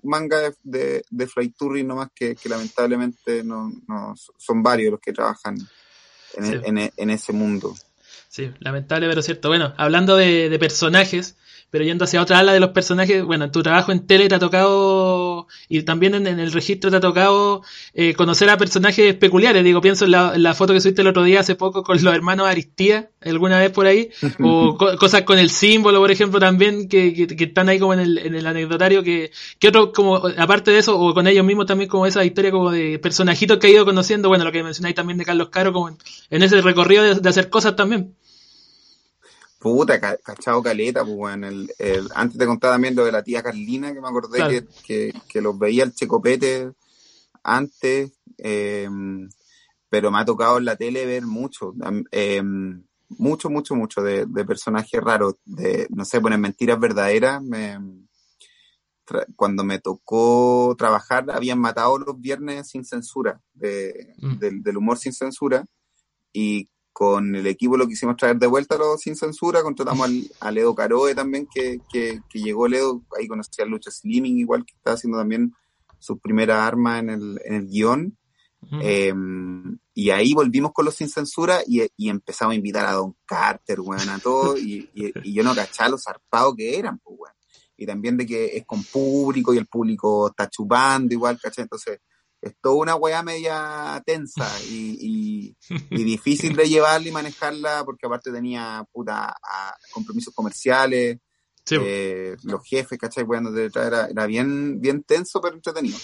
manga de, de, de Fly nomás que, que lamentablemente no, no, son varios los que trabajan en, en, ese mundo. Sí, lamentable pero cierto. Bueno, hablando de, de personajes, pero yendo hacia otra ala de los personajes, bueno, en tu trabajo en tele te ha tocado, y también en, el registro te ha tocado eh, conocer a personajes peculiares. Digo, pienso en la, foto que subiste el otro día hace poco con los hermanos Aristía, alguna vez por ahí, o cosas con el símbolo, por ejemplo, también, que, que, están ahí como en el, en el anecdotario, que, que otro, como, aparte de eso, o con ellos mismos también como esa historia como de personajitos que ha ido conociendo, bueno, lo que mencionáis también de Carlos Caro, como en, ese recorrido de hacer cosas también. Puta, cachado caleta, pues bueno, el, el, antes te contaba también lo de la tía Carlina, que me acordé que, que, los veía el Checopete antes, eh, pero me ha tocado en la tele ver mucho, eh, mucho, mucho, mucho de, de, personajes raros, de, no sé, poner mentiras verdaderas, me, cuando me tocó trabajar, habían matado los viernes sin censura, de, mm. del, del humor sin censura, y con el equipo lo quisimos traer de vuelta los sin censura, contratamos al, a Ledo Caroe también, que, que, que, llegó Ledo, ahí conocí a Lucha Slimming, igual que estaba haciendo también su primera arma en el, en el guion. Em, y ahí volvimos con los sin censura y, y, empezamos a invitar a Don Carter, weón, a todo, y, y, yo no cachaba los zarpados que eran, pues, weón. Y también de que es con público y el público está chupando igual, ¿cachai? Entonces, es toda una weá media tensa y, y, difícil de llevarla y manejarla porque aparte tenía puta compromisos comerciales eh, los jefes, ¿cachai? Detrás era, era bien, bien tenso, pero entretenido.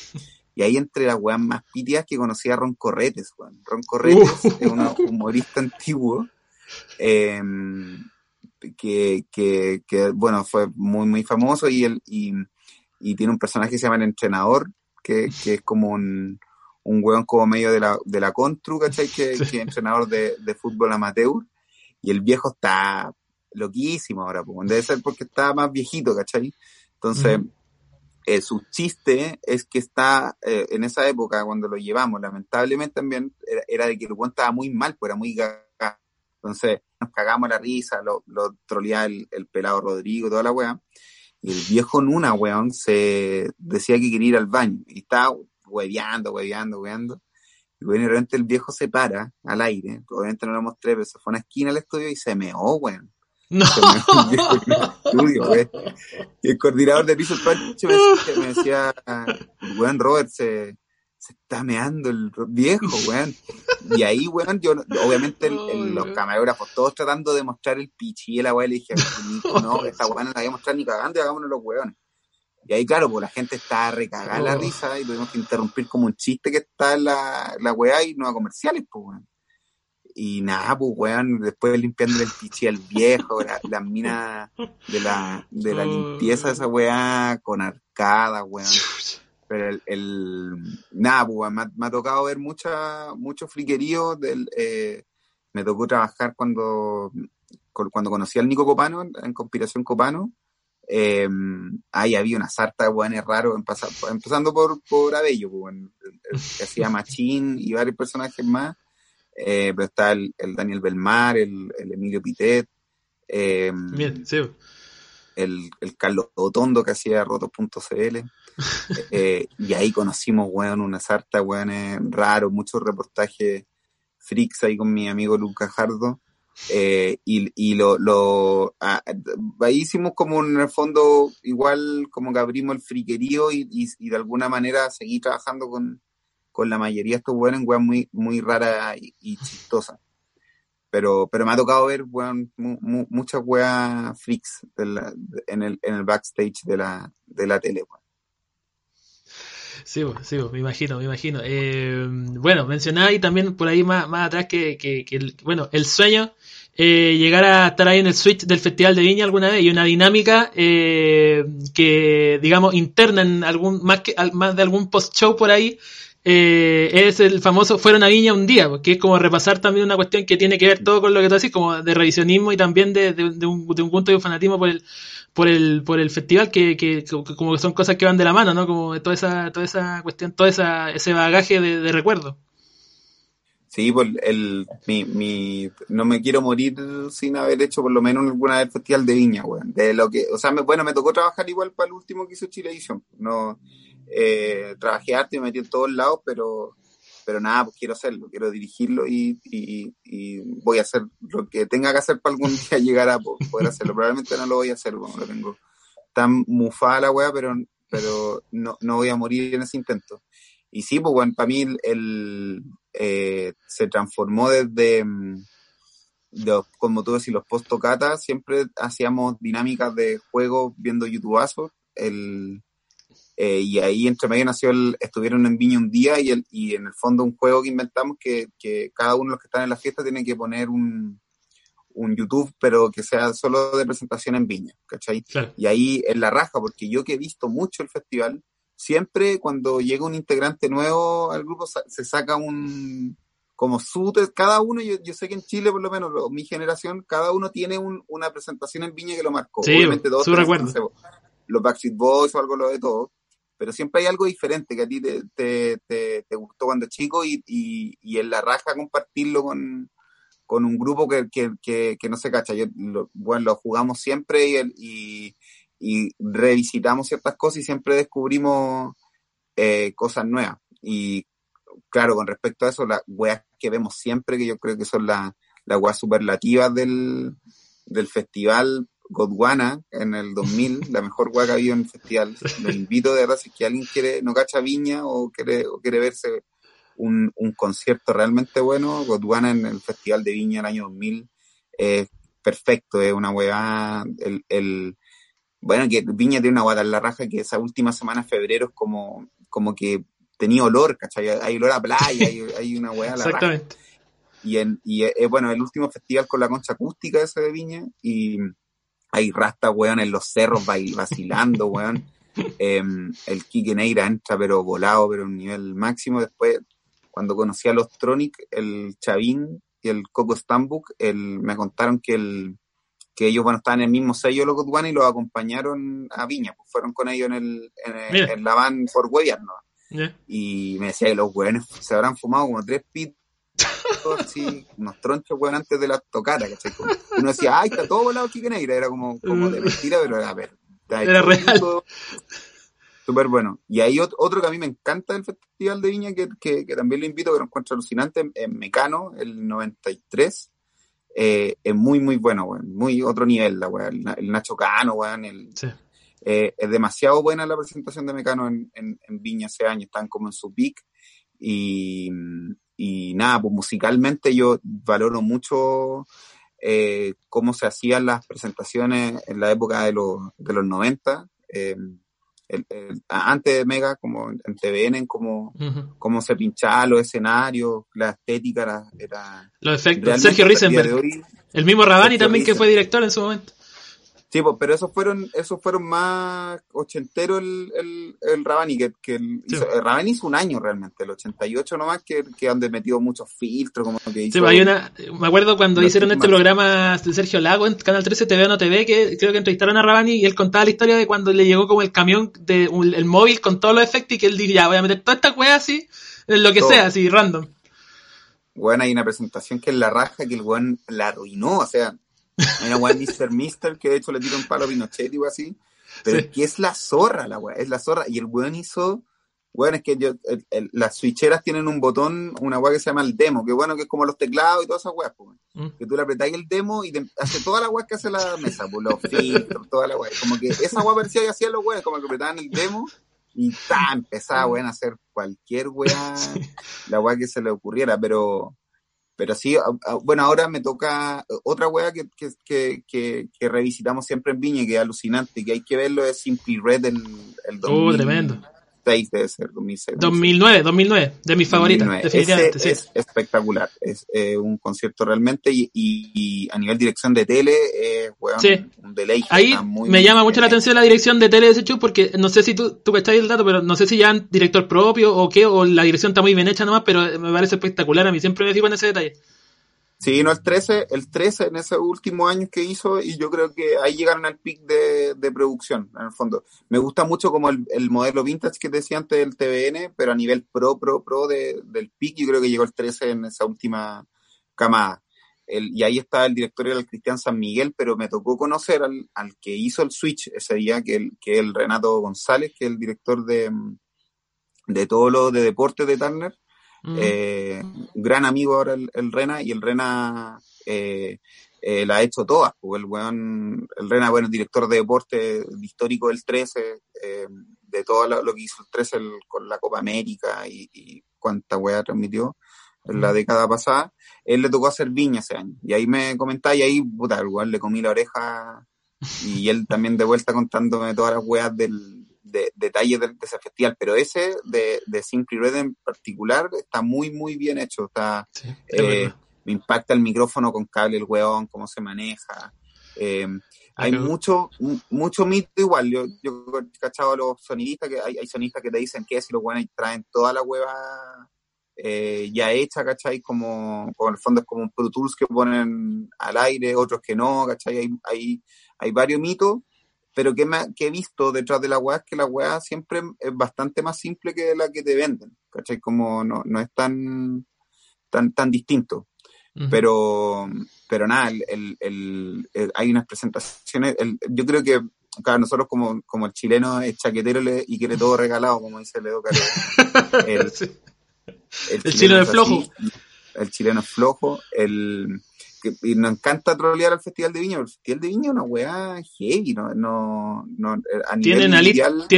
Y ahí entre las weas más pitias que conocí a Ron Corretes, weón. Ron Corretes uh. es un humorista antiguo. Em, que, que, que, bueno, fue muy, muy famoso y, él, y, y tiene un personaje que se llama el entrenador, que, que es como un, un weón como medio de la, de la Contru, ¿cachai? Que, que es entrenador de, de, fútbol amateur. Y el viejo está loquísimo ahora, pues. Debe ser porque está más viejito, ¿cachai? Entonces, eh, su chiste es que está eh, en esa época, cuando lo llevamos, lamentablemente también era, de que el weón estaba muy mal, pues era muy gaga. Entonces, nos cagamos la risa, lo, lo troleaba el, el pelado Rodrigo, toda la weá. Y el viejo Nuna, weón, se decía que quería ir al baño. Y estaba hueveando, hueveando, hueveando. Y bueno, de repente el viejo se para al aire. Obviamente no lo mostré, pero se fue a una esquina al estudio y se meó, weón. No. estudio, Y el coordinador de piso Pancho me decía, weón, Robert, se, se está meando el viejo, weón. Y ahí, weón, yo, obviamente los camarógrafos todos tratando de mostrar el pichi y la weón, le dije, no, esta weón no la voy a mostrar ni cagando y hagámonos los weones. Y ahí, claro, pues la gente está recagada la oh. risa y tuvimos que interrumpir como un chiste que está en la, la weá y no a comerciales, pues, weón. Y nada, pues, weón, después limpiando el pichi al viejo, la, la mina de la, de la limpieza de esa weá con arcada, weón. Pero el, el nada, pues, me, ha, tocado ver mucha, mucho friquerío del, eh, me tocó trabajar cuando, cuando conocí al Nico Copano, en Conspiración Copano, eh, ahí había una sarta de weones raros, empezando por, por Abello, pues, que hacía Machín y varios personajes más. Eh, pero está el, Daniel Belmar, el, Emilio Pitet. Eh, Bien, sí el, el Carlos Otondo que hacía rotos.cl. eh, y ahí conocimos, weón, una sarta, weón, raro, muchos reportajes freaks ahí con mi amigo Lucas Jardo. Eh, y, y lo, lo ah, ahí hicimos como en el fondo igual como que abrimos el friquerío y, y, de alguna manera seguí trabajando con, con la mayoría de estos weones, weón, muy, muy rara y, y chistosa pero, pero me ha tocado ver weón, muchas weas freaks en, el, en el backstage de la, de la tele. Weón. Sí, sí, me imagino, me imagino. Eh, bueno, mencionaba y también por ahí más, más atrás que, que, que bueno, el sueño, eh, llegar a estar ahí en el switch del Festival de Viña alguna vez y una dinámica eh, que, digamos, interna en algún, más, que, más de algún post-show por ahí, eh, es el famoso Fueron a Viña un día, que es como repasar también una cuestión que tiene que ver todo con lo que tú decís, como de revisionismo y también de, de, un, de un, punto de fanatismo por el, por el, por el festival, que, que, como que son cosas que van de la mano, ¿no? Como toda esa, toda esa cuestión, todo esa, ese bagaje de, recuerdo. Sí, pues el, mi, mi, no me quiero morir sin haber hecho por lo menos alguna vez el Festival de Viña, weón. De lo que, o sea, me, bueno, me tocó trabajar igual para el último que hizo Chilevisión. No, eh, trabajé arte y me metí en todos lados, pero, pero nada, pues quiero hacerlo, quiero dirigirlo y, y, voy a hacer lo que tenga que hacer para algún día llegar a poder hacerlo. Probablemente no lo voy a hacer, bueno, lo tengo tan mufada la wea, pero, pero no, no voy a morir en ese intento. Y sí, pues bueno, para mí el, eh, se transformó desde, mm, como tú decís, los post tocata, siempre hacíamos dinámicas de juego viendo YouTubeazos, el eh, y ahí entre medio nació el, estuvieron en Viña un día y, el, y en el fondo un juego que inventamos que, que cada uno de los que están en la fiesta tiene que poner un, un YouTube, pero que sea solo de presentación en Viña, ¿cachai? Y ahí en la raja, porque yo que he visto mucho el festival, siempre cuando llega un integrante nuevo al grupo se saca un como su cada uno yo, yo sé que en Chile por lo menos mi generación cada uno tiene un, una presentación en Viña que lo marcó. Sí, obviamente dos los Backstreet Boys o algo lo de todo pero siempre hay algo diferente que a ti te, gustó cuando chico y, y, en la raja compartirlo con, con un grupo que, que, que, no se cacha. Yo, bueno, lo jugamos siempre y, revisitamos ciertas cosas y siempre descubrimos eh, cosas nuevas. Y claro, con respecto a eso, las weas que vemos siempre, que yo creo que son las, las weas superlativas del, del festival, Godwana en el 2000, la mejor hueá que ha habido en el festival. Lo invito de verdad, si es que alguien quiere, no cacha viña o quiere, o quiere verse un, un concierto realmente bueno, Godwana en el Festival de Viña el año 2000 es perfecto, es una hueá, el, el, bueno, que Viña tiene una guata en la raja que esa última semana de febrero es como, como que tenía olor, ¿cachai? Hay olor a playa, hay, hay una weá a la Exactamente. raja. Y, en, y es, bueno, el último festival con la concha acústica ese de Viña, y hay rastas, weón, en los cerros vacilando, weón. Em, el Kike Neira entra, pero volado, pero un nivel máximo. Después, cuando conocí a los Tronic, el Chavín y el Coco Stambuk, el, me contaron que el que ellos, bueno, estaban en el mismo sello Loco Tuana y los acompañaron a Viña, pues fueron con ellos en, el, en, el- en la van por huellas, ¿no? Y me decía que los weones se habrán fumado como tres pitos, así, unos tronchos, weón, antes de la tocata, ¿cachai? Como- Uno decía, ay, está todo volado Kike Neira, era como, como de mentira, pero era verdad. Era real. Súper bueno. Y hay ot- otro que a mí me encanta del Festival de Viña, que, que, que también lo invito, que lo encuentro alucinante, en Mecano, el 93. Eh, es muy, muy bueno, weón. Muy otro nivel, la weón. El, Na- el Nacho Cano, weón. El, Sí. eh, es demasiado buena la presentación de Mecano en, en, en Viña ese año. Están como en su peak. Y, y nada, pues musicalmente yo valoro mucho eh, cómo se hacían las presentaciones en la época de los, de los 90. eh, el- el- antes de Mega, como en TVN, como cómo se pinchaban los escenarios, la estética era... era Los efectos. Sergio Risenberg. hoy- El mismo Rabani Sergio también que fue director en su momento. Sí, pues, pero esos fueron, esos fueron más ochentero el, el, el Rabani, que, que el, Sí. hizo, el Rabani hizo un año realmente, el 88 nomás, que, que donde metió muchos filtros, como que hizo... Sí, hay una, me acuerdo cuando hicieron este programa de Sergio Lago en Canal 13 TV o no TV, que creo que entrevistaron a Rabani y él contaba la historia de cuando le llegó como el camión de un- el móvil con todos los efectos y que él dijo, ya voy a meter toda esta wea así, en lo que Todo. sea, así, random. Bueno, hay una presentación que es la raja que el weón la arruinó, o sea, hay una weón Mr. Mister que de hecho le tiró un palo a Pinochet o así, pero Sí. es que es la zorra la weón, es la zorra, y el weón hizo, bueno, es que yo, el- el- las switcheras tienen un botón, una weá que se llama el demo, que bueno, que es como los teclados y todas esas weas, pues, Mm. que tú le apretáis el demo y te hace toda la weá que hace la mesa, pues los filtros, toda la weá, como que esa weá parecía que hacían los weones, como que apretaban el demo y ta, empezaba weón a hacer cualquier weá, la weá que se le ocurriera, pero pero sí, a- a- bueno, ahora me toca otra weá que, que, que, que, revisitamos siempre en Viña que es alucinante y que hay que verlo es Simply Red el, el 2006 Uh, tremendo. Debe ser, 2006. 2009, 2009, de mis favoritas, 2009. definitivamente, Ese sí. es espectacular, es eh, un concierto realmente y, y- y a nivel dirección de tele Sí. un deleite. Ahí muy, me llama mucho la atención la dirección de tele de ese show porque no sé si tú, tú cacháis el dato, pero no sé si ya han director propio o qué, o la dirección está muy bien hecha nomás, pero me parece espectacular, a mí siempre me fijo en ese detalle. Sí, no, el 13, el 13 en esos últimos años que hizo, y yo creo que ahí llegaron al pic de, de producción, en el fondo. Me gusta mucho como el, el modelo vintage que decía antes del TVN, pero a nivel pro, pro, pro de- del pic, yo creo que llegó el 13 en esa última camada. El, y ahí está el director, era el Cristian San Miguel, pero me tocó conocer al, al que hizo el switch ese día, que el, que el Renato González, que es el director de, de todo lo de deporte de Turner. Mm. Eh, gran amigo ahora el, el Rena, y el Rena eh, eh, la ha hecho todas, porque el weón, el Rena, bueno, director de deporte histórico del 13, eh, de todo lo, lo que hizo el 13 el- con la Copa América y, y cuánta weá transmitió en la Mm. década pasada, él le tocó hacer viña ese año, y ahí me comentaba, y ahí, puta, weón le comí la oreja, y él también de vuelta contándome todas las weas del, de, detalles de, de ese festival, pero ese de, de Simply Red en particular está muy, muy bien hecho. Está, Sí, es eh, me impacta el micrófono con cable, el weón, cómo se maneja. Eh, hay Pero- mucho, mu- mucho mito igual. Yo, yo he cachado a los sonidistas que hay, hay sonistas que te dicen que si los buenos traen toda la hueva eh, ya hecha, ¿cachai? Como, como en el fondo es como un Pro Tools que ponen al aire, otros que no, ¿cachai? Hay, hay, hay varios mitos, pero que, me, que he visto detrás de la weá es que la weá siempre es bastante más simple que la que te venden, ¿cachai? Como no, no es tan, tan, tan distinto. Pero, pero nada, el, el, el- el- hay unas presentaciones, el- yo creo que, claro, nosotros como, como el chileno es chaquetero le- y quiere todo regalado, como dice Leo Caro. El, Sí. el, chileno es así, flojo. el chileno es flojo. El, que, y nos encanta trolear al Festival de Viña, pero el Festival de Viña es una weá heavy, ¿no? no, no a nivel Tiene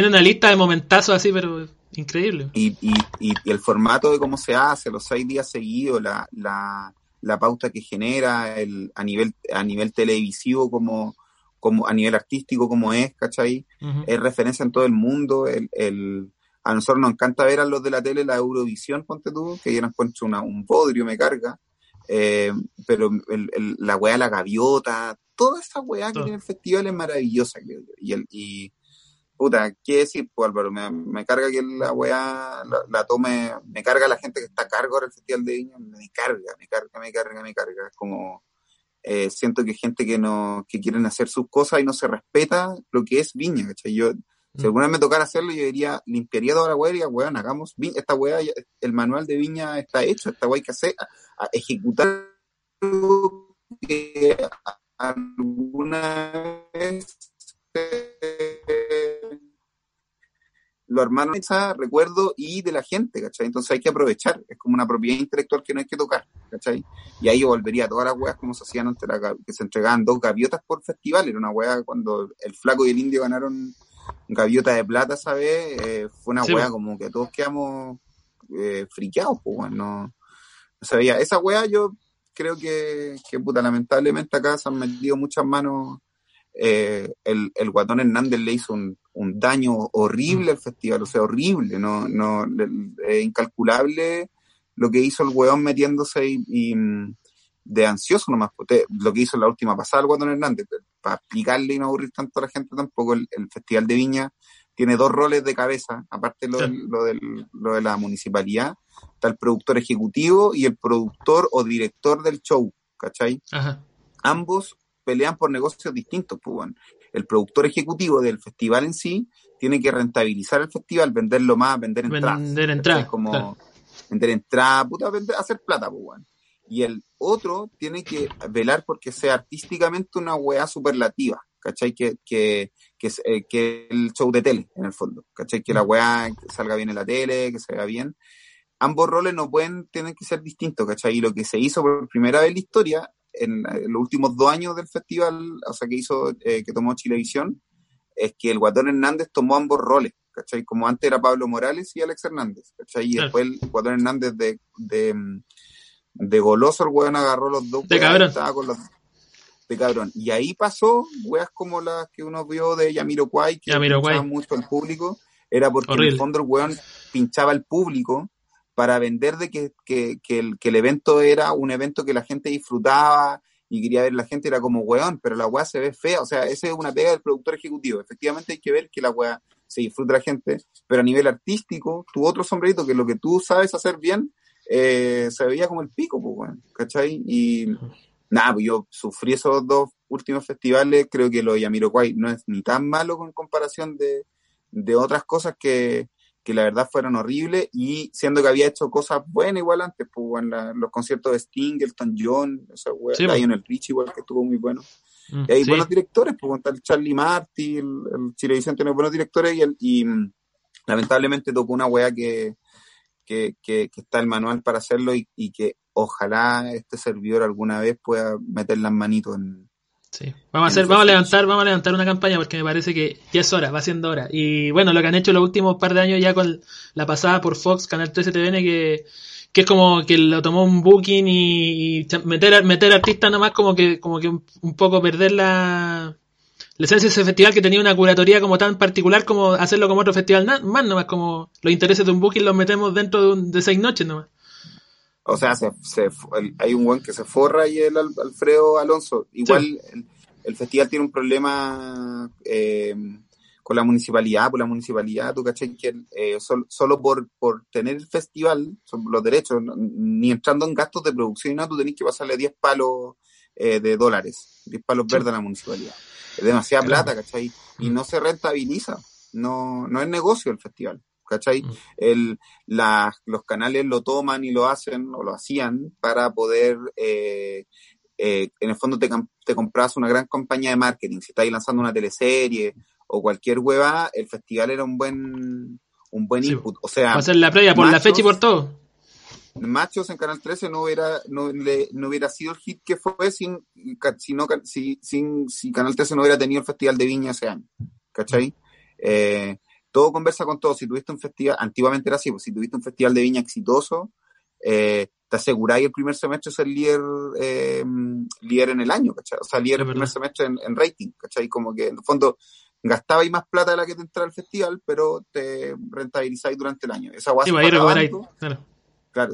una, li- lista de momentazos así, pero increíble. y, y, y, y el formato de cómo se hace, los seis días seguidos, la, la, la pauta que genera el, a nivel a nivel televisivo, como, como, a nivel artístico como es, ¿cachai? Es referencia en todo el mundo, el, el, a nosotros nos encanta ver a los de la tele la Eurovisión, ponte tú, que ya nos encuentro una, un podrio, me carga, eh, pero el, la weá, la gaviota, toda esa weá que tiene el festival es maravillosa, Y, el, y puta, ¿qué decir, pues Álvaro? Me, me carga que la weá la, tome, me carga la gente que está a cargo del Festival de Viña, me carga, me carga, me carga, me carga. Es como, eh, siento que hay gente que no, que quieren hacer sus cosas y no se respeta lo que es Viña, ¿cachai? Yo, si alguna vez me tocara hacerlo, yo diría, limpiaría toda la weá y diría, weón, hagamos, esta weá, el manual de Viña está hecho, esta weá hay que hacer, a, ejecutar que alguna vez lo hermanos recuerdo y de la gente, ¿cachai? Entonces hay que aprovechar, es como una propiedad intelectual que no hay que tocar, ¿cachai? Y ahí yo volvería a todas las weas como se hacían antes, que se entregaban dos gaviotas por festival, era una wea cuando el flaco y el indio ganaron gaviota de plata, ¿sabes? Eh, fue una wea como que todos quedamos eh, friqueados, pues, no, no sabía. Esa wea yo creo que, que, puta, lamentablemente acá se han metido muchas manos eh, el, el Guatón Hernández le hizo un, un, daño horrible al festival, o sea, horrible, no, no, es incalculable lo que hizo el weón metiéndose y, de ansioso nomás, lo que hizo en la última pasada el Guatón Hernández, para explicarle y no aburrir tanto a la gente tampoco, el, Festival de Viña tiene dos roles de cabeza, aparte lo, lo, del, lo de la municipalidad, está el productor ejecutivo y el productor o director del show, ¿cachai? Ambos pelean por negocios distintos, pues, El productor ejecutivo del festival en sí tiene que rentabilizar el festival, venderlo más, vender entradas. Vender entradas. Como vender entradas, puta, vender, hacer plata, pues, Y el otro tiene que velar porque sea artísticamente una weá superlativa, ¿cachai? Que, que, que, eh, que el show de tele, en el fondo, ¿cachai? Que la mm. weá salga bien en la tele, que se vea bien. Ambos roles no pueden, tienen que ser distintos, ¿cachai? Y lo que se hizo por primera vez en la historia en, los últimos dos años del festival, o sea, que hizo, eh, que tomó Chilevisión, es que el Guatón Hernández tomó ambos roles, ¿cachai? Como antes era Pablo Morales y Alex Hernández, ¿cachai? Y después el Guatón Hernández de, de, de goloso, el weón agarró los dos. De cabrón. Con los, de cabrón. Y ahí pasó, weas como las que uno vio de Yamiro Kwai, que Yamiroquai. mucho el público, era porque en el fondo el weón pinchaba al público para vender de que, que, que, el, que el evento era un evento que la gente disfrutaba y quería ver la gente, era como weón, pero la weá se ve fea, o sea, esa es una pega del productor ejecutivo, efectivamente hay que ver que la weá se disfruta la gente, pero a nivel artístico, tu otro sombrerito, que es lo que tú sabes hacer bien, eh, se veía como el pico, pues, weón, ¿cachai? Y nada, pues yo sufrí esos dos últimos festivales, creo que lo de Yamiroquai no es ni tan malo con comparación de, de otras cosas que, que la verdad fueron horribles y siendo que había hecho cosas buenas igual antes, pues en los conciertos de Sting, Elton John, o sea, sí, en el Rich igual que estuvo muy bueno. Mm, y hay buenos directores, pues el Charlie Marty, el, el Chilevisión tiene buenos directores y, el, y mm, lamentablemente tocó una wea que, que, que, está el manual para hacerlo y, y, que ojalá este servidor alguna vez pueda meter las manitos en, Sí. Vamos a hacer, vamos a levantar, vamos a levantar una campaña porque me parece que ya es hora, va siendo hora. Y bueno, lo que han hecho los últimos par de años ya con la pasada por Fox, Canal 13 TVN, que, que es como que lo tomó un booking y, meter, meter artistas nomás como que, como que un, poco perder la, la esencia de ese festival que tenía una curatoría como tan particular como hacerlo como otro festival más nomás, como los intereses de un booking los metemos dentro de, de seis noches nomás. O sea, se, se, hay un buen que se forra y el Alfredo Alonso. Igual el, festival tiene un problema eh, con la municipalidad, por la municipalidad, tú caché que eh, solo por, por tener el festival, son los derechos, ni entrando en gastos de producción y nada, tú tenés que pasarle 10 palos eh, de dólares, 10 palos verdes a la municipalidad. Es demasiada plata, ¿cachai? Y mm. no se rentabiliza, no, no es negocio el festival. ¿cachai? Mm. El, los canales lo toman y lo hacen o lo hacían para poder, eh, eh, en el fondo te, te compras una gran compañía de marketing. Si estáis lanzando una teleserie o cualquier hueva, el festival era un buen un buen input. O sea, hacer la previa por la fecha y por todo. Machos en Canal 13 no hubiera, no, le, no hubiera sido el hit que fue sin, si, sin, si Canal 13 no hubiera tenido el Festival de Viña ese año. ¿Cachai? Eh, todo conversa con todo. Si tuviste un festival, antiguamente era así, pues, si tuviste un festival de viña exitoso, eh, te aseguráis el primer semestre ser líder, eh, líder en el año, ¿cachai? O sea, líder el primer semestre en, rating, ¿cachai? Como que en el fondo gastabais más plata de la que te entraba el festival, pero te rentabilizáis durante el año. Esa acabando, claro.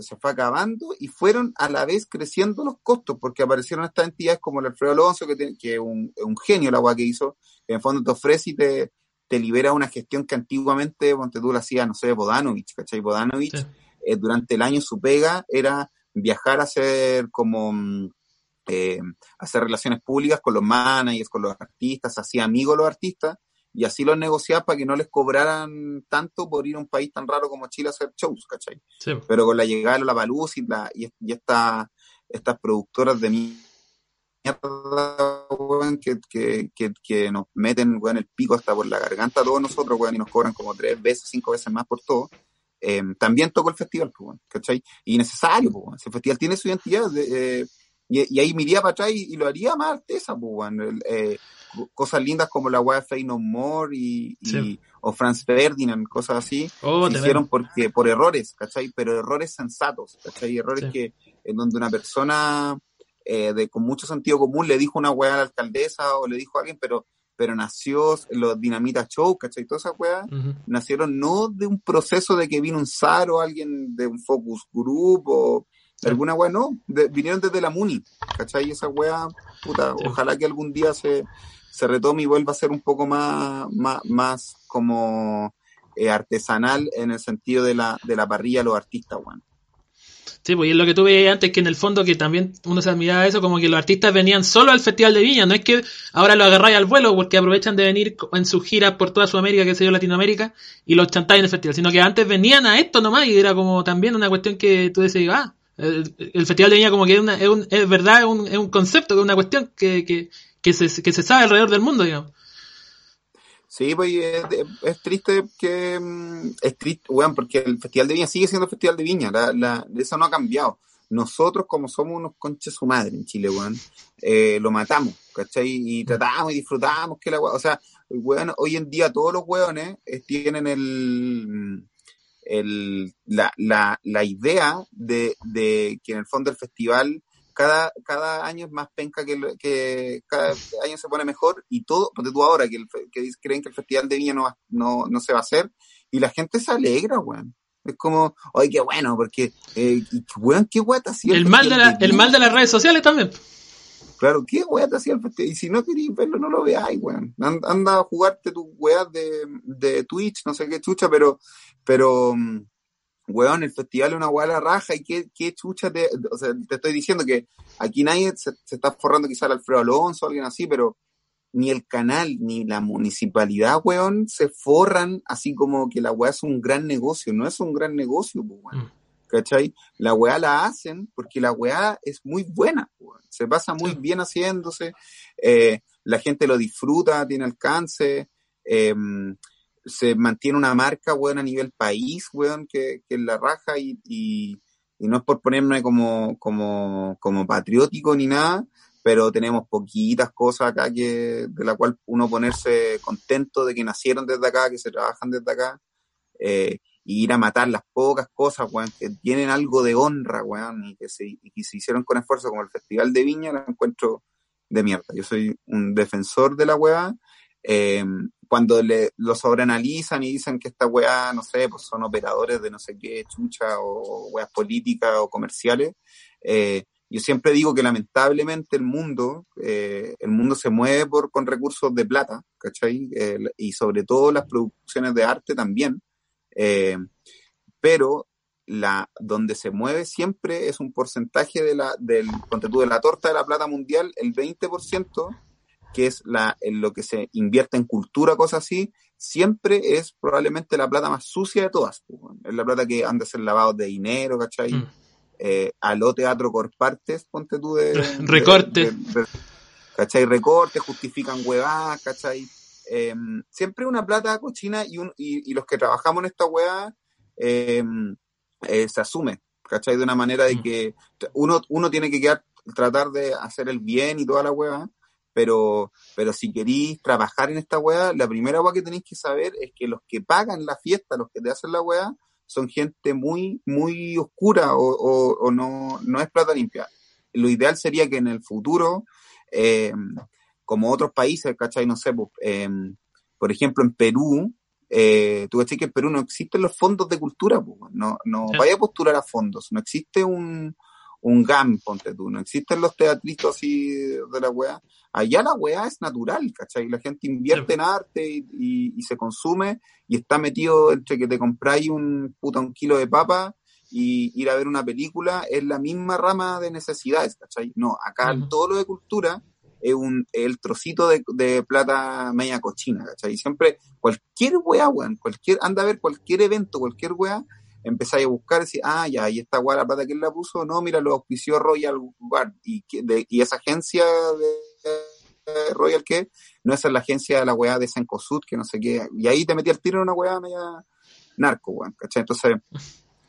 Se fue acabando y fueron a la vez creciendo los costos, porque aparecieron estas entidades como el Alfredo Alonso, que, que es un, genio la agua que hizo, que en el fondo te ofrece y te, te libera una gestión que antiguamente, ponte tú la hacías, no sé, Bodanovich, ¿cachai? Bodanovich, eh, durante el año su pega era viajar a hacer como, mm, eh, hacer relaciones públicas con los managers, con los artistas, hacía amigos los artistas, y así los negociaba para que no les cobraran tanto por ir a un país tan raro como Chile a hacer shows, ¿cachai? Pero con la llegada de la Baluz y, la, y, y esta, estas productoras de mí que, que, que, que, nos meten weón, el pico hasta por la garganta a todos nosotros, weón, y nos cobran como tres veces, cinco veces más por todo. Eh, también tocó el festival, pues, ¿cachai? Y necesario, pues, ese festival tiene su identidad. Eh, y, y, ahí me iría para atrás y, lo haría más artesa, pues, eh, cosas lindas como la weá Fey No More y, o Franz Ferdinand, cosas así, oh, se hicieron porque, por errores, ¿cachai? Pero errores sensatos, ¿cachai? Errores que, en donde una persona eh, de, con mucho sentido común le dijo una weá a la alcaldesa o le dijo a alguien, pero, pero nació los Dinamita Show, ¿cachai? Todas esas weas nacieron no de un proceso de que vino un SAR o alguien de un focus group o alguna weá, no, vinieron desde la MUNI, ¿cachai? Esa weá, puta, ojalá que algún día se, se retome y vuelva a ser un poco más, más, más como eh, artesanal en el sentido de la, de la parrilla los artistas, weón. Sí, pues y lo que veías antes, que en el fondo que también uno se admiraba eso, como que los artistas venían solo al Festival de Viña, no es que ahora lo agarráis al vuelo porque aprovechan de venir en sus giras por toda Sudamérica, que se yo, Latinoamérica, y los chantáis en el festival, sino que antes venían a esto nomás y era como también una cuestión que tú decías, ah, el, Festival de Viña como que es, una, es, un, es verdad, es un, es un concepto, es una cuestión que, que, que, se, que se sabe alrededor del mundo, digamos. Sí, pues es, triste que. Mm, es triste, bueno, porque el Festival de Viña sigue siendo el Festival de Viña, la, la, eso no ha cambiado. Nosotros, como somos unos conches su madre en Chile, weón, eh, lo matamos, ¿cachai? Y tratamos y disfrutamos que la O sea, weón, hoy en día todos los weones eh, tienen el. el la, la, la idea de, de que en el fondo el festival cada, cada año es más penca que, que cada año se pone mejor y todo, porque tú ahora que, el, que creen que el Festival de Viña no, no, no se va a hacer y la gente se alegra, weón. Es como, oye, qué bueno, porque, eh, weón, qué weón hacía el, mal de, la, el mal de las redes sociales también. Claro, qué weón te hacía el festival. Y si no queréis verlo, no lo veáis, weón. Anda a jugarte tus weas de, de Twitch, no sé qué chucha, pero, pero, mm, weón, el festival es una weá la raja y qué, qué chucha te, o sea, te estoy diciendo que aquí nadie se, está forrando quizá al Alfredo Alonso o alguien así, pero ni el canal ni la municipalidad, weón, se forran así como que la weá es un gran negocio, no es un gran negocio, weón. Mm. ¿Cachai? La weá la hacen porque la weá es muy buena, weón. se pasa muy bien haciéndose, eh, la gente lo disfruta, tiene alcance, eh, se mantiene una marca, weón, a nivel país, weón, que, que la raja y, y, no es por ponerme como, como, como patriótico ni nada, pero tenemos poquitas cosas acá que, de la cual uno ponerse contento de que nacieron desde acá, que se trabajan desde acá, eh, y ir a matar las pocas cosas, weón, que tienen algo de honra, weón, y que se, y que se hicieron con esfuerzo, como el Festival de Viña, la encuentro de mierda. Yo soy un defensor de la weá, eh, cuando le, lo sobreanalizan y dicen que esta weá, no sé, pues son operadores de no sé qué, chucha, o weas políticas o comerciales, eh, yo siempre digo que lamentablemente el mundo, eh, el mundo se mueve por, con recursos de plata, ¿cachai? y sobre todo las producciones de arte también. Eh, pero la, donde se mueve siempre es un porcentaje de la, del, de la torta de la plata mundial, el 20% que es la, en lo que se invierte en cultura, cosas así, siempre es probablemente la plata más sucia de todas. Es la plata que anda a ser lavado de dinero, ¿cachai? Mm. Eh, aló teatro partes, ponte tú de... Recorte. ¿Cachai? Recorte, justifican huevadas, ¿cachai? Em, siempre una plata cochina y, un, y, los que trabajamos en esta hueá em, eh, se asume, ¿cachai? De una manera de mm. que uno, uno tiene que quedar, tratar de hacer el bien y toda la hueá, pero, pero si queréis trabajar en esta weá, la primera weá que tenéis que saber es que los que pagan la fiesta, los que te hacen la weá, son gente muy, muy oscura o, no, no es plata limpia. Lo ideal sería que en el futuro, eh, como otros países, ¿cachai? No sé, pues, eh, por ejemplo, en Perú, eh, tú ves que en Perú no existen los fondos de cultura, pues, no, no vaya a postular a fondos, no existe un, un GAM, ponte tú, no existen los teatritos así de la weá. Allá la weá es natural, ¿cachai? La gente invierte en arte y, y, se consume y está metido entre que te compráis un puta un kilo de papa y ir a ver una película, es la misma rama de necesidades, ¿cachai? No, acá todo lo de cultura es un, el trocito de, de, plata media cochina, ¿cachai? Y siempre, cualquier weá, weón, cualquier, anda a ver cualquier evento, cualquier weá, empezáis a buscar y decir, ah, ya, y esta weá la plata que él la puso, no, mira, lo auspició Royal Guard, y, de, y esa agencia de, Royal que no es la agencia de la weá de Sencosud, que no sé qué, y ahí te metí al tiro en una weá media narco, weón, ¿cachai? Entonces,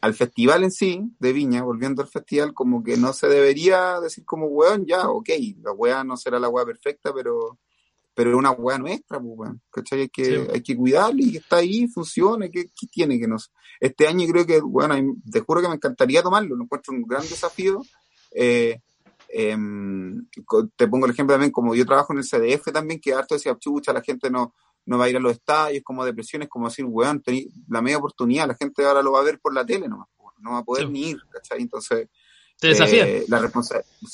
al festival en sí, de Viña, volviendo al festival, como que no se debería decir como weón, ya, ok, la weá no será la weá perfecta, pero pero es una weá nuestra, pues, weón, ¿cachai? Hay que, hay que cuidarla y que está ahí, funcione, ¿qué, tiene que nos... Este año creo que, bueno, te juro que me encantaría tomarlo, lo encuentro un gran desafío. Eh, em, te pongo el ejemplo también, como yo trabajo en el CDF también, que harto decía, chucha, la gente no, no va a ir a los estadios, como depresiones, como decir, weón, la media oportunidad, la gente ahora lo va a ver por la tele nomás, no va a poder ni ir, ¿cachai? Entonces, te desafía. Eh, la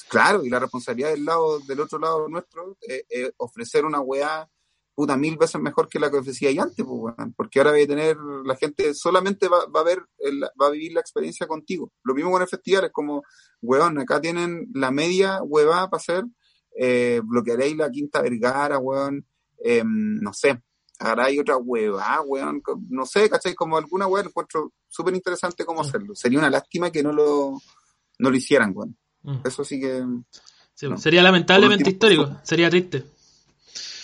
claro, y la responsabilidad del lado, del otro lado nuestro, es eh, ofrecer una weá puta mil veces mejor que la que ofrecía ahí antes, pues, porque ahora va a tener, la gente solamente va, va a ver, va a vivir la experiencia contigo. Lo mismo con el festival, es como, weón, acá tienen la media hueva para hacer, eh, bloquearéis la Quinta Vergara, weón, em, no sé, ahora hay otra hueva, weón, no sé, ¿cachai? Como alguna weá, encuentro súper interesante cómo hacerlo. Sería una lástima que no lo no lo hicieran, weón. Mm. Eso sí que. Sería lamentablemente histórico, sería triste.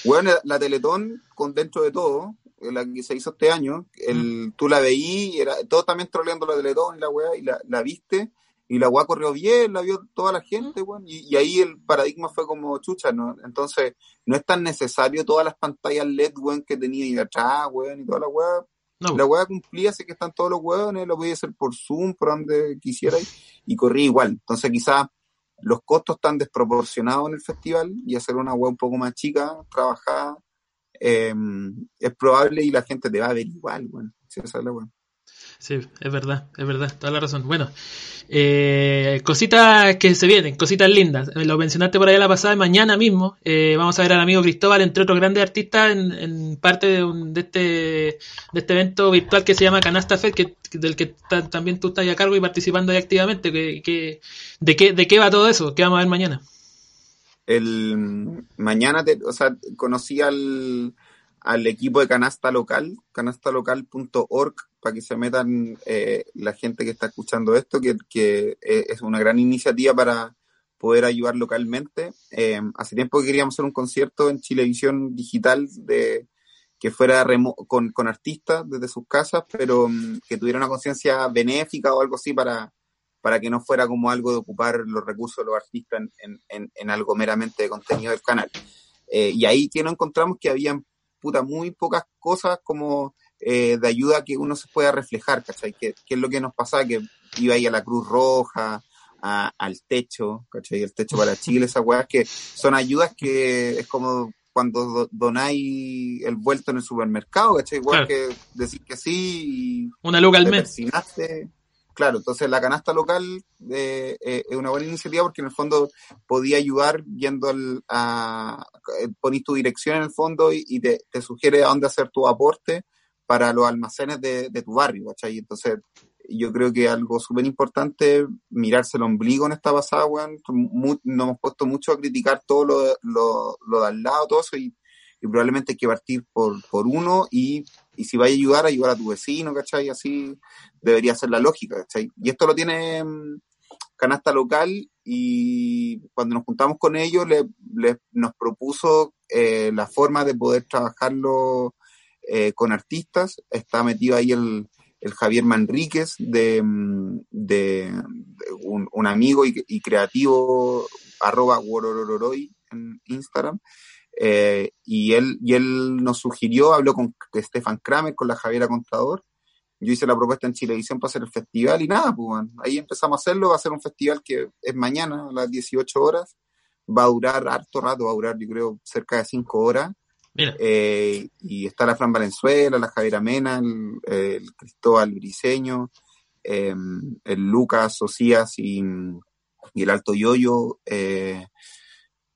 Bueno, la, Teletón, con dentro de todo, la que se hizo este año, el, mm. tú la veí, era, todos también troleando la Teletón y la weá, y la, la viste, y la weá corrió bien, la vio toda la gente, mm. weón, y, ahí el paradigma fue como chucha, ¿no? Entonces, no es tan necesario todas las pantallas LED, weón, que tenía ahí atrás, weón, y toda la weá, la hueá cumplía, sé que están todos los hueones, lo podía hacer por Zoom, por donde quisiera, y corría igual. Entonces quizás los costos están desproporcionados en el festival y hacer una hueá un poco más chica, trabajada, eh, es probable y la gente te va a ver igual, bueno, si esa es la hueá. Sí, es verdad, es verdad, toda la razón. Bueno, eh, cositas que se vienen, cositas lindas. Lo mencionaste por ahí la pasada, mañana mismo eh, vamos a ver al amigo Cristóbal, entre otros grandes artistas, en, parte de, un, de, este, de este evento virtual que se llama Canasta Fed, que, del que también tú estás a cargo y participando ahí activamente. Que, de, qué, ¿De qué va todo eso? ¿Qué vamos a ver mañana? El mañana, te, o sea, conocí al, al equipo de canasta local, canastalocal.org, para que se metan eh, la gente que está escuchando esto, que, que eh, es una gran iniciativa para poder ayudar localmente. Eh, hace tiempo que queríamos hacer un concierto en Chilevisión Digital de que fuera con, con artistas desde sus casas, pero mm, que tuviera una conciencia benéfica o algo así para, para que no fuera como algo de ocupar los recursos de los artistas en, en, en algo meramente de contenido del canal. y ahí que nos encontramos que habían puta, muy pocas cosas como eh, de ayuda que uno se pueda reflejar, ¿cachai? Que, es lo que nos pasaba, que iba ahí a la Cruz Roja, al techo, ¿cachai? El techo para Chile, esas weas que son ayudas que es como cuando donáis el vuelto en el supermercado, ¿cachai? Igual que decir que sí y Una luca al mes. Claro, entonces la canasta local eh, eh, es una buena iniciativa porque en el fondo podía ayudar yendo al, a, eh, ponís tu dirección en el fondo y, te, sugiere a dónde hacer tu aporte para los almacenes de, tu barrio, ¿cachai? Entonces yo creo que algo súper importante, mirarse el ombligo en esta pasada, weón, nos hemos puesto mucho a criticar todo lo, lo, lo de al lado, todo eso, y, probablemente hay que partir por, por uno y y si va a ayudar, ayudar a tu vecino, ¿cachai? Así debería ser la lógica, ¿cachai? Y esto lo tiene mm, Canasta Local y cuando nos juntamos con ellos le, nos propuso eh, la forma de poder trabajarlo eh, con artistas. Está metido ahí el, el Javier Manríquez, de, mm, de, un, amigo y, creativo, arroba en Instagram, eh, y, él, y él nos sugirió, habló con Stefan Kramer, con la Javiera Contador, yo hice la propuesta en Chilevisión para hacer el festival y nada, pues ahí empezamos a hacerlo, va a ser un festival que es mañana a las 18 horas, va a durar harto rato, va a durar yo creo cerca de 5 horas. Eh, y está la Fran Valenzuela, la Javiera Mena, el, Cristóbal Briseño, em, el Lucas Socias y, el Alto Yoyo, eh,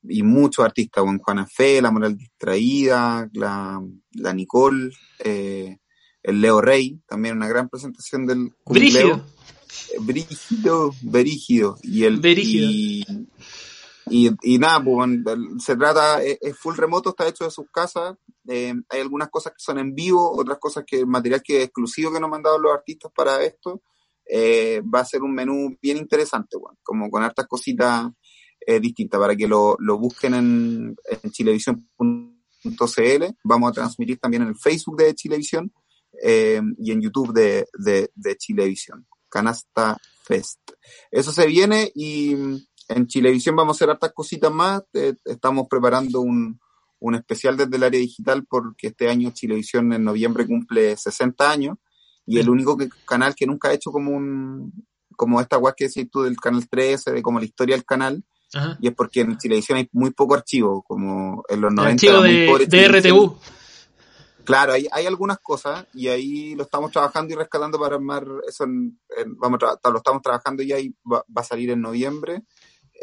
y muchos artistas, Juana Fe, la Moral Distraída, la, la Nicole, eh, el Leo Rey, también una gran presentación del Brígido. Brígido, Berígido. Y el Y, y, nada, pues, se trata, es, full remoto, está hecho de sus casas. Eh, hay algunas cosas que son en vivo, otras cosas que material que es exclusivo que nos han mandado los artistas para esto. Eh, va a ser un menú bien interesante, bueno, como con hartas cositas eh, distintas para que lo, lo busquen en, en chilevisión.cl. Vamos a transmitir también en el Facebook de Chilevisión eh, y en YouTube de, de, de Chilevisión, Canasta Fest. Eso se viene y en Chilevisión vamos a hacer hartas cositas más. Eh, estamos preparando un, un especial desde el área digital porque este año Chilevisión en noviembre cumple 60 años y el único canal que nunca ha hecho como un como esta web que decís tú del canal 13, de como la historia del canal, y es porque en Chilevisión hay muy poco archivo, como en los 90. Archivo de, de RTU. Claro, hay, hay algunas cosas y ahí lo estamos trabajando y rescatando para armar eso. En, vamos lo estamos trabajando y ahí va, a salir en noviembre.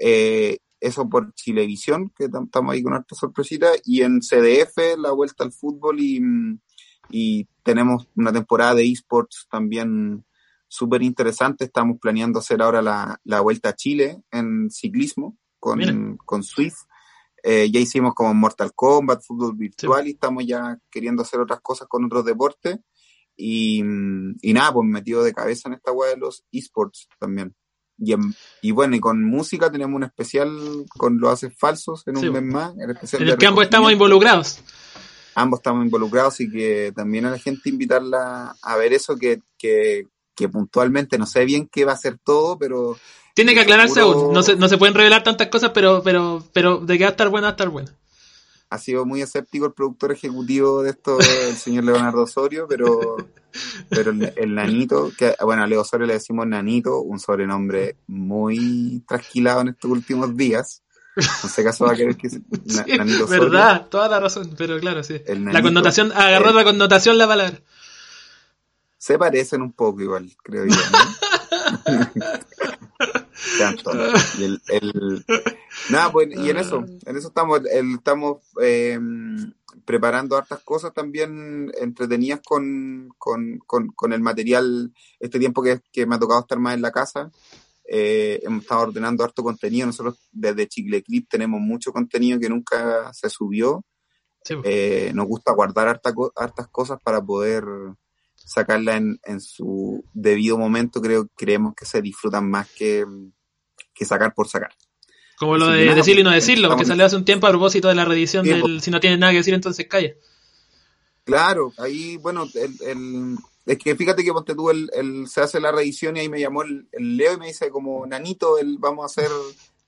Eh, eso por Chilevisión, que estamos ahí con harta sorpresita. Y en CDF, la vuelta al fútbol y, y tenemos una temporada de esports también súper interesante. Estamos planeando hacer ahora la, la, vuelta a Chile en ciclismo con, con Swift. Eh, ya hicimos como Mortal Kombat, fútbol virtual y estamos ya queriendo hacer otras cosas con otros deportes. Y, y nada, pues metido de cabeza en esta web de los esports también. Y, y bueno, y con música tenemos un especial con los haces falsos en un mes más. en el que ambos estamos involucrados. Ambos estamos involucrados y que también a la gente invitarla a ver eso, que, que, que puntualmente no sé bien qué va a ser todo, pero tiene que aclararse aún. No se, no se pueden revelar tantas cosas, pero, pero, pero de que va a estar buena, va a estar buena. Ha sido muy escéptico el productor ejecutivo de esto, el señor Leonardo Osorio, pero, pero el, nanito, que bueno, a Leo Osorio le decimos nanito, un sobrenombre muy trasquilado en estos últimos días. No sé caso va a querer que nanito Osorio. Verdad, toda la razón, pero claro, sí. la connotación, agarró la connotación la palabra. Se parecen un poco igual, creo yo. Y el, el, nada, pues, y en eso, en eso estamos, el, estamos eh, preparando hartas cosas también entretenidas con, con, con, con, el material, este tiempo que, que me ha tocado estar más en la casa. Eh, hemos estado ordenando harto contenido. Nosotros desde Chicle Clip tenemos mucho contenido que nunca se subió. Pues. Eh, nos gusta guardar harta, hartas cosas para poder sacarla en, en su debido momento, creo creemos que se disfrutan más que, que sacar por sacar. Como lo de decirlo y no decirlo, porque salió hace un tiempo a propósito de la reedición del si no tienes nada que decir, entonces calla. Claro, ahí, bueno, el, el, es que fíjate que ponte tú, el, el, se hace la reedición y ahí me llamó el, Leo y me dice como, nanito, el, vamos a hacer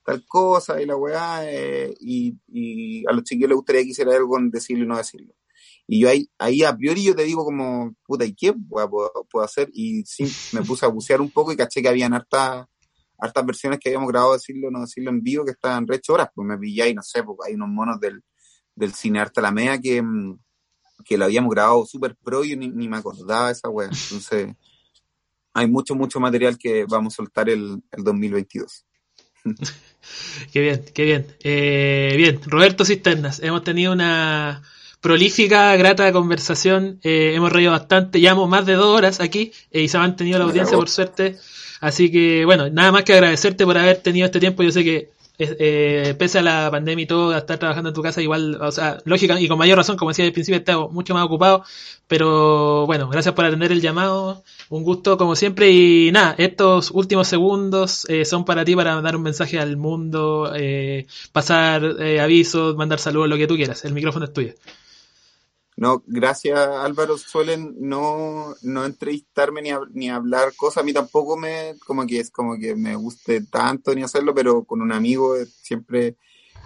tal cosa y la weá, eh, y, y a los chiquillos les gustaría que hiciera algo con decirlo y no decirlo. Y yo ahí, ahí a priori yo te digo como, puta, ¿y qué puedo, puedo hacer? Y sí, me puse a bucear un poco y caché que habían hartas hartas versiones que habíamos grabado, decirlo no decirlo en vivo, que estaban re horas, pues me pillé y no sé, porque hay unos monos del, del cine Arte Alameda que, mm, que lo habíamos grabado súper pro y ni, ni me acordaba esa wea. Entonces, hay mucho, mucho material que vamos a soltar el, el 2022. qué bien, qué bien. Eh, bien, Roberto Cisternas, hemos tenido una prolífica, grata conversación. Eh, hemos reído bastante, llevamos más de dos horas aquí eh, y se ha mantenido la audiencia por suerte. Así que bueno, nada más que agradecerte por haber tenido este tiempo. Yo sé que eh, pese a la pandemia y todo, a estar trabajando en tu casa igual, o sea, lógica y con mayor razón, como decía al principio, estaba mucho más ocupado, pero bueno, gracias por atender el llamado, un gusto como siempre y nada, estos últimos segundos son para ti para dar un mensaje al mundo, pasar avisos, mandar saludos, lo que tú quieras, el micrófono es tuyo. No, gracias Álvaro. Suelen no, no entrevistarme ni, ni hablar cosas. A mí tampoco me, como que es como que me guste tanto ni hacerlo, pero con un amigo siempre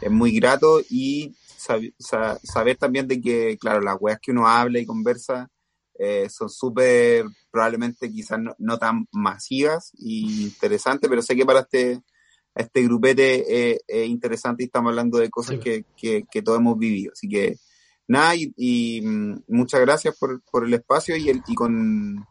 es muy grato y saber también de que, claro, las weas que uno habla y conversa eh, son súper, probablemente quizás no, tan masivas y interesantes, pero sé que para este, este grupete es interesante y estamos hablando de cosas que, que, que, todos hemos vivido. Así que nada, y, y mm, muchas gracias por, por el espacio y, el, y con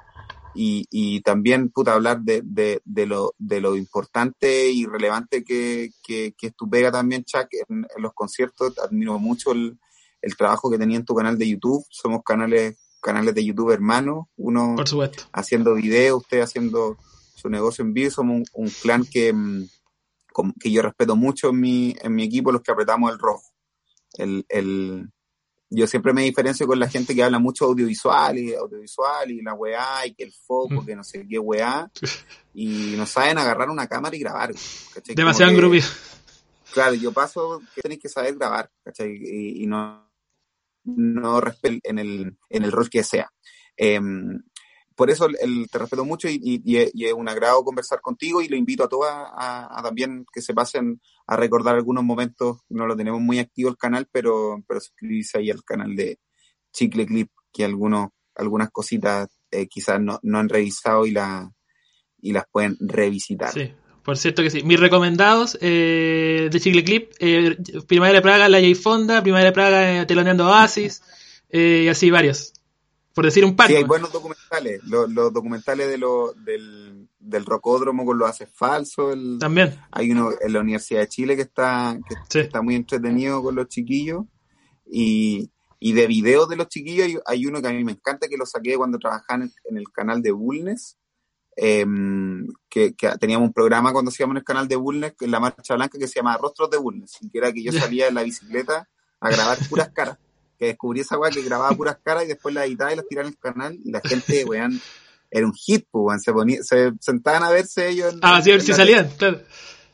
y, y también, puta, hablar de, de, de, lo, de lo importante y relevante que, que, que es tu pega también, Chuck, en, los conciertos. Admiro mucho el, el trabajo que tenía en tu canal de YouTube. Somos canales canales de YouTube hermanos, uno haciendo videos, usted haciendo su negocio en vivo. Somos un, clan que, mm, que yo respeto mucho en mi, en mi equipo, los que apretamos el rojo. El, el, yo siempre me diferencio con la gente que habla mucho audiovisual y audiovisual y la weá y que el foco, mm. que no sé qué weá, y no saben agarrar una cámara y grabar. Demasiado engrupido. Claro, yo paso que tenéis que saber grabar, ¿cachai? Y, no, no en el, en el rol que sea. Em, por eso el, te respeto mucho y, es un agrado conversar contigo y lo invito a todas a, también que se pasen a recordar algunos momentos. No lo tenemos muy activo el canal, pero, pero suscribirse ahí al canal de Chicle Clip, que algunos, algunas cositas eh, quizás no, no, han revisado y, la, y las pueden revisitar. Sí, por cierto que sí. Mis recomendados eh, de Chicle Clip, eh, Primavera de Praga, La J Fonda, Primavera de Praga, Teloneando Oasis, y así varios por decir un par. Sí, hay buenos documentales. Los, documentales de lo, del, del rocódromo con los haces falsos. También. Hay uno en la Universidad de Chile que está, que está muy entretenido con los chiquillos. Y, y de videos de los chiquillos hay, uno que a mí me encanta, que lo saqué cuando trabajaba en el, canal de Bulnes. Em, que, teníamos un programa cuando hacíamos en el canal de Bulnes, en la Marcha Blanca, que se llama Rostros de Bulnes, y que era que yo salía en la bicicleta a grabar puras caras que descubrí esa weá que grababa puras caras y después la editaba y las tiraba en el canal y la gente, weón, era un hit, pues, weón, se, ponía, se sentaban a verse ellos. En, ah, sí, a ver si salían, claro.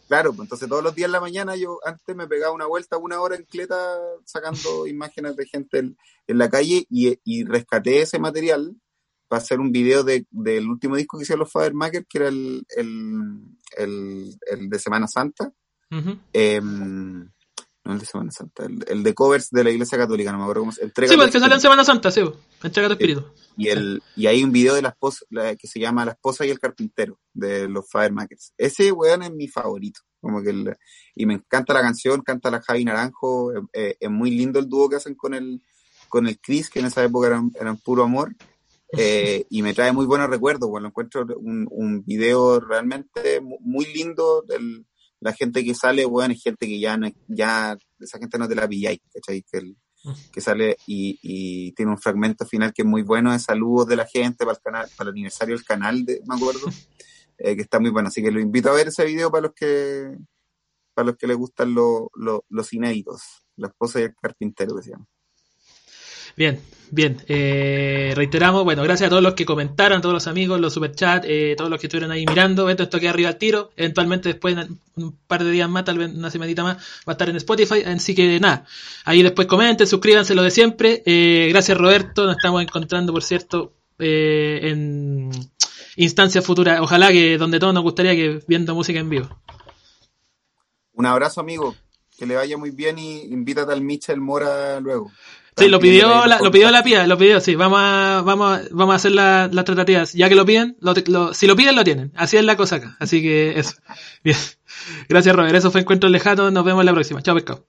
Claro, pues entonces todos los días en la mañana yo antes me pegaba una vuelta una hora en cleta sacando imágenes de gente en, la calle y, y, rescaté ese material para hacer un video de, del último disco que hicieron los Fadermakers, que era el, el, el, de Semana Santa. eh, no el de Semana Santa, el, de covers de la Iglesia Católica, no me acuerdo cómo se Entrega Sí, pues, el que sale en Semana Santa, sí, pues, Entrega tu espíritu. Y, el, y hay un video de la esposa, que se llama La esposa y el carpintero, de los Firemakers. Ese weón es mi favorito. Como que el, y me encanta la canción, canta la Javi Naranjo, eh, eh, es muy lindo el dúo que hacen con el, con el Chris, que en esa época eran, eran puro amor. Eh, y me trae muy buenos recuerdos, bueno, encuentro un, un video realmente muy lindo del, la gente que sale, weón, es gente que ya no, ya, esa gente no te la pilláis, ¿cachai? Que, mm. que sale y, y, tiene un fragmento final que es muy bueno de saludos de la gente para el canal, para el aniversario del canal, de, me acuerdo, eh, que está muy bueno. Así que lo invito a ver ese video para los que, para los que les gustan los inéditos, la esposa y el carpintero que se llama. Bien, bien. Eh, reiteramos, bueno, gracias a todos los que comentaron, todos los amigos, los superchats, eh, todos los que estuvieron ahí mirando. Esto, esto queda arriba al tiro. Eventualmente, después, un par de días más, tal vez una semanita más, va a estar en Spotify. Así que nada, ahí después comenten, suscríbanse lo de siempre. Eh, gracias, Roberto. Nos estamos encontrando, por cierto, eh, en instancias futuras. Ojalá que donde todos nos gustaría que viendo música en vivo. Un abrazo, amigo. Que le vaya muy bien y invítate al Michel Mora luego. Sí, lo pidió, la, lo pidió la pía, lo pidió, sí. Vamos a, vamos a, vamos a hacer las tratativas. Ya que lo piden, lo, si lo piden, lo tienen. Así es la cosa acá. Así que eso. Bien. Gracias, Robert. Eso fue Encuentro Lejano. Nos vemos la próxima. Chao, pescado.